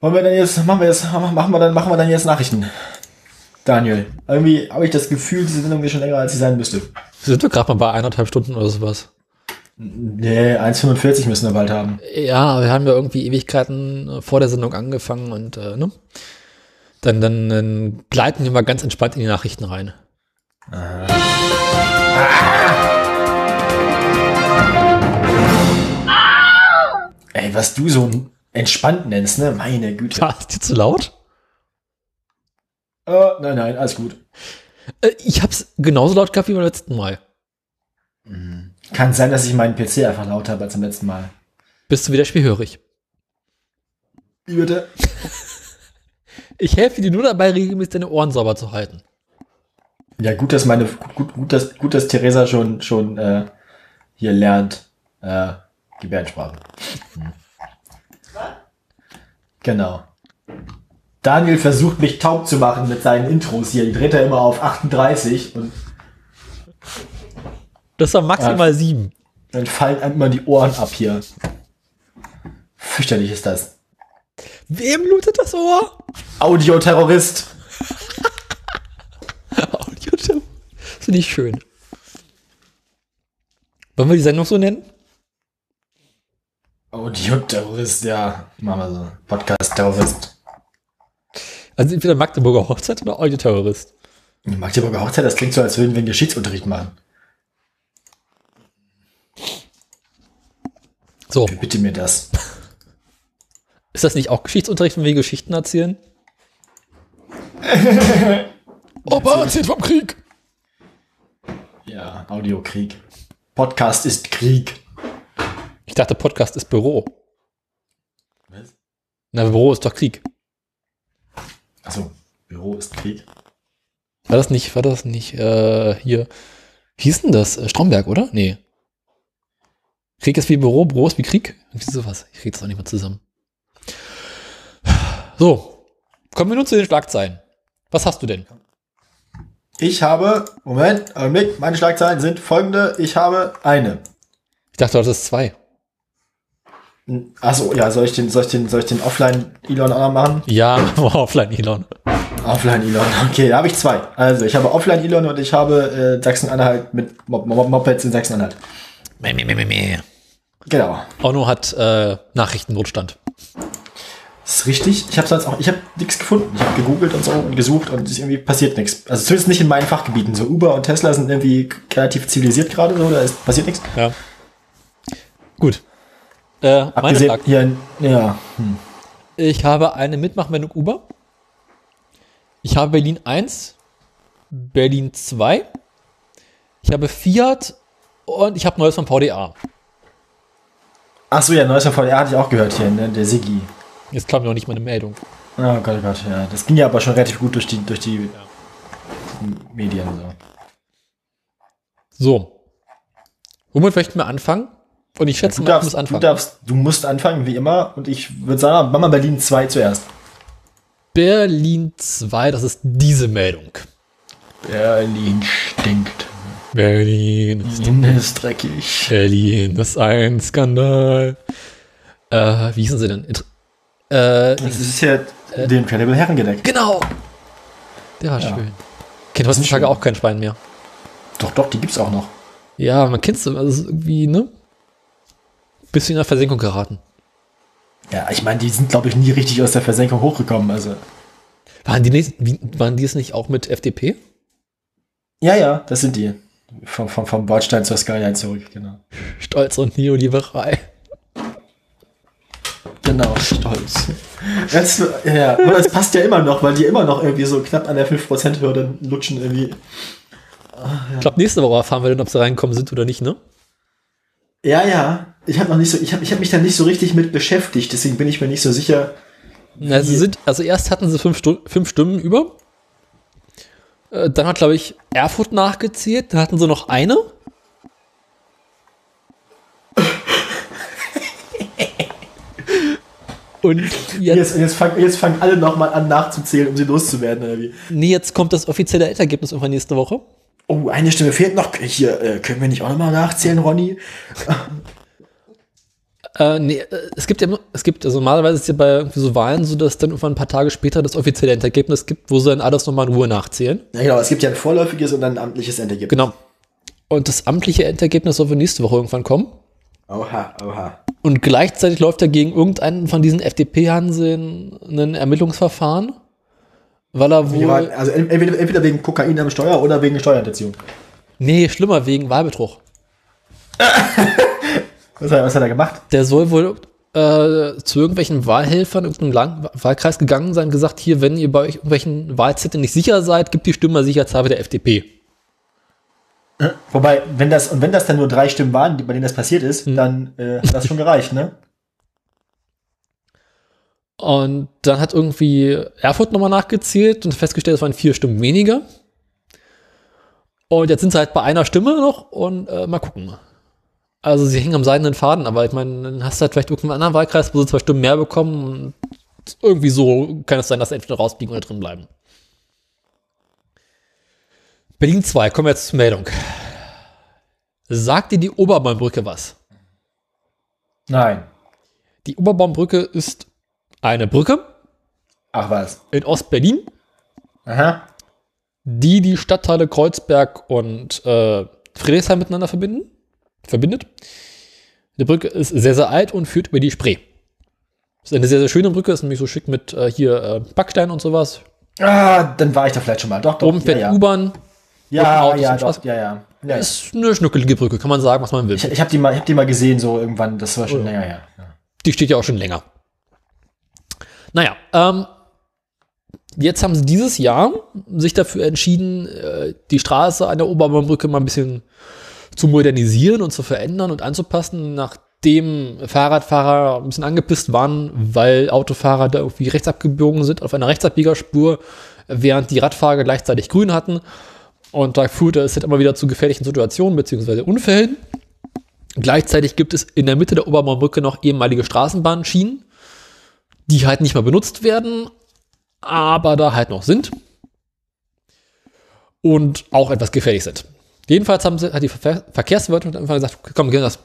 Wollen wir dann jetzt, machen wir jetzt, machen wir dann, machen wir dann jetzt Nachrichten. Daniel, irgendwie habe ich das Gefühl, diese Sendung ist schon länger, als sie sein müsste. Wir sind doch gerade mal bei eineinhalb Stunden oder sowas. Nee, 1,45 müssen wir bald haben. Ja, wir haben ja irgendwie Ewigkeiten äh, vor der Sendung angefangen und äh, ne? Dann, dann, dann gleiten wir mal ganz entspannt in die Nachrichten rein. Ey, was du so entspannt nennst, ne? Meine Güte. War es dir zu laut? Äh, nein, nein, alles gut. Äh, ich hab's genauso laut gehabt wie beim letzten Mal. Kann sein, dass ich meinen PC einfach lauter habe als beim letzten Mal. Bist du wieder schwerhörig? Wie bitte? Ich helfe dir nur dabei, regelmäßig deine Ohren sauber zu halten. Ja, gut, dass meine, gut, gut, gut, dass, gut, dass Theresa schon, schon äh, hier lernt, äh, Gebärdensprache. Hm. Genau. Daniel versucht mich taub zu machen mit seinen Intros hier. Die dreht er immer auf 38 und Das war maximal sieben. dann fallen einem die Ohren ab hier. Fürchterlich ist das. Wem blutet das Ohr? Audioterrorist. Audio Finde ich schön. Wollen wir die Sendung so nennen? Audioterrorist, ja. Machen wir so. Podcast-Terrorist. Also entweder Magdeburger Hochzeit oder Audioterrorist. Magdeburger Hochzeit, das klingt so, als würden wir einen Geschichtsunterricht machen. So, Bitte mir das. ist das nicht auch Geschichtsunterricht, wenn wir Geschichten erzählen? Opa erzählt vom Krieg. Ja, Audiokrieg. Podcast ist Krieg. Ich dachte, Podcast ist Büro. Was? Na, Büro ist doch Krieg. Achso, Büro ist Krieg. War das nicht, war das nicht, äh, hier, wie hieß denn das? Äh, Stromberg, oder? Nee. Krieg ist wie Büro, Büro ist wie Krieg? Irgendwie sowas. Ich krieg das auch nicht mehr zusammen. So. Kommen wir nun zu den Schlagzeilen. Was hast du denn? Ich habe, Moment, Augenblick, meine Schlagzeilen sind folgende. Ich habe eine. Ich dachte, das ist zwei. Achso, ja, soll ich den, soll ich den, soll ich den Offline-Elon auch noch machen? Ja, offline Elon. Offline-Elon, okay, da habe ich zwei. Also, ich habe Offline-Elon und ich habe äh, Sachsen-Anhalt mit Mop Mop Mopeds in Sachsen-Anhalt. Genau. Ono hat äh, Nachrichtennotstand. Das ist richtig. Ich habe sonst auch, ich habe nichts gefunden. Ich habe gegoogelt und so und gesucht und es ist irgendwie passiert nichts. Also zumindest nicht in meinen Fachgebieten. So Uber und Tesla sind irgendwie relativ zivilisiert gerade so, da ist passiert nichts. Ja. Gut. Äh, meine Frage. hier, ja. Hm. Ich habe eine Mitmachmeldung Uber. Ich habe Berlin 1, Berlin 2. Ich habe Fiat und ich habe Neues vom VDA. Ach so, ja, neues von VDA hatte ich auch gehört hier, ne? der Sigi. Jetzt kam noch nicht meine Meldung. Oh Gott, oh Gott, ja. Das ging ja aber schon relativ gut durch die, durch die Medien. So. So. Womit möchten wir anfangen? Und ich schätze Du, mal, ich darfst, muss du, anfangen. darfst, du musst anfangen, wie immer. Und ich würde sagen, Mama Berlin 2 zuerst. Berlin 2, das ist diese Meldung. Berlin stinkt. Berlin ist, Berlin ist dreckig. Berlin ist ein Skandal. Äh, wie hießen sie denn? Int- Äh, Das ist ja dem Incredible Herrengedeck. genau. Der war Ja. schön. Kennt heutzutage auch kein Schwein mehr. Doch, doch, die gibt's auch noch. Ja, man kennt es, also irgendwie, ne? Bisschen in der Versenkung geraten. Ja, ich meine, die sind, glaube ich, nie richtig aus der Versenkung hochgekommen. Also. Waren die, nicht, waren die es nicht auch mit FDP? Ja, ja, das sind die. Vom, vom, vom Bordstein zur Skyline zurück, genau. Stolz und neoliberal. Genau, stolz. Das, ja, ja, aber das passt ja immer noch, weil die immer noch irgendwie so knapp an der 5%-Hürde lutschen irgendwie. Ich glaube, nächste Woche erfahren wir dann, ob sie reinkommen sind oder nicht, ne? Ja, ja. Ich habe noch nicht so, ich habe ich hab mich da nicht so richtig mit beschäftigt, deswegen bin ich mir nicht so sicher. Na, sie sind, also erst hatten sie fünf, Stu fünf Stimmen über. Äh, Dann hat, glaube ich, Erfurt nachgezählt. Dann hatten sie noch eine. Und jetzt, Jetzt, jetzt, fang, jetzt fangen alle nochmal an nachzuzählen, um sie loszuwerden, oder wie? nee, jetzt kommt das offizielle Endergebnis irgendwann nächste Woche. Oh, eine Stimme fehlt noch. Hier, äh, können wir nicht auch nochmal nachzählen, Ronny? Äh, nee, äh, es gibt ja, es gibt, also normalerweise ist es ja bei irgendwie so Wahlen so, dass dann irgendwann ein paar Tage später das offizielle Endergebnis gibt, wo sie dann alles nochmal in Ruhe nachzählen. Ja, genau, es gibt ja ein vorläufiges und ein amtliches Endergebnis. Genau. Und das amtliche Endergebnis soll für nächste Woche irgendwann kommen. Oha, oha. Und gleichzeitig läuft ja gegen irgendeinen von diesen FDP-Hanseln ein Ermittlungsverfahren, weil er wohl, Also en- entweder, entweder wegen Kokain am Steuer oder wegen Steuerhinterziehung. nee, schlimmer, wegen Wahlbetrug. Was hat, was hat er gemacht? Der soll wohl äh, zu irgendwelchen Wahlhelfern, irgendeinem Lang Wahlkreis gegangen sein, gesagt, hier, wenn ihr bei euch irgendwelchen Wahlzetteln nicht sicher seid, gibt die Stimme sicherheitshalber der FDP. Wobei, wenn das, und wenn das dann nur drei Stimmen waren, bei denen das passiert ist, dann äh, hat das schon gereicht, ne? Und dann hat irgendwie Erfurt nochmal nachgezählt und festgestellt, es waren vier Stimmen weniger. Und jetzt sind sie halt bei einer Stimme noch und äh, mal gucken. Also sie hängen am seidenen Faden, aber ich meine, dann hast du halt vielleicht irgendeinen anderen Wahlkreis, wo sie zwei Stimmen mehr bekommen. Und irgendwie so kann es sein, dass sie entweder rausfliegen oder drin bleiben. Berlin 2, kommen wir jetzt zur Meldung. Sagt dir die Oberbaumbrücke was? Nein. Die Oberbaumbrücke ist eine Brücke Ach was. in Ostberlin, Aha. die die Stadtteile Kreuzberg und äh, Friedrichshain miteinander verbinden, verbindet. Die Brücke ist sehr, sehr alt und führt über die Spree. Ist eine sehr, sehr schöne Brücke, ist nämlich so schick mit äh, hier äh, Backstein und sowas. Ah, dann war ich da vielleicht schon mal. Doch, doch. Oben fährt ja, ja. U-Bahn. Ja, ja, doch, ja, ja. ja. Ist eine schnuckelige Brücke, kann man sagen, was man will. Ich, ich habe die, mal- ich hab die mal gesehen, so irgendwann. Das war schon Oh. länger her. Ja. Die steht ja auch schon länger. Naja, ähm, jetzt haben sie dieses Jahr sich dafür entschieden, äh, die Straße an der Oberbaumbrücke mal ein bisschen zu modernisieren und zu verändern und anzupassen, nachdem Fahrradfahrer ein bisschen angepisst waren, weil Autofahrer da irgendwie rechts abgebogen sind auf einer Rechtsabbiegerspur, während die Radfahrer gleichzeitig grün hatten. Und da führte es halt immer wieder zu gefährlichen Situationen bzw. Unfällen. Gleichzeitig gibt es in der Mitte der Oberbaumbrücke noch ehemalige Straßenbahnschienen, die halt nicht mehr benutzt werden, aber da halt noch sind und auch etwas gefährlich sind. Jedenfalls haben sie, hat die Ver Verkehrsverwaltung einfach gesagt, komm, gehen das.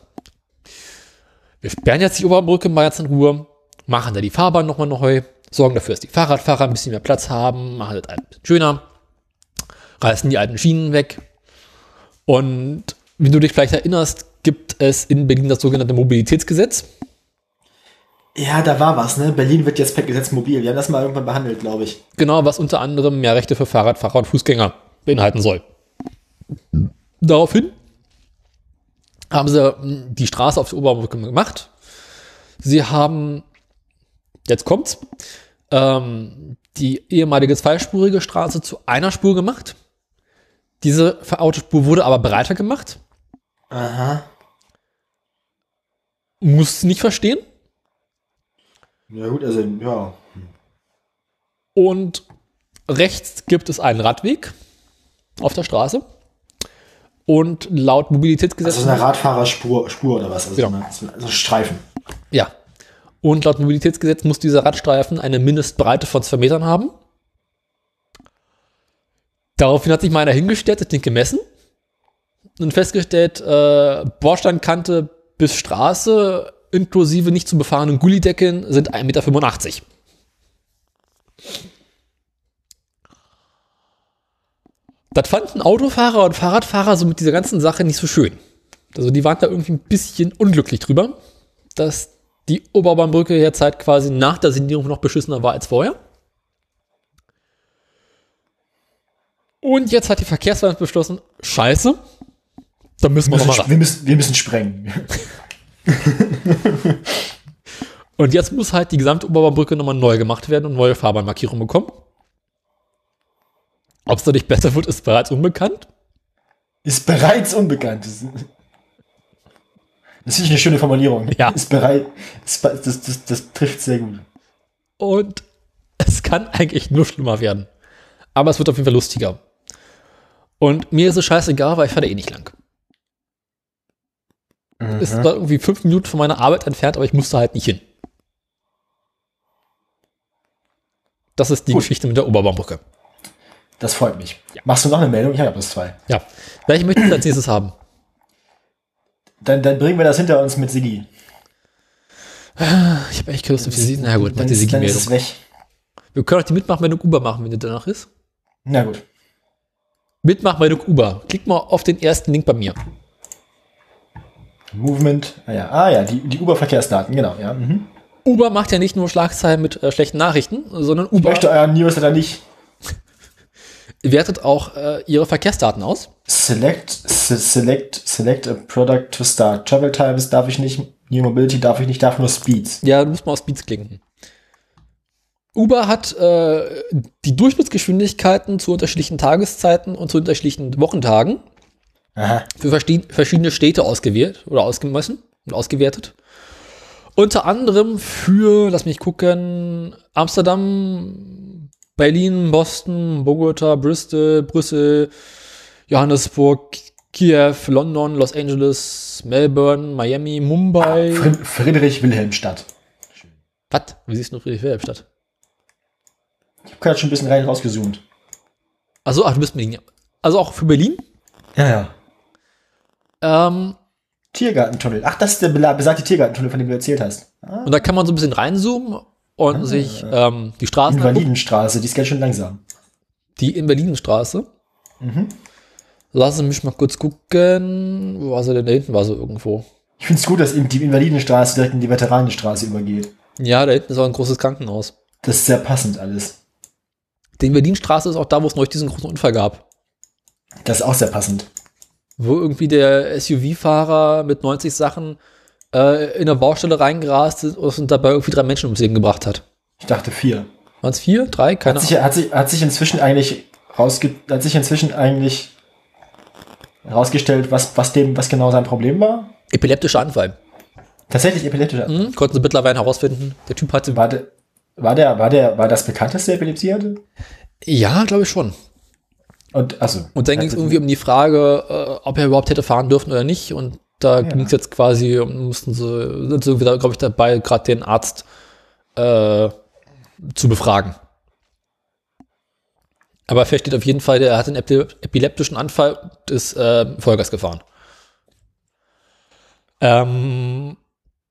Wir sperren jetzt die Oberbrücke mal jetzt in Ruhe, machen da die Fahrbahn nochmal neu, sorgen dafür, dass die Fahrradfahrer ein bisschen mehr Platz haben, machen das ein bisschen schöner, reißen die alten Schienen weg. Und wie du dich vielleicht erinnerst, gibt es in Berlin das sogenannte Mobilitätsgesetz. ja, da war was, ne? Berlin wird jetzt per Gesetz mobil. Wir haben das mal irgendwann behandelt, glaube ich. Genau, was unter anderem mehr Rechte für Fahrradfahrer und Fußgänger beinhalten soll. Daraufhin haben sie die Straße auf der Oberbrücke gemacht. Sie haben, jetzt kommt's, ähm, die ehemalige zweispurige Straße zu einer Spur gemacht. Diese Autospur wurde aber breiter gemacht. Aha. Musst nicht verstehen. Ja, gut, also, ja. Und rechts gibt es einen Radweg auf der Straße. Und laut Mobilitätsgesetz. Das ist eine Radfahrerspur Spur oder was? Also, Genau. eine- so ein Streifen. Ja. Und laut Mobilitätsgesetz muss dieser Radstreifen eine Mindestbreite von zwei Metern haben. Daraufhin hat sich meiner hingestellt, das Ding gemessen und festgestellt, äh, Bordsteinkante bis Straße inklusive nicht zu befahrenen Gullidecken sind 1,85 Meter. Das fanden Autofahrer und Fahrradfahrer so mit dieser ganzen Sache nicht so schön. Also die waren da irgendwie ein bisschen unglücklich drüber, dass die Oberbahnbrücke derzeit quasi nach der Sanierung noch beschissener war als vorher. Und jetzt hat die Verkehrswende beschlossen, scheiße, da müssen wir, Wir müssen, mal wir, müssen, wir müssen sprengen. Und jetzt muss halt die gesamte Oberbahnbrücke nochmal neu gemacht werden und neue Fahrbahnmarkierungen bekommen. Ob es dadurch besser wird, ist bereits unbekannt. Ist bereits unbekannt. Das ich eine schöne Formulierung. Ja. Ist bereit. Ist, das, das, das trifft sehr gut. Und es kann eigentlich nur schlimmer werden. Aber es wird auf jeden Fall lustiger. Und mir ist es scheißegal, weil ich fahre da eh nicht lang. Ist zwar irgendwie fünf Minuten von meiner Arbeit entfernt, aber ich musste halt nicht hin. Das ist die Gut. Geschichte mit der Oberbahnbrücke. Das freut mich. Machst du noch eine Meldung? Ich habe ja bloß zwei. Ja. Welche möchtest du als nächstes haben? Dann, dann bringen wir das hinter uns mit Sigi. Ich habe echt Lust auf die Sigi. Na gut, mach dann, die ist, dann ist es weg. Wir können auch die Mitmachmeldung Uber machen, wenn die danach ist. Na gut. Mitmachmeldung Uber. Klick mal auf den ersten Link bei mir. Movement. Ah ja, ah, ja die, die Uber-Verkehrsdaten, genau. Ja. Mhm. Uber macht ja nicht nur Schlagzeilen mit äh, schlechten Nachrichten, sondern Ich Uber möchte euren Newsletter nicht wertet auch äh, ihre Verkehrsdaten aus. select, se- select, select a product to start. Travel times darf ich nicht, New Mobility darf ich nicht, darf nur Speeds. Ja, du musst mal auf Speeds klicken. Uber hat äh, die Durchschnittsgeschwindigkeiten zu unterschiedlichen Tageszeiten und zu unterschiedlichen Wochentagen Aha. für verschi- verschiedene Städte ausgewählt oder ausgemessen und ausgewertet. Unter anderem für, lass mich gucken, Amsterdam, Berlin, Boston, Bogota, Bristol, Brüssel, Johannesburg, Kiew, London, Los Angeles, Melbourne, Miami, Mumbai. Fri- Friedrich Wilhelmstadt. Was? Wie siehst du Friedrich Wilhelmstadt? Ich habe gerade schon ein bisschen rein rausgezoomt. Also, ach, du bist Berlin. Also auch für Berlin. Ja, ja. Ähm, Tiergartentunnel. Ach, das ist der besagte Tiergartentunnel, von dem du erzählt hast. Ah, und da kann man so ein bisschen reinzoomen und sich ähm, die Straßen. Invalidenstraße, die ist ganz schön langsam. Die Invalidenstraße. Mhm. Lass mich mal kurz gucken. Wo war sie denn? Da hinten war sie irgendwo. Ich finde es gut, dass eben die Invalidenstraße direkt in die Veteranenstraße übergeht. Ja, da hinten ist auch ein großes Krankenhaus. Das ist sehr passend alles. Die Invalidenstraße ist auch da, wo es neulich diesen großen Unfall gab. Das ist auch sehr passend. Wo irgendwie der SUV-Fahrer mit 90 Sachen äh, in eine Baustelle reingerast ist und dabei irgendwie drei Menschen ums Leben gebracht hat. Ich dachte vier. Waren es vier? Drei? Keine Hat sich, hat sich, hat sich inzwischen eigentlich rausge hat sich inzwischen eigentlich herausgestellt, was, was dem, was genau sein Problem war? Epileptischer Anfall. Tatsächlich epileptisch. Hm, konnten sie mittlerweile herausfinden. Der Typ hatte. War, der, war der, war der, war das bekannteste Epilepsie hatte? Ja, glaube ich schon. Und, also. Und dann ging es irgendwie um die Frage, äh, ob er überhaupt hätte fahren dürfen oder nicht. Und da ging es jetzt quasi, mussten sie, sind sie wieder, glaube ich, dabei, gerade den Arzt äh, zu befragen. Aber fest steht auf jeden Fall, der hat einen epi epileptischen Anfall, ist äh, Vollgas gefahren. Ähm,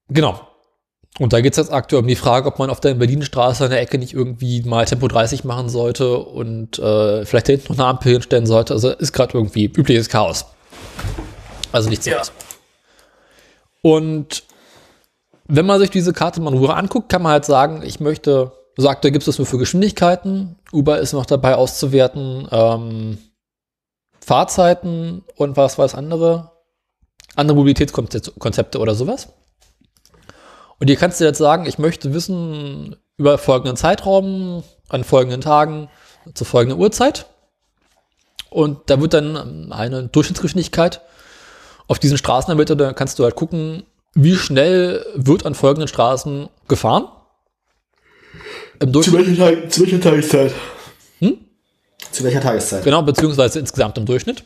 genau. Und da geht es jetzt aktuell um die Frage, ob man auf der Berlinstraße an der Ecke nicht irgendwie mal Tempo 30 machen sollte und äh, vielleicht da hinten noch eine Ampel hinstellen sollte. Also ist gerade irgendwie übliches Chaos. Also nichts Neues. Und wenn man sich diese Karte mal in Ruhe anguckt, kann man halt sagen, ich möchte, sagt, da gibt es nur für Geschwindigkeiten. Uber ist noch dabei auszuwerten, ähm, Fahrzeiten und was weiß andere, andere Mobilitätskonzepte oder sowas. Und hier kannst du jetzt sagen, ich möchte wissen über folgenden Zeitraum, an folgenden Tagen, zu folgender Uhrzeit. Und da wird dann eine Durchschnittsgeschwindigkeit auf diesen Straßen ermittelt. Da kannst du halt gucken, wie schnell wird an folgenden Straßen gefahren. Im Durchschnitt, welcher, Tag, zu welcher Tageszeit? Hm? Zu welcher Tageszeit? genau, beziehungsweise insgesamt im Durchschnitt.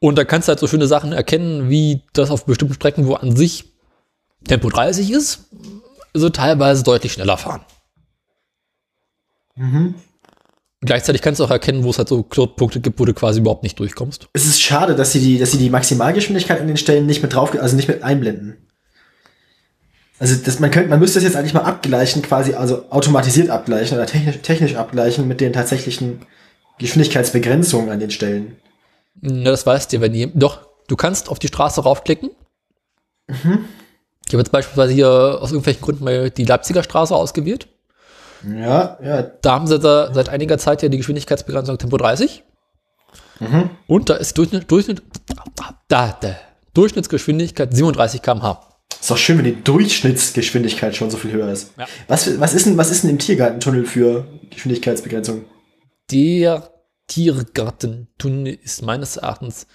Und da kannst du halt so schöne Sachen erkennen, wie das auf bestimmten Strecken, wo an sich Tempo 30 ist, so teilweise deutlich schneller fahren. Gleichzeitig kannst du auch erkennen, wo es halt so Knotenpunkte gibt, wo du quasi überhaupt nicht durchkommst. Es ist schade, dass sie die, dass sie die Maximalgeschwindigkeit in den Stellen nicht mit drauf, also nicht mit einblenden. Also das, man könnte, man müsste das jetzt eigentlich mal abgleichen, quasi, also automatisiert abgleichen oder technisch, technisch abgleichen mit den tatsächlichen Geschwindigkeitsbegrenzungen an den Stellen. Na, das weißt du, wenn ihr. Doch, du kannst auf die Straße raufklicken. Mhm. Ich habe jetzt beispielsweise hier aus irgendwelchen Gründen mal die Leipziger Straße ausgewählt. Ja, ja. Da haben sie da seit einiger Zeit ja die Geschwindigkeitsbegrenzung Tempo 30. Mhm. Und da ist Durchschnitt, Durchschnitt, da, da, Durchschnittsgeschwindigkeit 37 km/h. Ist doch schön, wenn die Durchschnittsgeschwindigkeit schon so viel höher ist. Ja. Was, was, ist denn, was ist denn im Tiergartentunnel für Geschwindigkeitsbegrenzung? Der Tiergartentunnel ist meines Erachtens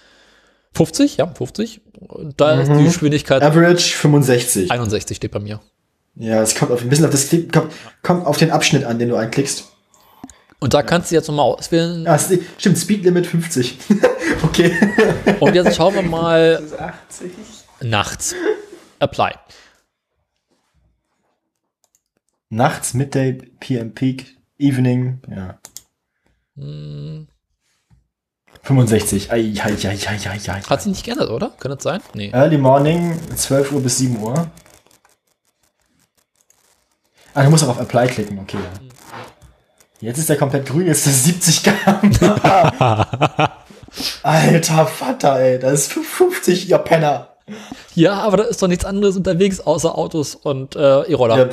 50, ja, 50. Und da ist die Geschwindigkeit Average 65. 61 steht bei mir. Ja, es kommt auf ein bisschen auf das Klick, kommt, kommt auf den Abschnitt an, den du anklickst. Und da kannst du jetzt nochmal auswählen. Ah, stimmt, Speed Limit 50. okay. Und jetzt schauen wir mal 80. nachts. Apply. Nachts, Midday, PM Peak, Evening, ja. 65. Ai, ai, ai, ai, ai, ai. Hat sich nicht geändert, oder? Kann das sein? Nee. Early Morning, 12 Uhr bis 7 Uhr. Ah, du musst auch auf Apply klicken, okay. Jetzt ist der komplett grün, jetzt ist das 70 km. Alter Vater, ey, das ist 50, ihr Penner. Ja, aber da ist doch nichts anderes unterwegs außer Autos und äh, E-Roller. Ja,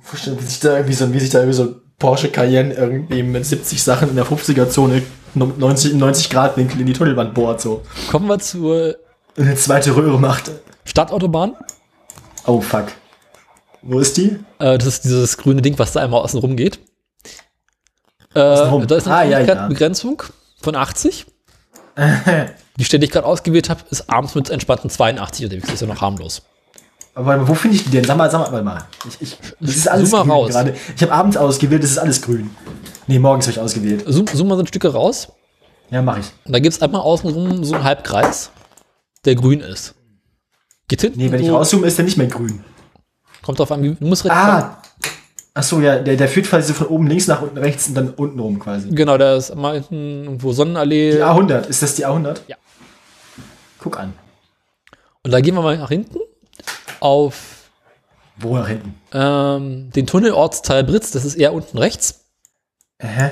Vorstellen, wie sich da irgendwie so, wie sich da irgendwie so Porsche Cayenne irgendwie mit 70 Sachen in der 50er-Zone 90, 90 Grad Winkel in die Tunnelwand bohrt, so. Kommen wir zur eine zweite Röhre macht. Stadtautobahn. Oh, fuck. Wo ist die? Äh, das ist dieses grüne Ding, was da einmal außen rum geht. Äh, Außenrum. da ist eine Ah, ja, ja. Geschwindigkeitsbegrenzung von 80. Die Stelle, die ich gerade ausgewählt habe, ist abends mit entspannten 82 unterwegs. Das ist ja noch harmlos. Aber wo finde ich die denn? Sag mal, sag mal, warte mal. Ich, ich, das ist alles grün raus. gerade. Ich habe abends ausgewählt, das ist alles grün. Nee, morgens habe ich ausgewählt. Zoom, zoom mal so ein Stück raus. Ja, mache ich. Und da gibt es einmal außenrum so einen Halbkreis, der grün ist. Geht hinten. Nee, wenn ich rauszoome, ist der nicht mehr grün. Kommt drauf an, wie, du musst rechts Ah! Ach so, ja, der, der führt quasi so von oben links nach unten rechts und dann unten rum quasi. Genau, da ist einmal hinten irgendwo Sonnenallee. Die A100, ist das die A100? Ja. Guck an. Und da gehen wir mal nach hinten auf Wo nach hinten? ähm, den Tunnelortsteil Britz. Das ist eher unten rechts. Hä?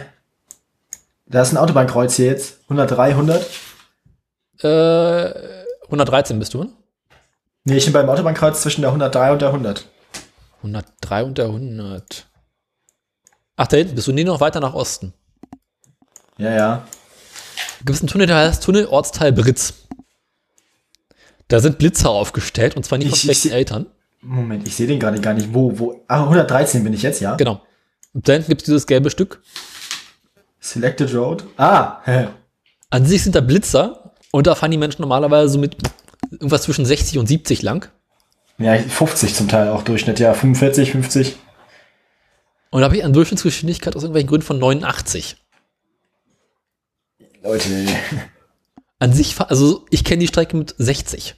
Da ist ein Autobahnkreuz hier jetzt. 103, 100. Äh, 113 bist du, ne? Nee, ich bin beim Autobahnkreuz zwischen der 103 und der 100. 103 und der 100. Ach, da hinten bist du. Nee, noch weiter nach Osten. Ja, ja. Da gibt es einen Tunnel, der heißt Tunnelortsteil Britz. Da sind Blitzer aufgestellt und zwar nicht von Ich- ich schlechten Eltern. Moment, ich sehe den gerade gar nicht. Wo, wo? Ah, 113 bin ich jetzt, ja? Genau. Und da hinten gibt es dieses gelbe Stück. Selected Road. Ah, hä. An sich sind da Blitzer und da fahren die Menschen normalerweise so mit irgendwas zwischen 60 und 70 lang. Ja, 50 zum Teil auch Durchschnitt, ja. 45, 50. Und da habe ich eine Durchschnittsgeschwindigkeit aus irgendwelchen Gründen von 89. Leute. An sich, also ich kenne die Strecke mit 60.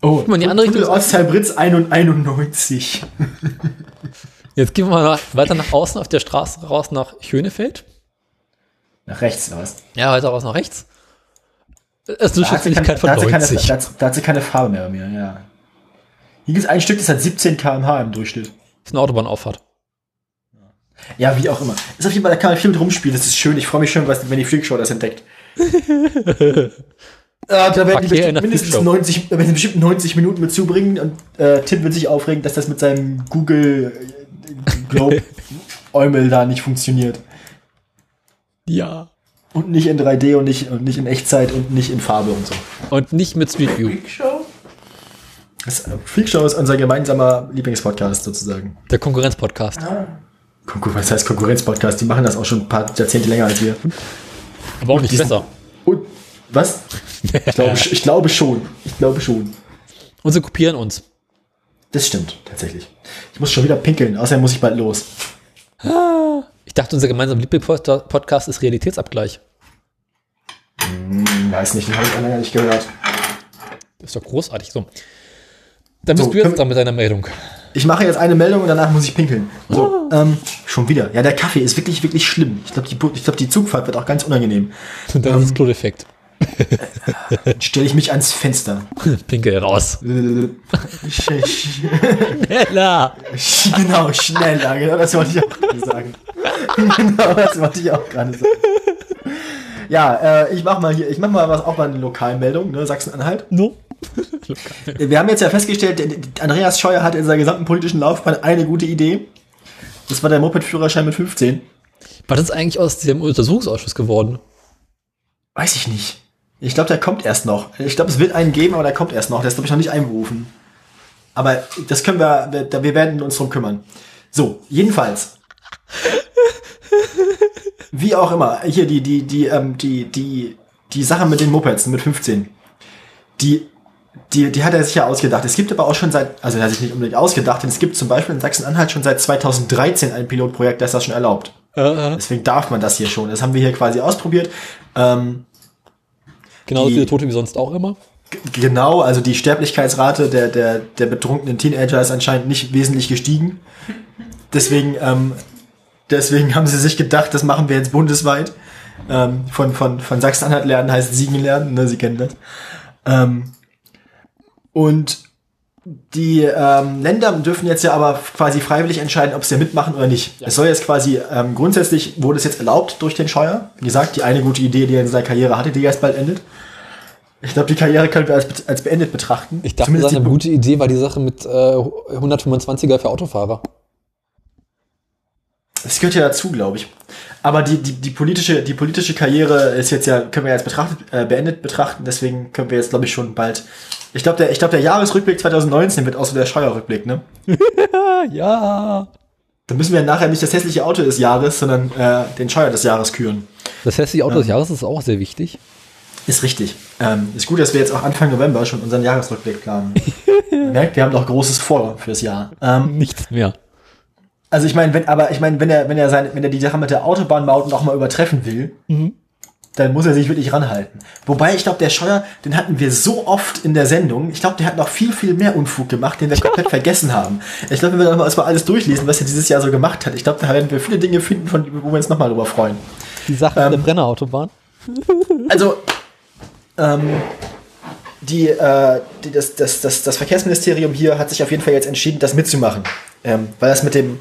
Oh, mal in die andere Tunnel Richtung. Ortsteil Britz 91. Jetzt gehen wir mal nach, weiter nach außen auf der Straße raus nach Schönefeld. Nach rechts, was? Ja, weiter raus nach rechts. Das ist eine Geschwindigkeit von da hat sie keine, 90. da, hat- sie keine Farbe mehr bei mir, ja. Hier gibt es ein Stück, das hat 17 km/h im Durchschnitt. Das ist eine Autobahnauffahrt. Ja, wie auch immer. Ist auf jeden Fall, da kann man viel mit rumspielen, das ist schön. Ich freue mich schon, wenn die Freakshow das entdeckt. Ja, da werden die mindestens Freakshow. 90, da werden sie bestimmt 90 Minuten mit zubringen und äh, Tim wird sich aufregen, dass das mit seinem Google äh, Globe Eumel da nicht funktioniert. Ja. Und nicht in 3D und nicht, und nicht in Echtzeit und nicht in Farbe und so. Und nicht mit Street View. Freakshow? Das äh, Freakshow ist unser gemeinsamer Lieblingspodcast sozusagen. Der Konkurrenz-Podcast. Konkurrenz, das heißt Konkurrenzpodcast, die machen das auch schon ein paar Jahrzehnte länger als wir. Aber auch nicht diesen- besser. Und was? Ich glaube, ich glaube schon. Ich glaube schon. Und sie kopieren uns. Das stimmt, tatsächlich. Ich muss schon wieder pinkeln, außerdem muss ich bald los. Ich dachte, unser gemeinsamer Lieblingspodcast ist Realitätsabgleich. Hm, weiß nicht, den habe ich auch länger nicht gehört. Das ist doch großartig. So. Dann bist So, du jetzt dran mit deiner Meldung. Ich mache jetzt eine Meldung und danach muss ich pinkeln. So, ähm, schon wieder. Ja, der Kaffee ist wirklich, wirklich schlimm. Ich glaube, die, ich glaub, die Zugfahrt wird auch ganz unheimlich. Und dann ist das Klodeffekt. Dann stelle ich mich ans Fenster. Pinkel raus. Sch- sch- Schneller. genau, schneller. Genau, das wollte ich auch gerade sagen. genau, das wollte ich auch gerade sagen. Ja, äh, ich mach mal hier, ich mach mal was, auch mal eine Lokalmeldung, ne, Sachsen-Anhalt. No. Wir haben jetzt ja festgestellt, Andreas Scheuer hat in seiner gesamten politischen Laufbahn eine gute Idee. Das war der Moped-Führerschein mit 15. Was ist eigentlich aus dem Untersuchungsausschuss geworden? Weiß ich nicht. Ich glaube, der kommt erst noch. Ich glaube, es wird einen geben, aber der kommt erst noch. Der ist, glaube ich, noch nicht einberufen. Aber das können wir, wir, wir werden uns drum kümmern. So, jedenfalls. Wie auch immer, hier die, die, die, ähm, die, die, die Sache mit den Mopeds mit 15. Die, die, die hat er sich ja ausgedacht. Es gibt aber auch schon seit, also er hat sich nicht unbedingt ausgedacht, denn es gibt zum Beispiel in Sachsen-Anhalt schon seit 2013 ein Pilotprojekt, das das schon erlaubt. Äh, Deswegen darf man das hier schon. Das haben wir hier quasi ausprobiert. Ähm, genauso Die- viele Tote wie sonst auch immer. Genau, also die Sterblichkeitsrate der, der, der betrunkenen Teenager ist anscheinend nicht wesentlich gestiegen. Deswegen, ähm, deswegen haben sie sich gedacht, das machen wir jetzt bundesweit. Ähm, von, von, von Sachsen-Anhalt lernen heißt Siegen lernen, ne, Sie kennen das. Ähm, und die ähm, Länder dürfen jetzt ja aber quasi freiwillig entscheiden, ob sie mitmachen oder nicht. Es soll jetzt quasi, ähm, grundsätzlich wurde es jetzt erlaubt durch den Scheuer. Wie gesagt, die eine gute Idee, die er in seiner Karriere hatte, die jetzt bald endet. Ich glaube, die Karriere können wir als, als beendet betrachten. Ich dachte, Zumindest eine die, gute Idee war die Sache mit äh, 125er für Autofahrer. Das gehört ja dazu, glaube ich. Aber die, die, die, politische, die politische Karriere ist jetzt ja, können wir jetzt betrachtet, äh, beendet betrachten, deswegen können wir jetzt, glaube ich, schon bald. Ich glaube, der, ich glaub, der Jahresrückblick 2019 wird auch so der Steuerrückblick, ne? Ja. Dann müssen wir nachher nicht das hässliche Auto des Jahres, sondern äh, den Scheuer des Jahres küren. Das hässliche Auto des Jahres ist auch sehr wichtig. Ist richtig. Ähm, ist gut, dass wir jetzt auch Anfang November schon unseren Jahresrückblick planen. Merkt, wir haben doch Großes vor fürs Jahr. Ähm, Nichts mehr. Also ich meine, wenn, aber ich meine, wenn er, wenn er seine, wenn er die Sache mit der Autobahnmaut noch mal übertreffen will, dann muss er sich wirklich ranhalten. Wobei ich glaube, der Scheuer, den hatten wir so oft in der Sendung. Ich glaube, der hat noch viel, viel mehr Unfug gemacht, den wir komplett vergessen haben. Ich glaube, wenn wir mal alles durchlesen, was er dieses Jahr so gemacht hat, ich glaube, da werden wir viele Dinge finden, von, wo wir uns noch mal drüber freuen. Die Sache mit der Brennerautobahn. Also, ähm, die, äh, die, das, das, das, das Verkehrsministerium hier hat sich auf jeden Fall jetzt entschieden, das mitzumachen. Ähm, weil das mit dem,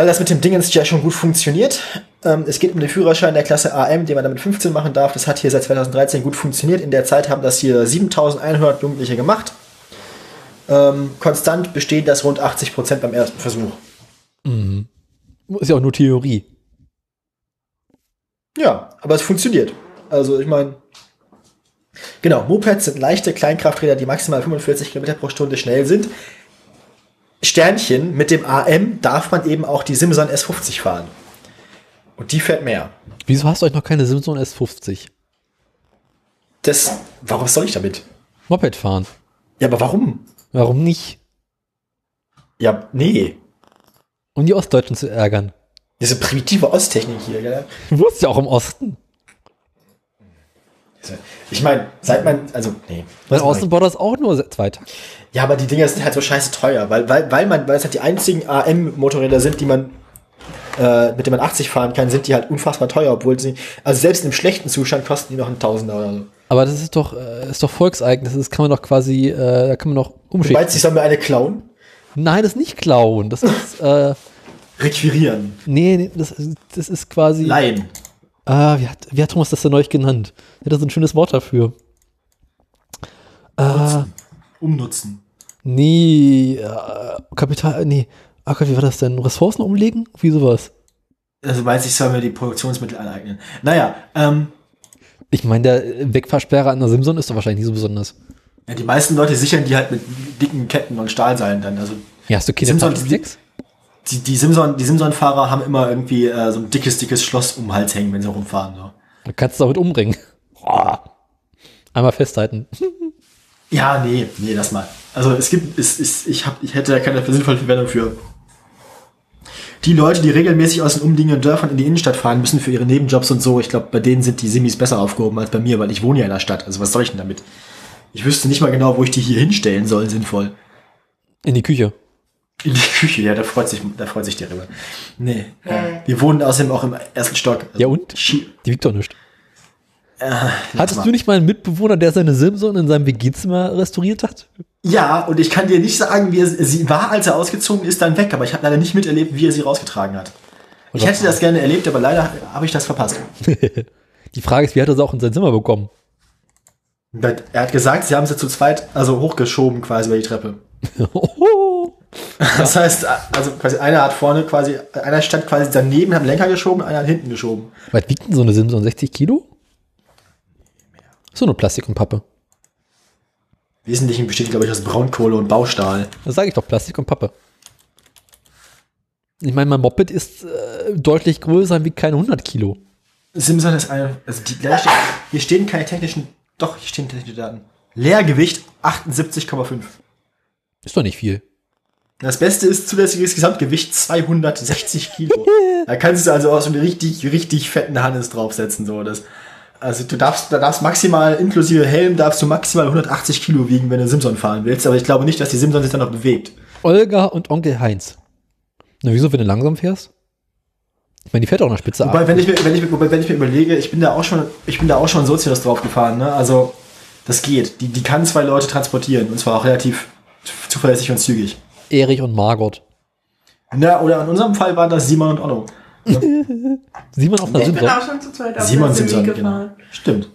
weil das mit dem Dingens ja schon gut funktioniert. Ähm, es geht um den Führerschein der Klasse AM, den man damit 15 machen darf. Das hat hier seit 2013 gut funktioniert. In der Zeit haben das hier 7100 Jugendliche gemacht. Ähm, konstant besteht das rund 80 Prozent beim ersten Versuch. Ist ja auch nur Theorie. Ja, aber es funktioniert. Also ich meine, genau, Mopeds sind leichte Kleinkrafträder, die maximal 45 km pro Stunde schnell sind. Sternchen, mit dem AM darf man eben auch die Simson S50 fahren. Und die fährt mehr. Wieso hast du euch noch keine Simson S50? Das, warum soll ich damit? Moped fahren. Ja, aber warum? Warum nicht? Ja, nee. Um die Ostdeutschen zu ärgern. Diese primitive Osttechnik hier, gell? Du wohnst ja auch im Osten. Diese- Ich meine, seit man, also, nee. Austin baut das auch nur zwei Tage. Ja, aber die Dinger sind halt so scheiße teuer, weil, weil, weil man, weil es halt die einzigen AM-Motorräder sind, die man, äh, mit denen man 80 fahren kann, sind die halt unfassbar teuer, obwohl sie, also selbst im schlechten Zustand kosten die noch einen Tausender oder so. Aber das ist doch, äh, ist doch Volkseigen. Das kann man doch quasi, äh, da kann man doch umschichten. Meinst du, ich soll mir eine klauen? Nein, das ist nicht klauen. Das ist, äh, Requirieren. nee, nee das, ist- das ist quasi. Leihen. Ah, wie hat, wie hat Thomas das denn neulich genannt? Hat da so ein schönes Wort dafür. Ah, Umnutzen. nee, äh, Kapital, nee. Gott, wie war das denn? Ressourcen umlegen? Wie sowas? Also meinst du, ich soll mir die Produktionsmittel aneignen? Naja, ähm, Ich meine, der Wegfahrsperre an der Simson ist doch wahrscheinlich nicht so besonders. ja, die meisten Leute sichern die halt mit dicken Ketten und Stahlseilen dann. Also Ja, hast du keine Simson-? Die, die Simson, die Simson-Fahrer haben immer irgendwie äh, so ein dickes, dickes Schloss um den Hals hängen, wenn sie rumfahren. So. Da kannst du damit umbringen. Einmal festhalten. Ja, nee, nee, das mal. Also es gibt, es, es, ich, hab, ich hätte da keine sinnvolle Verwendung für. Die Leute, die regelmäßig aus den umliegenden Dörfern in die Innenstadt fahren müssen für ihre Nebenjobs und so, ich glaube, bei denen sind die Simis besser aufgehoben als bei mir, weil ich wohne ja in der Stadt. Also was soll ich denn damit? Ich wüsste nicht mal genau, wo ich die hier hinstellen soll, sinnvoll. In die Küche. In die Küche, ja, da freut sich, da freut sich der Ribbe. Nee, äh, wir wohnen außerdem auch im ersten Stock. Also Ja, und? Die wiegt doch nicht. Äh, Hattest mal. du nicht mal einen Mitbewohner, der seine Simpson in seinem WG-Zimmer restauriert hat? Ja, und ich kann dir nicht sagen, wie er, sie war, als er ausgezogen ist, dann weg, aber ich habe leider nicht miterlebt, wie er sie rausgetragen hat. Ich hätte das gerne erlebt, aber leider habe ich das verpasst. Die Frage ist, wie hat er sie auch in sein Zimmer bekommen? Er hat gesagt, sie haben sie zu zweit, also hochgeschoben quasi über die Treppe. Das heißt, also quasi einer hat vorne quasi, einer stand quasi daneben, hat den Lenker geschoben, einer hat hinten geschoben. Was wiegt denn so eine Simpson? 60 Kilo? So eine Plastik und Pappe. Wesentlichen besteht, glaube ich, aus Braunkohle und Baustahl. Das sage ich doch, Plastik und Pappe. Ich meine, mein Moped ist äh, deutlich größer und wiegt keine 100 Kilo. Simson ist eine, also die, hier stehen keine technischen, doch, hier stehen technische Daten. Leergewicht 78,5. Ist doch nicht viel. Das Beste ist zulässiges Gesamtgewicht 260 Kilo. da kannst du also auch so einen richtig, richtig fetten Hannes draufsetzen, so das. Also du darfst, da darfst maximal, inklusive Helm, darfst du maximal 180 Kilo wiegen, wenn du Simson fahren willst, aber ich glaube nicht, dass die Simson sich dann noch bewegt. Olga und Onkel Heinz. Na, wieso, wenn du langsam fährst? Ich meine, die fährt auch nach Spitze Wobei, ab. wenn ich mir, wenn ich, wobei, wenn ich mir überlege, ich bin da auch schon, ich bin da auch schon Sozius drauf gefahren, ne? Also, das geht. Die, die kann zwei Leute transportieren und zwar auch relativ zuverlässig und zügig. Erich und Margot. Na, oder in unserem Fall waren das Simon und Otto. Simon auf einer Ich bin auch schon zu zweit auf Simon der Semi genau. Stimmt.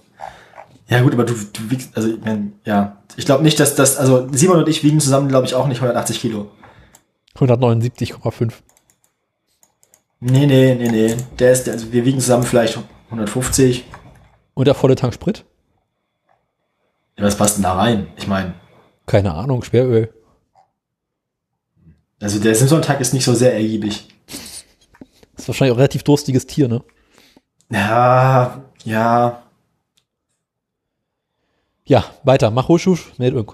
Ja, gut, aber du, du wiegst, also, ich mein, ja. Ich glaube nicht, dass das, also, Simon und ich wiegen zusammen, glaube ich, auch nicht 180 Kilo. 179,5. Nee, nee, nee, nee. Der ist, also, wir wiegen zusammen vielleicht 150. Und der volle Tank Sprit? Ja, was passt denn da rein? Ich meine, Keine Ahnung, Schweröl. Also, der Simson-Tag ist nicht so sehr ergiebig. Ist wahrscheinlich auch ein relativ durstiges Tier, ne? Ja, ja. Ja, weiter. Mach Hochschusch, Meldung.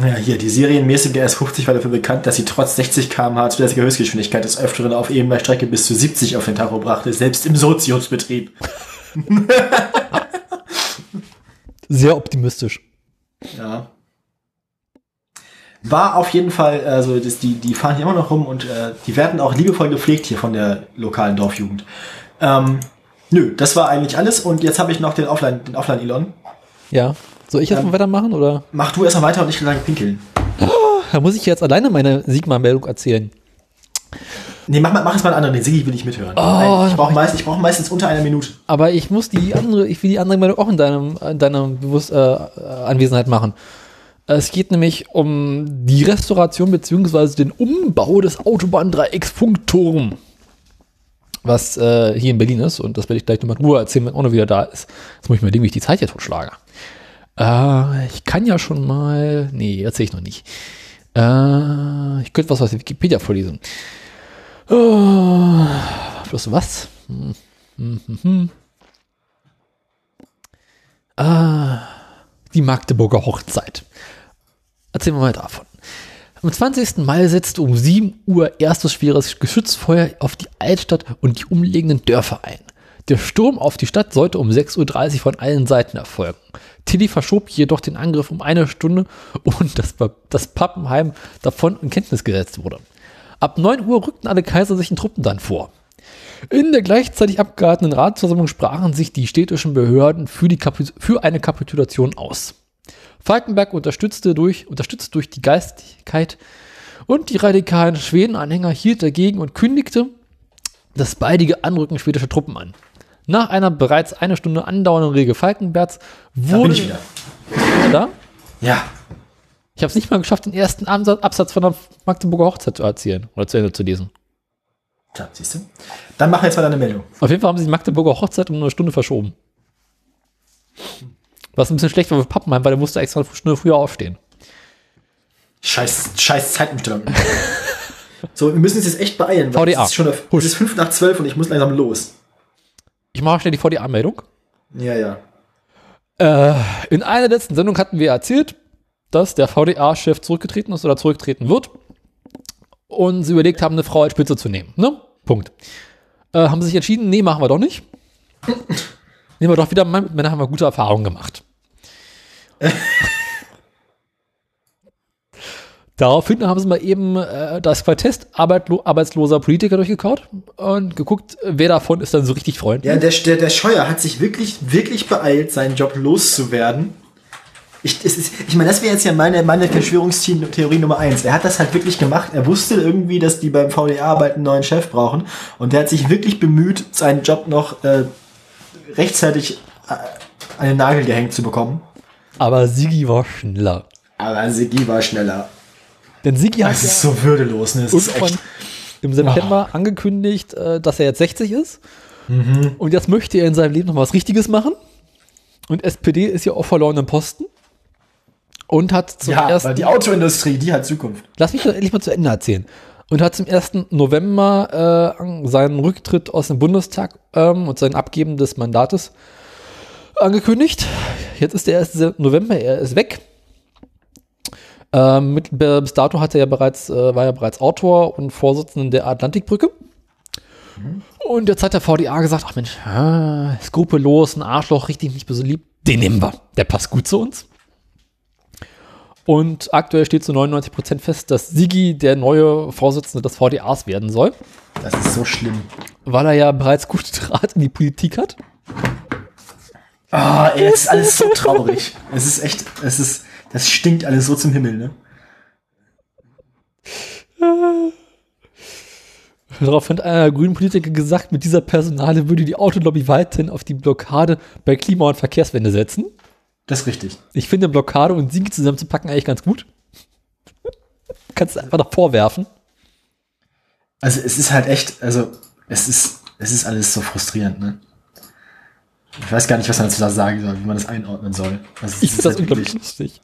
Ja, hier, die serienmäßige S50 war dafür bekannt, dass sie trotz 60 km/h zulässiger Höchstgeschwindigkeit des Öfteren auf ebener Strecke bis zu 70 auf den Tacho brachte, selbst im Soziusbetrieb. Sehr optimistisch. Ja. War auf jeden Fall, also das, die, die fahren hier immer noch rum und äh, die werden auch liebevoll gepflegt hier von der lokalen Dorfjugend. Ähm, nö, das war eigentlich alles und jetzt habe ich noch den Offline, den Offline-Elon. Ja. Soll ich jetzt Ähm. mal weitermachen oder? Mach du erstmal weiter und ich lang pinkeln. Da muss ich jetzt alleine meine Sigma-Meldung erzählen. Nee, mach, mal- mach es mal einen anderen, den Sigi will ich mithören. Oh, ich brauche meist, brauch meistens unter einer Minute. Aber ich muss die andere, ich will die andere Meldung auch in deinem, in deiner Bewusst, äh, Anwesenheit machen. Es geht nämlich um die Restauration bzw. den Umbau des Autobahndreiecks Funkturm. Was äh, hier in Berlin ist. Und das werde ich gleich nochmal in Ruhe erzählen, wenn noch wieder da ist. Jetzt muss ich mal überlegen, wie ich die Zeit hier totschlage. Äh, ich kann ja schon mal. Nee, erzähle ich noch nicht. Äh, ich könnte was aus Wikipedia vorlesen. Oh, bloß was? Hm, hm, hm, hm. Ah, die Magdeburger Hochzeit. Erzählen wir mal davon. Am 20. Mai setzte um 7 Uhr erstes schweres Geschützfeuer auf die Altstadt und die umliegenden Dörfer ein. Der Sturm auf die Stadt sollte um 6.30 Uhr von allen Seiten erfolgen. Tilly verschob jedoch den Angriff um eine Stunde und das, das Pappenheim davon in Kenntnis gesetzt wurde. Ab 9 Uhr rückten alle kaiserlichen Truppen dann vor. In der gleichzeitig abgehaltenen Ratsversammlung sprachen sich die städtischen Behörden für, Kapi- für eine Kapitulation aus. Falkenberg unterstützte durch, unterstützt durch die Geistigkeit und die radikalen Schweden-Anhänger hielt dagegen und kündigte das baldige Anrücken schwedischer Truppen an. Nach einer bereits eine Stunde andauernden Rege Falkenbergs Da bin wurde ich wieder. da. Ja. Ich habe es nicht mal geschafft, den ersten Absatz, Absatz von der Magdeburger Hochzeit zu erzählen oder zu Ende zu lesen. Tja, siehst du. Dann mach jetzt mal deine Meldung. Auf jeden Fall haben sie die Magdeburger Hochzeit um eine Stunde verschoben. Was ein bisschen schlecht war für Pappenheim, weil der musste extra eine Stunde früher aufstehen. Scheiß, scheiß Zeitumstellung. so, wir müssen uns jetzt echt beeilen. weil VDA. Es ist schon auf, es ist fünf nach zwölf und ich muss langsam los. Ich mache schnell die VDA-Meldung. Ja, ja. Äh, in einer letzten Sendung hatten wir erzählt, dass der VDA-Chef zurückgetreten ist oder zurücktreten wird. Und sie überlegt haben, eine Frau als Spitze zu nehmen. Ne? Punkt. Äh, haben sie sich entschieden, nee, machen wir doch nicht. Nehmen wir doch wieder Männern, haben wir gute Erfahrungen gemacht. Daraufhin haben sie mal eben äh, das Quartett arbeitlo arbeitsloser Politiker durchgekaut und geguckt, wer davon ist dann so richtig freundlich. Ja, der, der, der Scheuer hat sich wirklich, wirklich beeilt, seinen Job loszuwerden. Ich, ich meine, das wäre jetzt ja meine, meine Verschwörungstheorie Nummer eins. Er hat das halt wirklich gemacht. Er wusste irgendwie, dass die beim VDA-Arbeit einen neuen Chef brauchen. Und der hat sich wirklich bemüht, seinen Job noch äh, rechtzeitig äh, an den Nagel gehängt zu bekommen. Aber Sigi war schneller. Aber Sigi war schneller. Denn Sigi hat Das ist so würdelos, ne? Das ist echt. im September angekündigt, äh, dass er jetzt 60 ist. Und jetzt möchte er in seinem Leben noch was Richtiges machen. Und SPD ist ja auf verlorenem Posten. Und hat zum Ja, ersten die Autoindustrie, die hat Zukunft. Lass mich doch endlich mal zu Ende erzählen. Und hat zum 1. November äh, seinen Rücktritt aus dem Bundestag ähm, und sein Abgeben des Mandates angekündigt. Jetzt ist der 1. November, er ist weg. Ähm, mit, bis dato hat er ja bereits, äh, war er bereits Autor und Vorsitzender der Atlantikbrücke. Und jetzt hat der VDA gesagt, ach Mensch, ah, skrupellos, ein Arschloch, richtig nicht so lieb, den nehmen wir. Der passt gut zu uns. Und aktuell steht zu 99% fest, dass Sigi der neue Vorsitzende des VDAs werden soll, Das ist so schlimm. weil er ja bereits gute Draht in die Politik hat. Ah, ey, es ist alles so traurig. Es ist echt, es ist, das stinkt alles so zum Himmel, ne? Daraufhin hat einer grünen Politiker gesagt, mit dieser Personale würde die Autolobby weiterhin auf die Blockade bei Klima- und Verkehrswende setzen. Das ist richtig. Ich finde Blockade und Sigi zusammenzupacken eigentlich ganz gut. Kannst du einfach noch vorwerfen. Also es ist halt echt, also es ist, es ist alles so frustrierend, ne? Ich weiß gar nicht, was man dazu da sagen soll, wie man das einordnen soll. Also, Ich ist finde das unglaublich lustig.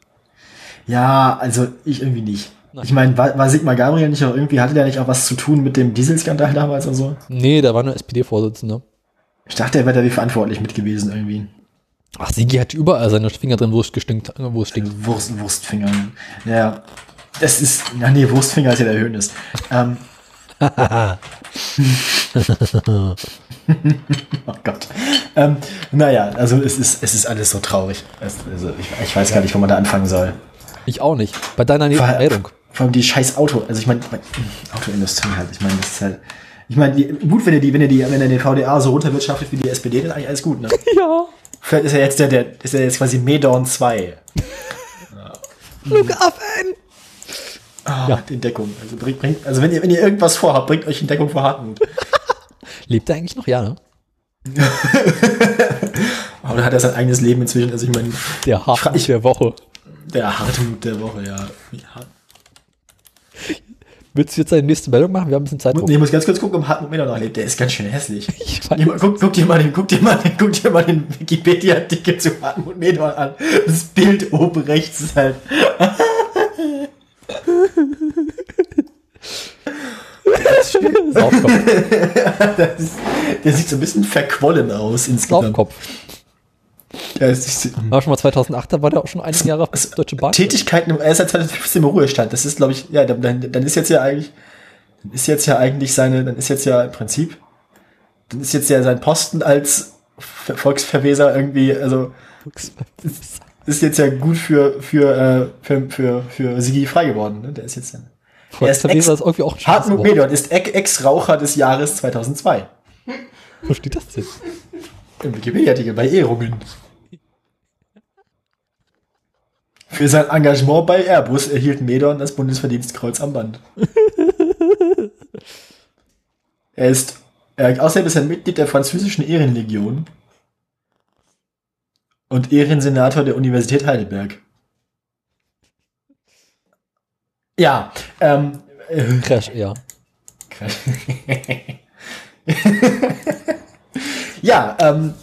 Ja, also ich irgendwie nicht. Nein. Ich meine, war, war Sigmar Gabriel nicht auch irgendwie, hatte der nicht auch was zu tun mit dem Dieselskandal damals und so? Nee, da war nur SPD-Vorsitzender. Ich dachte, er wäre da wie verantwortlich mit gewesen irgendwie. Ach, Sigi hat überall seine Finger drin, wo es gestinkt, wo es stinkt. Wurst, Wurstfinger. Ja, das ist, na nee, Wurstfinger ist ja der Höhnes. Ähm, oh Gott. Ähm, naja, also es ist, es ist alles so traurig. Es, also ich, ich weiß gar nicht, wo man da anfangen soll. Ich auch nicht. Bei deiner Vor, Meldung. vor allem die scheiß Auto, also ich meine, Autoindustrie halt, ich meine, das ist halt, ich meine, gut, wenn ihr die, wenn ihr die, wenn ihr den VDA so runterwirtschaftet wie die SPD, dann ist eigentlich alles gut, ne? Ja. Vielleicht ist er jetzt der, der, ist er jetzt quasi Medorn 2. Flughafen! Ah, Ja. in Deckung. Also bringt, bringt, also wenn ihr, wenn ihr irgendwas vorhabt, bringt euch in Deckung vor Hartmut. Lebt er eigentlich noch? Ja, ne? Aber da hat er sein eigenes Leben inzwischen, also ich meine, Der Hafen ich- der Woche. der Hartmut der Woche, ja. ja. Willst du jetzt deine nächste Meldung machen? Wir haben ein bisschen Zeit. Nee, ich muss ganz kurz gucken, ob Hartmut Miller noch lebt. Der ist ganz schön hässlich. Guck, guck, dir mal den, guck dir mal den, guck dir mal den Wikipedia-Artikel zu Hartmut Medorn an. Das Bild oben rechts ist halt. Saufkopf. Das ist, der sieht so ein bisschen verquollen aus insgesamt. Saufkopf. Ja, ist, War schon mal 2008, da war der auch schon einige Jahre auf der Deutsche Bahn. Tätigkeiten, im- er ist seit 2015 im Ruhestand. Das ist, glaube ich, ja, dann, dann ist jetzt ja eigentlich, dann ist jetzt ja eigentlich seine, dann ist jetzt ja im Prinzip, dann ist jetzt ja sein Posten als Ver- Volksverweser irgendwie, also ist jetzt ja gut für für äh, für für, für Sigi frei geworden. Ne? Der ist jetzt ja. Er ist Ex, ist irgendwie auch ein Hartmut. Medorn ist Ex- Ex-Raucher des Jahres 2002. Wo steht das denn? Im Wikipedia-Artikel bei Ehrungen. Für sein Engagement bei Airbus erhielt Medorn das Bundesverdienstkreuz am Band. er ist, er, außerdem ist er Mitglied der französischen Ehrenlegion und Ehrensenator der Universität Heidelberg. Ja, ähm, äh, Crash, ja. Ja, ähm,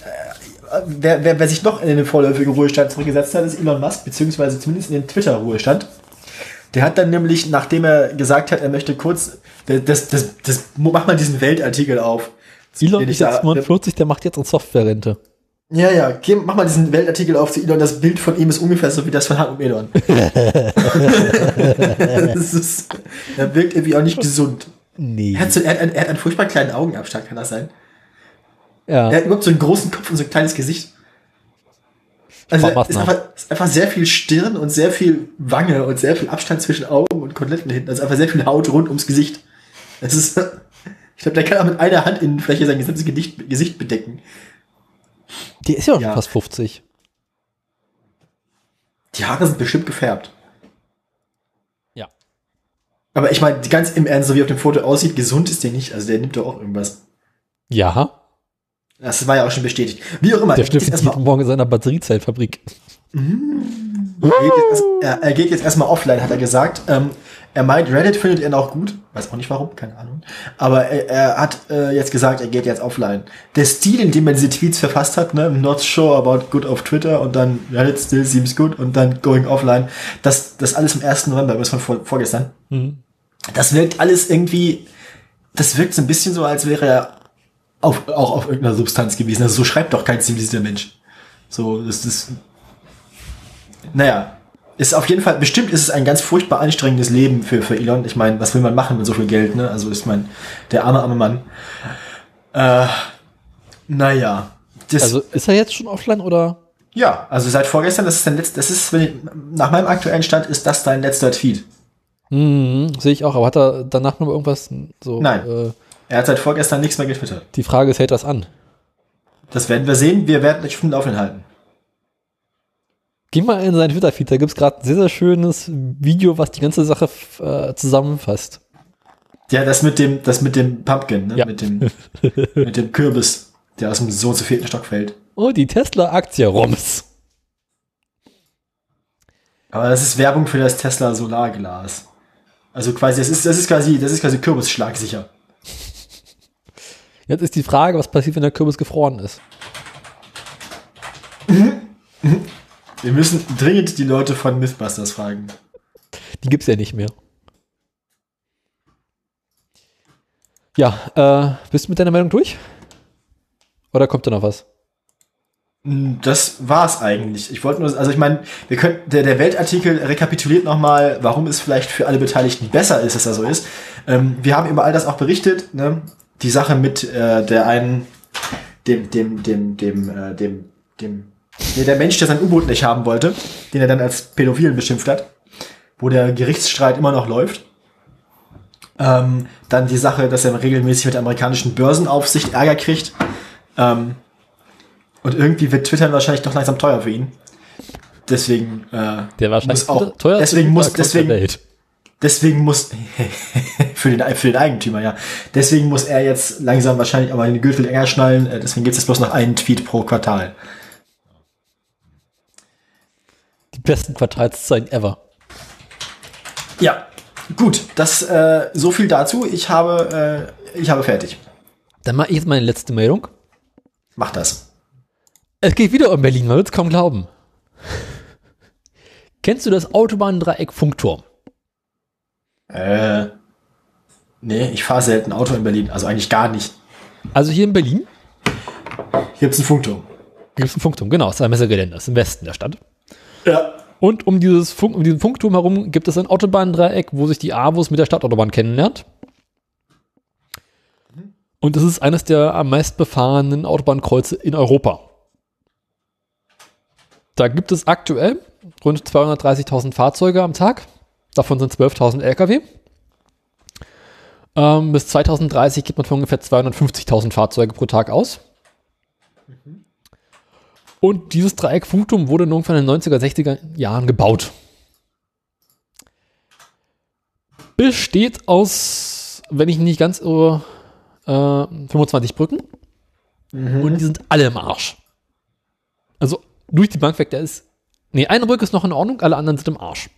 äh, wer, wer, wer sich noch in den vorläufigen Ruhestand zurückgesetzt hat, ist Elon Musk, beziehungsweise zumindest in den Twitter-Ruhestand. Der hat dann nämlich, nachdem er gesagt hat, er möchte kurz, das, das, das, mach mal diesen Weltartikel auf. Elon ist jetzt da- 49, der macht jetzt eine Software-Rente. Ja, ja, okay, mach mal diesen Weltartikel auf zu Elon. Das Bild von ihm ist ungefähr so wie das von Hartmut Medorn. das ist, er wirkt irgendwie auch nicht gesund. Nee. Er hat, so, er, hat einen, er hat einen furchtbar kleinen Augenabstand, kann das sein? Ja. Er hat überhaupt so einen großen Kopf und so ein kleines Gesicht. Also ist einfach, ist einfach sehr viel Stirn und sehr viel Wange und sehr viel Abstand zwischen Augen und Koteletten hinten. Also einfach sehr viel Haut rund ums Gesicht. Es ist, ich glaube, der kann auch mit einer Handinnenfläche sein gesamtes Gesicht, Gesicht bedecken. Die ist ja auch Ja. schon fast 50. Die Haare sind bestimmt gefärbt. Ja. Aber ich meine, ganz im Ernst, so wie auf dem Foto aussieht, gesund ist der nicht. Also der nimmt doch auch irgendwas. Ja, Das war ja auch schon bestätigt. Wie auch immer. der er, erstmal, jeden Morgen in seiner Batteriezellfabrik. er, geht jetzt erst, er, er geht jetzt erstmal offline, hat er gesagt. Ähm, er meint, Reddit findet er noch gut. Weiß auch nicht warum, keine Ahnung. Aber er, er hat äh, jetzt gesagt, er geht jetzt offline. Der Stil, in dem er diese Tweets verfasst hat, ne, not sure about good auf Twitter und dann Reddit still seems good und dann going offline, das, das alles am 1. November, das von vor, vorgestern. Das wirkt alles irgendwie, das wirkt so ein bisschen so, als wäre er auf, auch auf irgendeiner Substanz gewesen. Also so schreibt doch kein zivilisierter Mensch. So, das ist, naja, ist auf jeden Fall, bestimmt ist es ein ganz furchtbar anstrengendes Leben für, für Elon. Ich meine, was will man machen mit so viel Geld, ne? Also ist mein, der arme, arme Mann. Äh, naja. Das, Also ist er jetzt schon offline oder? ja, also seit vorgestern, das ist dein letzter, das ist, wenn ich, nach meinem aktuellen Stand ist das dein letzter Tweet. Mhm, sehe ich auch, aber hat er danach noch irgendwas so? Nein. Äh, Er hat seit vorgestern nichts mehr getwittert. die Frage ist, hält das an? Das werden wir sehen. Wir werden euch auf dem Laufenden halten. Geh mal in seinen Twitter-Feed, da gibt's gerade ein sehr, sehr schönes Video, was die ganze Sache äh, zusammenfasst. Ja, das mit dem, das mit dem Pumpkin, ne? Ja. mit dem, mit dem Kürbis, der aus dem so und so vierten Stock fällt. Oh, die Tesla-Aktie Roms. Aber das ist Werbung für das Tesla Solarglas. Also quasi, das ist, das ist quasi, das ist quasi Kürbisschlagsicher. Jetzt ist die Frage, was passiert, wenn der Kürbis gefroren ist. Wir müssen dringend die Leute von Mythbusters fragen. Die gibt's ja nicht mehr. Ja, äh, bist du mit deiner Meldung durch? Oder kommt da noch was? Das war's eigentlich. Ich wollte nur, also ich meine, wir können, der, der Weltartikel rekapituliert nochmal, warum es vielleicht für alle Beteiligten besser ist, dass er so ist. Ähm, wir haben über all das auch berichtet, ne? Die Sache mit äh, der einen, dem, dem, dem, dem, äh, dem, dem, nee, der Mensch, der sein U-Boot nicht haben wollte, den er dann als Pädophilen beschimpft hat, wo der Gerichtsstreit immer noch läuft. Ähm, dann die Sache, dass er regelmäßig mit der amerikanischen Börsenaufsicht Ärger kriegt. Ähm, und irgendwie wird Twitter wahrscheinlich doch langsam teuer für ihn. Deswegen, äh, Der wahrscheinlich muss auch, teuerste deswegen muss, deswegen, deswegen muss, für den, für den Eigentümer, ja. Deswegen muss er jetzt langsam wahrscheinlich auch mal den Gürtel enger schnallen. Äh, Deswegen gibt es jetzt bloß noch einen Tweet pro Quartal. Die besten Quartalszahlen ever. Ja, gut, das, äh, so viel dazu. Ich habe, äh, ich habe fertig. Dann mache ich jetzt meine letzte Meldung. Mach das. Es geht wieder um Berlin, man wird es kaum glauben. Kennst du das Autobahndreieck Funkturm? Äh, nee, ich fahre selten Auto in Berlin, also eigentlich gar nicht. Also hier in Berlin Hier gibt's einen Funkturm. gibt es einen Funkturm, genau, es ist ein Messegelände, das ist im Westen der Stadt. Ja. Und um, dieses Funk, um diesen Funkturm herum gibt es ein Autobahndreieck, wo sich die AWOS mit der Stadtautobahn kennenlernt. Und es ist eines der am meist befahrenen Autobahnkreuze in Europa. Da gibt es aktuell rund 230.000 Fahrzeuge am Tag. Davon sind 12.000 Lkw. Ähm, bis 2030 geht man von ungefähr 250.000 Fahrzeuge pro Tag aus. Und dieses Dreieck Funkturm wurde in irgendwann in den 90er, 60er Jahren gebaut. Besteht aus, wenn ich nicht ganz irre, äh, 25 Brücken. Und die sind alle im Arsch. Also durch die Bank weg, der ist. Nee, eine Brücke ist noch in Ordnung, alle anderen sind im Arsch.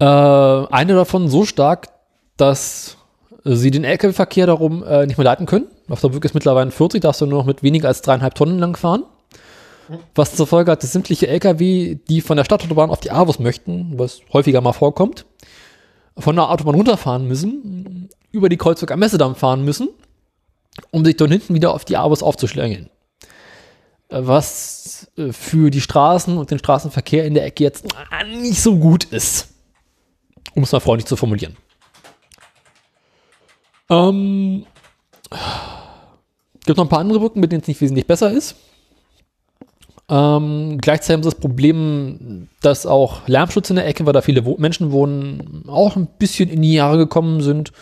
Äh, eine davon so stark, dass sie den LKW-Verkehr darum äh, nicht mehr leiten können. Auf der Brücke ist mittlerweile 40, darfst du nur noch mit weniger als dreieinhalb Tonnen lang fahren. Was zur Folge hat, dass sämtliche LKW, die von der Stadtautobahn auf die AWOS möchten, was häufiger mal vorkommt, von der Autobahn runterfahren müssen, über die Kreuzberg am Messedamm fahren müssen, um sich dann hinten wieder auf die AWOS aufzuschlängeln. Was äh, für die Straßen und den Straßenverkehr in der Ecke jetzt äh, nicht so gut ist. Um es mal freundlich zu formulieren. Ähm, gibt noch ein paar andere Brücken, mit denen es nicht wesentlich besser ist. Ähm, gleichzeitig haben sie das Problem, dass auch Lärmschutz in der Ecke, weil da viele wo Menschen wohnen, auch ein bisschen in die Jahre gekommen sind.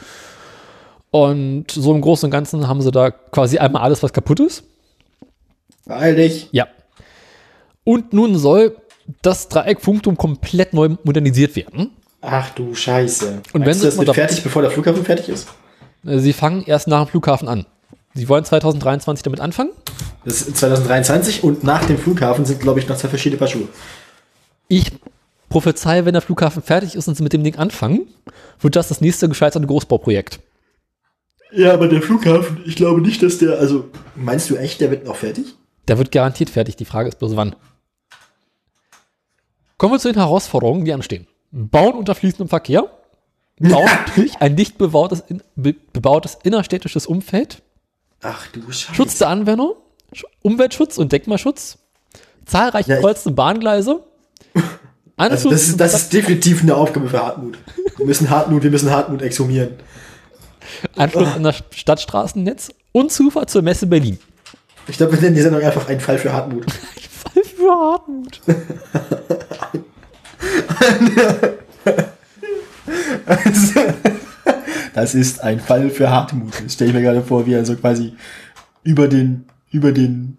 Und so im Großen und Ganzen haben sie da quasi einmal alles, was kaputt ist. Beeil dich. Ja. Und nun soll das Dreieck Funktum komplett neu modernisiert werden. Ach du Scheiße. Und wenn Meinst sie du, das doch- fertig, bevor der Flughafen fertig ist? Äh, Sie fangen erst nach dem Flughafen an. Sie wollen 2023 damit anfangen. Das ist 2023 und nach dem Flughafen sind, glaube ich, noch zwei verschiedene Paar Schuhe. Ich prophezei, wenn der Flughafen fertig ist und sie mit dem Ding anfangen, wird das das nächste gescheiterte Großbauprojekt. Ja, aber der Flughafen, ich glaube nicht, dass der, also. Meinst du echt, der wird noch fertig? Der wird garantiert fertig. Die Frage ist bloß wann. Kommen wir zu den Herausforderungen, die anstehen. Bauen unter fließendem Verkehr. Bauen durch ein dicht bebautes, be, bebautes innerstädtisches Umfeld. Ach du Scheiße. Schutz der Anwender. Sch- Umweltschutz und Denkmalschutz. Zahlreiche Ja, ich- kreuzende Bahngleise. Also das ist, das ist definitiv eine Aufgabe für Hartmut. Wir müssen Hartmut, wir müssen Hartmut exhumieren. Anschluss an das Stadtstraßennetz und Zufahrt zur Messe Berlin. Ich glaube, wir nennen die Sendung einfach einen Fall für Hartmut. Fall für Hartmut. Das ist ein Fall für Hartmut. Das stelle ich mir gerade vor, wie er so quasi über den, über den,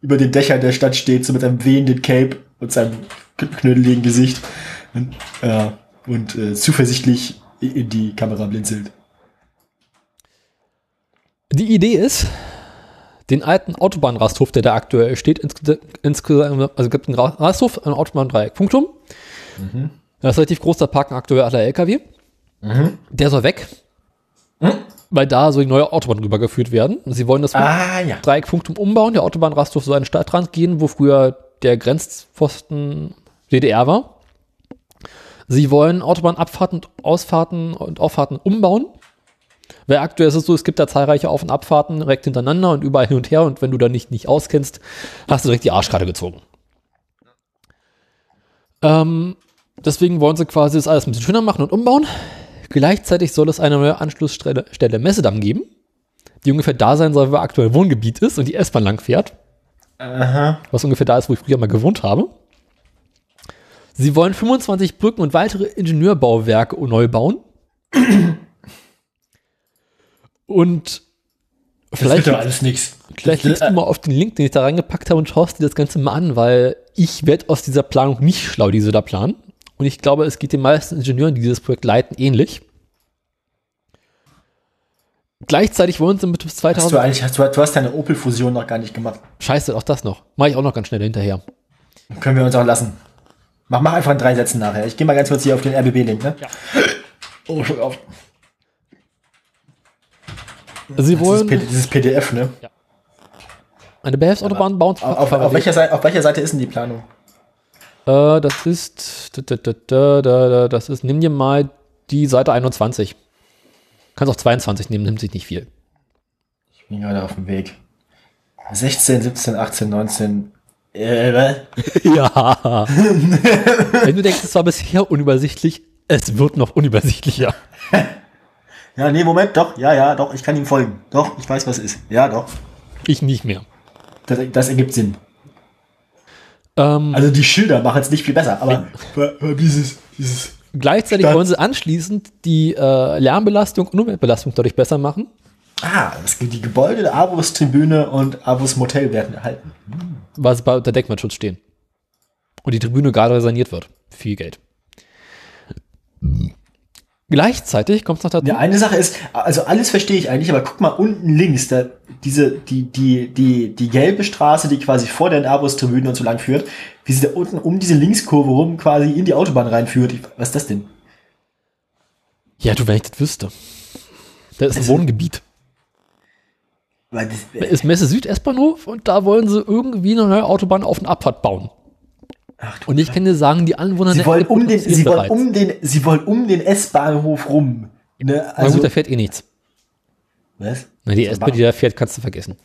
über den Dächern der Stadt steht, so mit einem wehenden Cape und seinem kn- knödeligen Gesicht und, äh, und äh, zuversichtlich in die Kamera blinzelt. Die Idee ist, den alten Autobahnrasthof, der da aktuell steht, insge- insgesamt, also es gibt einen Ra- Rasthof, ein Autobahndreieck, Punktum. Das ist relativ groß, da parken aktuell alle LKW. Der soll weg, weil da soll die neue Autobahn rübergeführt werden. Sie wollen das Ah, ja. Dreieck Punktum umbauen. Der Autobahnrasthof soll an den Stadtrand gehen, wo früher der Grenzpfosten DDR war. Sie wollen Autobahnabfahrten und Ausfahrten und Auffahrten umbauen. Weil aktuell ist es so, es gibt da zahlreiche Auf- und Abfahrten direkt hintereinander und überall hin und her. Und wenn du da nicht, nicht auskennst, hast du direkt die Arschkarte gezogen. Ähm, deswegen wollen sie quasi das alles ein bisschen schöner machen und umbauen. Gleichzeitig soll es eine neue Anschlussstelle Stelle Messedamm geben, die ungefähr da sein soll, wo aktuell Wohngebiet ist und die S-Bahn lang fährt, Aha. was ungefähr da ist, wo ich früher mal gewohnt habe. Sie wollen 25 Brücken und weitere Ingenieurbauwerke neu bauen. Und vielleicht, alles nix. vielleicht klickst du mal auf den Link, den ich da reingepackt habe und schaust dir das Ganze mal an, weil ich werde aus dieser Planung nicht schlau, die sie da planen. Und ich glaube, es geht den meisten Ingenieuren, die dieses Projekt leiten, ähnlich. Gleichzeitig wollen sie mit bis Hast 2000 du eigentlich, hast du, du hast deine Opel-Fusion noch gar nicht gemacht. Scheiße, auch das noch. Mach ich auch noch ganz schnell hinterher. Können wir uns auch lassen. Mach, mach einfach in drei Sätzen nachher. Ich gehe mal ganz kurz hier auf den RBB-Link, ne? Ja. Oh, schon auf. Sie Dieses, wollen P- dieses PDF, ne? eine Behelfsautobahn bauen. Auf, auf, auf, welcher Seite, auf welcher Seite ist denn die Planung? Äh, das ist, da, da, da, da, da, da, das ist, nimm dir mal die Seite 21. Kannst auch 22 nehmen, nimmt sich nicht viel. Ich bin gerade auf dem Weg. 16, 17, 18, 19. Äh, was? Ja. Wenn du denkst, es war bisher unübersichtlich, es wird noch unübersichtlicher. Ja, nee, Moment, doch, ja, ja, doch, ich kann ihm folgen. Doch, ich weiß, was es ist. Ja, doch. Ich nicht mehr. Das, das ergibt Sinn. Ähm, Also die Schilder machen es nicht viel besser, aber, dieses, dieses. gleichzeitig Stadt- wollen sie anschließend die äh, Lärmbelastung und Umweltbelastung dadurch besser machen. Ah, das, die Gebäude der Avus Tribüne und Avus Motel werden erhalten. weil sie bei unter Denkmalschutz stehen. Und die Tribüne gerade saniert wird. Viel Geld. Gleichzeitig kommt es noch dazu. Ja, eine Sache ist, also alles verstehe ich eigentlich, aber guck mal unten links, da diese, die, die, die, die gelbe Straße, die quasi vor den Avus-Tribünen und so lang führt, wie sie da unten um diese Linkskurve rum quasi in die Autobahn reinführt. Ich, was ist das denn? Ja, du, wenn ich das wüsste. Das ist ein Also- Wohngebiet. Weil das, Da ist Messe Süd S-Bahnhof und da wollen sie irgendwie eine neue Autobahn auf und Abfahrt bauen. Ach, Und ich kann dir sagen, die Anwohner sie wollen um den, sie wollen bereits. um den, sie wollen um den S-Bahnhof rum. Ne? Na Also, gut, da fährt eh nichts. was? Na, die S-Bahn, die da fährt, kannst du vergessen.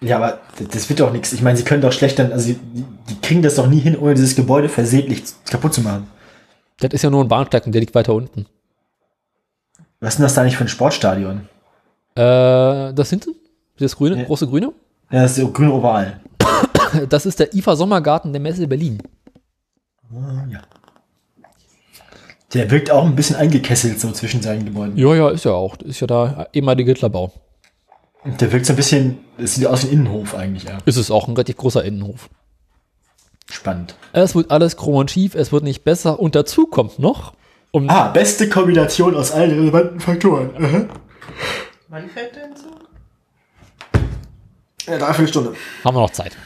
Ja, aber das, wird doch nichts. Ich meine, sie können doch schlecht dann, also die, die kriegen das doch nie hin, ohne dieses Gebäude versehentlich kaputt zu machen. Das ist ja nur ein Bahnsteig und der liegt weiter unten. Was ist denn das da nicht für ein Sportstadion? Äh, das hinten? Das grüne, Ja. große grüne? Ja, das ist der grüne Oval. Das ist der IFA Sommergarten der Messe Berlin. Ah, ja. Der wirkt auch ein bisschen eingekesselt so zwischen seinen Gebäuden. Ja, ja, ist ja auch. Ist ja da ehemalige Hitlerbau. Und Der wirkt so ein bisschen, das sieht aus wie ein Innenhof eigentlich, ja. Ist es auch ein relativ großer Innenhof. Spannend. Es wird alles krumm und schief, es wird nicht besser. Und dazu kommt noch, um Ah, beste Kombination aus allen relevanten Faktoren. Aha. Wann fährt der Zug? Ja, dreiviertel Stunde. haben wir noch Zeit.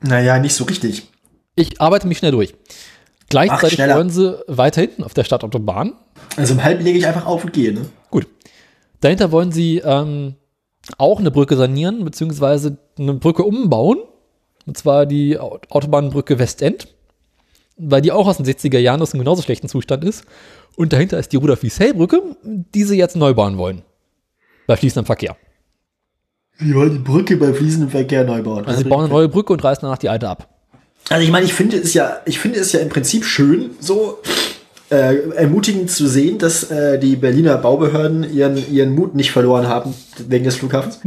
Naja, nicht so richtig. Ich arbeite mich schnell durch. Gleichzeitig wollen sie weiter hinten auf der Stadtautobahn. Also im Halb lege ich einfach auf und gehe, ne? Gut. Dahinter wollen sie ähm, auch eine Brücke sanieren, beziehungsweise eine Brücke umbauen. Und zwar die Au- Autobahnbrücke Westend, weil die auch aus den 60er Jahren aus einem genauso schlechten Zustand ist. Und dahinter ist die Rudolf Wieshell-Brücke, die sie jetzt neu bauen wollen. Bei fließendem Verkehr. Die wollen die Brücke bei fließendem Verkehr neu bauen. Also sie bauen eine neue Brücke und reißen danach die alte ab. Also ich meine, ich finde es ja, ich finde es ja im Prinzip schön, so äh, ermutigend zu sehen, dass äh, die Berliner Baubehörden ihren, ihren Mut nicht verloren haben wegen des Flughafens.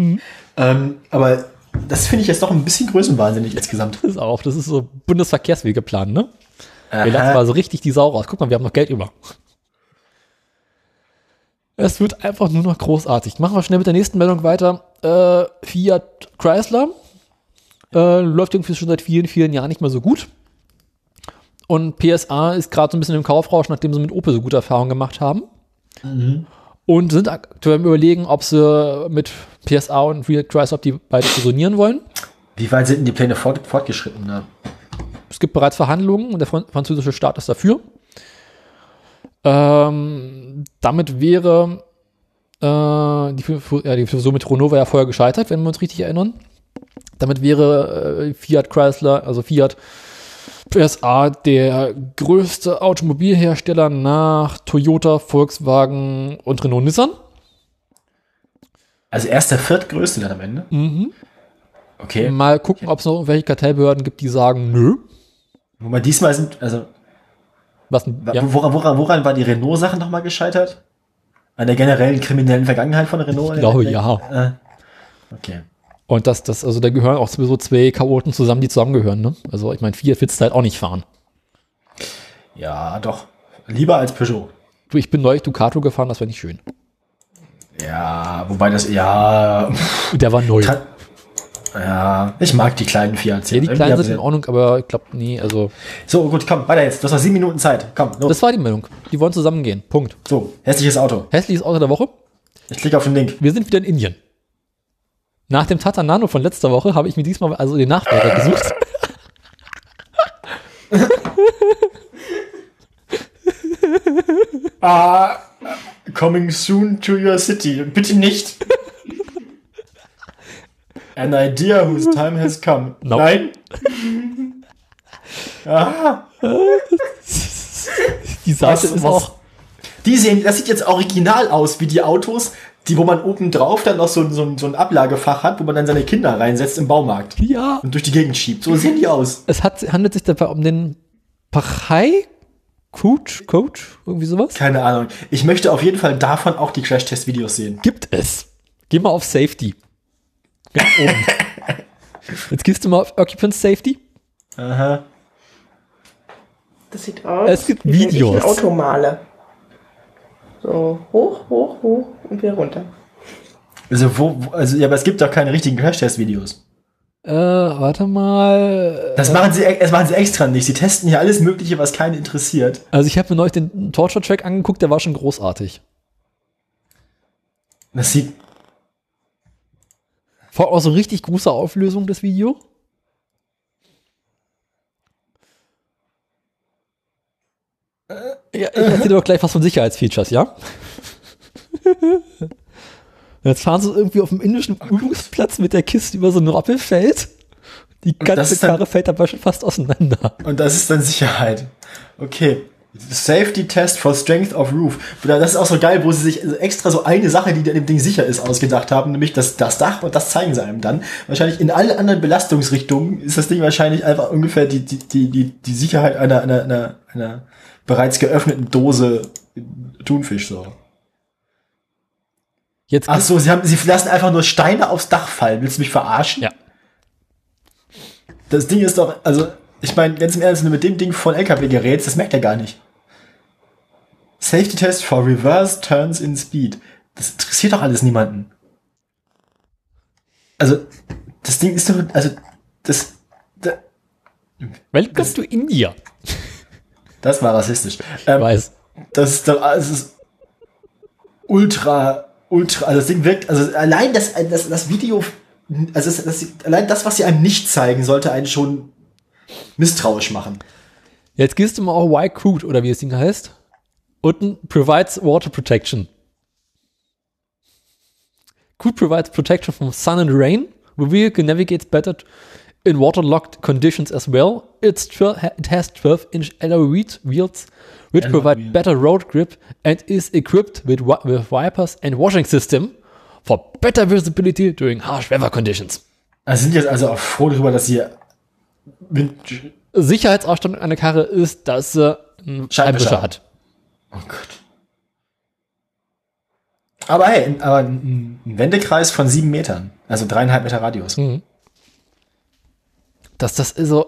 Ähm, aber das finde ich jetzt doch ein bisschen größenwahnsinnig insgesamt. Das ist auch, das ist so Bundesverkehrswegeplan, ne? Aha. Wir lassen mal so richtig die Sau raus. Guck mal, wir haben noch Geld über. Es wird einfach nur noch großartig. Machen wir schnell mit der nächsten Meldung weiter. Äh, Fiat Chrysler äh, läuft irgendwie schon seit vielen, vielen Jahren nicht mehr so gut. Und PSA ist gerade so ein bisschen im Kaufrausch, nachdem sie mit Opel so gute Erfahrungen gemacht haben. Und sind aktuell im Überlegen, ob sie mit PSA und Fiat Chrysler, ob die beide fusionieren wollen. Wie weit sind denn die Pläne fort, fortgeschritten? Ne? Es gibt bereits Verhandlungen und der fran- französische Staat ist dafür. Ähm, damit wäre äh, die, ja, die Fusion mit Renault war ja vorher gescheitert, wenn wir uns richtig erinnern. Damit wäre äh, Fiat Chrysler, also Fiat PSA, der größte Automobilhersteller nach Toyota, Volkswagen und Renault Nissan. Also erst der viertgrößte dann am Ende. Mhm. Okay. Mal gucken, ob es noch irgendwelche Kartellbehörden gibt, die sagen, nö. Wobei diesmal sind, also Was, ja. woran, woran, woran war die Renault-Sache nochmal gescheitert? An der generellen kriminellen Vergangenheit von Renault? Ich glaube, ja. Äh, okay. Und das, das, also da gehören auch sowieso zwei Chaoten zusammen, die zusammengehören, ne? Also ich meine, Fiat willst du halt auch nicht fahren. Ja, doch. Lieber als Peugeot. Du, ich bin neulich Ducato gefahren, das war nicht schön. Ja, wobei das, ja, der war neu. kann, ja, ich mag die kleinen Fiat. ja, die kleinen sind in Ordnung, aber ich glaube, nee, also So, gut, komm, weiter jetzt. Du hast noch sieben Minuten Zeit. Komm, los. das war die Meldung. Die wollen zusammengehen. Punkt. so, hässliches Auto. Hässliches Auto der Woche. Ich klicke auf den Link. Wir sind wieder in Indien. Nach dem Tata Nano von letzter Woche habe ich mir diesmal also den Nachfolger gesucht. Ah, coming soon to your city. Bitte nicht. An idea whose time has come. Nope. Nein. Ah, Die Seite Was- ist was- auch. die sehen, das sieht jetzt original aus, wie die Autos, die, wo man oben drauf dann noch so, ein- so, so ein Ablagefach hat, wo man dann seine Kinder reinsetzt im Baumarkt Ja. und durch die Gegend schiebt. So sehen die aus. Es hat, handelt sich dabei um den Pachai Coach, Coach, irgendwie sowas. Keine Ahnung. Ich möchte auf jeden Fall davon auch die Crash-Test-Videos sehen. Gibt es. Geh mal auf Safety. Ganz oben. Jetzt gehst du mal auf Occupant Safety. Aha. Das sieht aus, Es gibt wie wenn ich Videos. ein Auto male. So, hoch, hoch, hoch und wieder runter. Also, wo, wo- also, ja, aber es gibt doch keine richtigen Crash-Test-Videos. Äh, warte mal. Das machen sie, das machen sie extra nicht. Sie testen hier alles Mögliche, was keinen interessiert. Also ich habe mir neulich den Torture-Track angeguckt, der war schon großartig. Das sieht, Vor allem auch so richtig große Auflösung, das Video. Ja, ich erzähle doch gleich was von Sicherheitsfeatures, ja? Jetzt fahren sie irgendwie auf dem indischen Übungsplatz mit der Kiste über so ein Rappelfeld. Die ganze dann- Karre fällt dabei schon fast auseinander. und das ist dann Sicherheit. Okay. Safety Test for Strength of Roof. Das ist auch so geil, wo sie sich extra so eine Sache, die dem Ding sicher ist, ausgedacht haben, nämlich das, das Dach und das zeigen sie einem dann. Wahrscheinlich in allen anderen Belastungsrichtungen ist das Ding wahrscheinlich einfach ungefähr die, die, die, die, die Sicherheit einer, einer, einer, einer bereits geöffneten Dose Thunfisch so. Jetzt Ach so, sie haben, sie lassen einfach nur Steine aufs Dach fallen. Willst du mich verarschen? Ja. Das Ding ist doch, also, ich meine, ganz im Ernst, wenn du mit dem Ding von LKW gerätst, das merkt er gar nicht. Safety Test for Reverse Turns in Speed. Das interessiert doch alles niemanden. Also, das Ding ist doch, also, das, da- Welcome to India. das war rassistisch. Ich Ähm, weiß. das ist doch, das ist ultra, ultra, also das Ding wirkt, also allein das, das, das Video, also das, das, allein das, was sie einem nicht zeigen, sollte einen schon misstrauisch machen. Jetzt gehst du mal auf Y Crude oder wie das Ding heißt. Unten provides water protection. Crude provides protection from sun and rain. The vehicle navigates better in waterlogged conditions as well. It's it has 12 inch alloy wheels which Alloy provide wheel. better road grip and is equipped with, wi- with wipers and washing system for better visibility during harsh weather conditions. Also sind jetzt also auch froh darüber, dass sie Sicherheitsausstattung einer Karre ist, dass sie einen Scheibenwischer. Hat. oh Gott. Aber hey, aber ein Wendekreis von sieben Metern, also dreieinhalb Meter Radius. dass das ist so.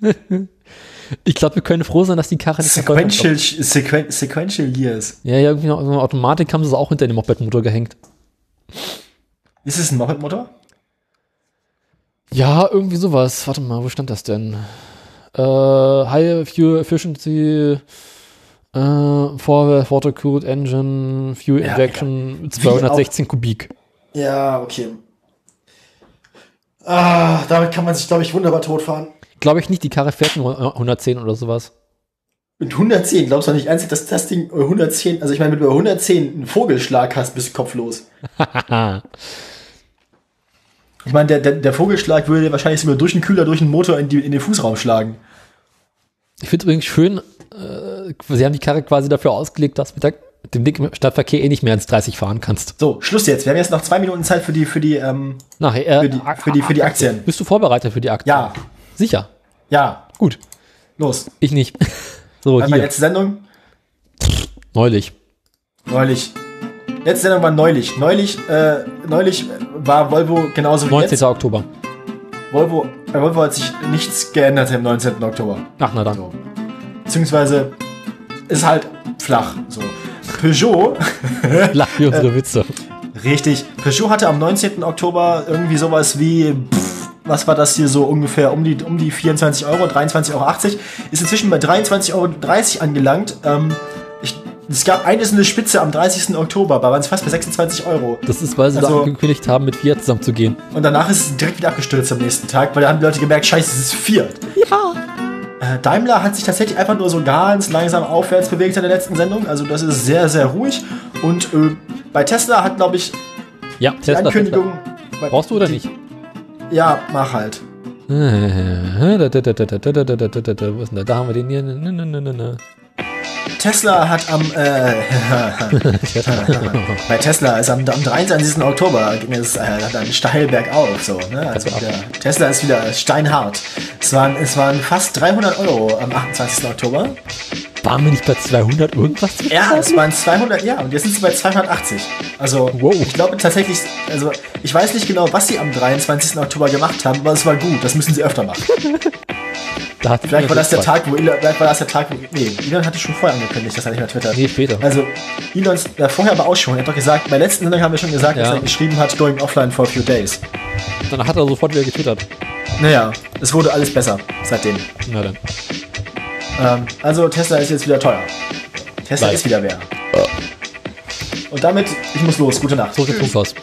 ich glaube, wir können froh sein, dass die Karre nicht Sequential, sequen, sequential Gears. Ja, ja, irgendwie noch eine Automatik haben sie es auch hinter dem Mopedmotor gehängt. Ist es ein Mopedmotor? Ja, irgendwie sowas. Warte mal, wo stand das denn? Äh, High Fuel Efficiency, äh, Four Water Cooled Engine, Fuel Ja, Injection, 216 Kubik. Ja, okay. Ah, damit kann man sich, glaube ich, wunderbar totfahren. Glaube ich nicht, die Karre fährt nur 110 oder sowas. Mit 110, glaubst du nicht ernsthaft, dass das Ding äh, 110, also ich meine, wenn du bei 110 einen Vogelschlag hast, bist du kopflos. Ich meine, der, der, der Vogelschlag würde wahrscheinlich sogar durch den Kühler, durch den Motor in, die, in den Fußraum schlagen. Ich finde übrigens schön, äh, sie haben die Karre quasi dafür ausgelegt, dass du mit, der, mit dem im Stadtverkehr eh nicht mehr als 30 fahren kannst. So, Schluss jetzt. Wir haben jetzt noch zwei Minuten Zeit für die, für die, ähm, Nachher, äh, für die, für die, für die Aktien. Bist du vorbereitet für die Aktien? Ja, Sicher. ja, Gut. los. Ich nicht. so, Einmal hier. letzte Sendung, Neulich. neulich. Letzte Sendung war neulich. Neulich, äh, neulich war Volvo genauso wie 19. jetzt. Oktober. Volvo, bei Volvo hat sich nichts geändert im 19. Oktober. Ach, na dann. So. Beziehungsweise ist halt flach. So. Peugeot, Lach für unsere Witze. richtig. Peugeot hatte am 19. Oktober irgendwie sowas wie, pff, was war das hier so ungefähr um die, um die 24 Euro, 23,80 Euro. Ist inzwischen bei 23,30 Euro angelangt. Ähm, ich, es gab eine eine Spitze am 30. Oktober, da waren es fast bei 26 Euro. Das ist, weil sie Also- da angekündigt haben, mit Fiat zusammen zu gehen. Und danach ist es direkt wieder abgestürzt am nächsten Tag, weil da haben die Leute gemerkt, scheiße, es ist Fiat. Ja. Äh, Daimler hat sich tatsächlich einfach nur so ganz langsam aufwärts bewegt in der letzten Sendung. Also das ist sehr, sehr ruhig. Und äh, bei Tesla hat, glaube ich, Ja, die Tesla. Ankündigung... Tesla. Brauchst du oder nicht? Ja, mach halt. Wo ist denn der? Da haben wir den hier. Nö, nö, nö, nö, nö. Tesla hat am... Äh, bei Tesla ist am, am 23. Oktober ging es äh, dann steil bergauf. So, ne? also ab. wieder, Tesla ist wieder steinhart. Es waren, es waren fast 300 Euro am 28. Oktober. Waren wir nicht bei 200 irgendwas? Ja, es waren 200, ja, und jetzt sind sie bei 280. Also, Wow. ich glaube tatsächlich, also, ich weiß nicht genau, was sie am 23. Oktober gemacht haben, aber es war gut. Das müssen sie öfter machen. Da hat Vielleicht war das der Tag, wo Elon, vielleicht war das der Tag, wo, nee, Elon hatte schon vorher angekündigt, dass er nicht mehr twittert. Nee, später. Also, Elons, ja, vorher aber auch schon. Er hat doch gesagt, bei letzten Sendung haben wir schon gesagt, dass Ja. er geschrieben hat, going offline for a few days. Dann hat er sofort wieder getwittert. Naja, es wurde alles besser seitdem. Na dann. Ähm, also, Tesla ist jetzt wieder teuer. Tesla Bald. ist wieder wer. Und damit, ich muss los. Gute Nacht. Zurück ins Funkhaus.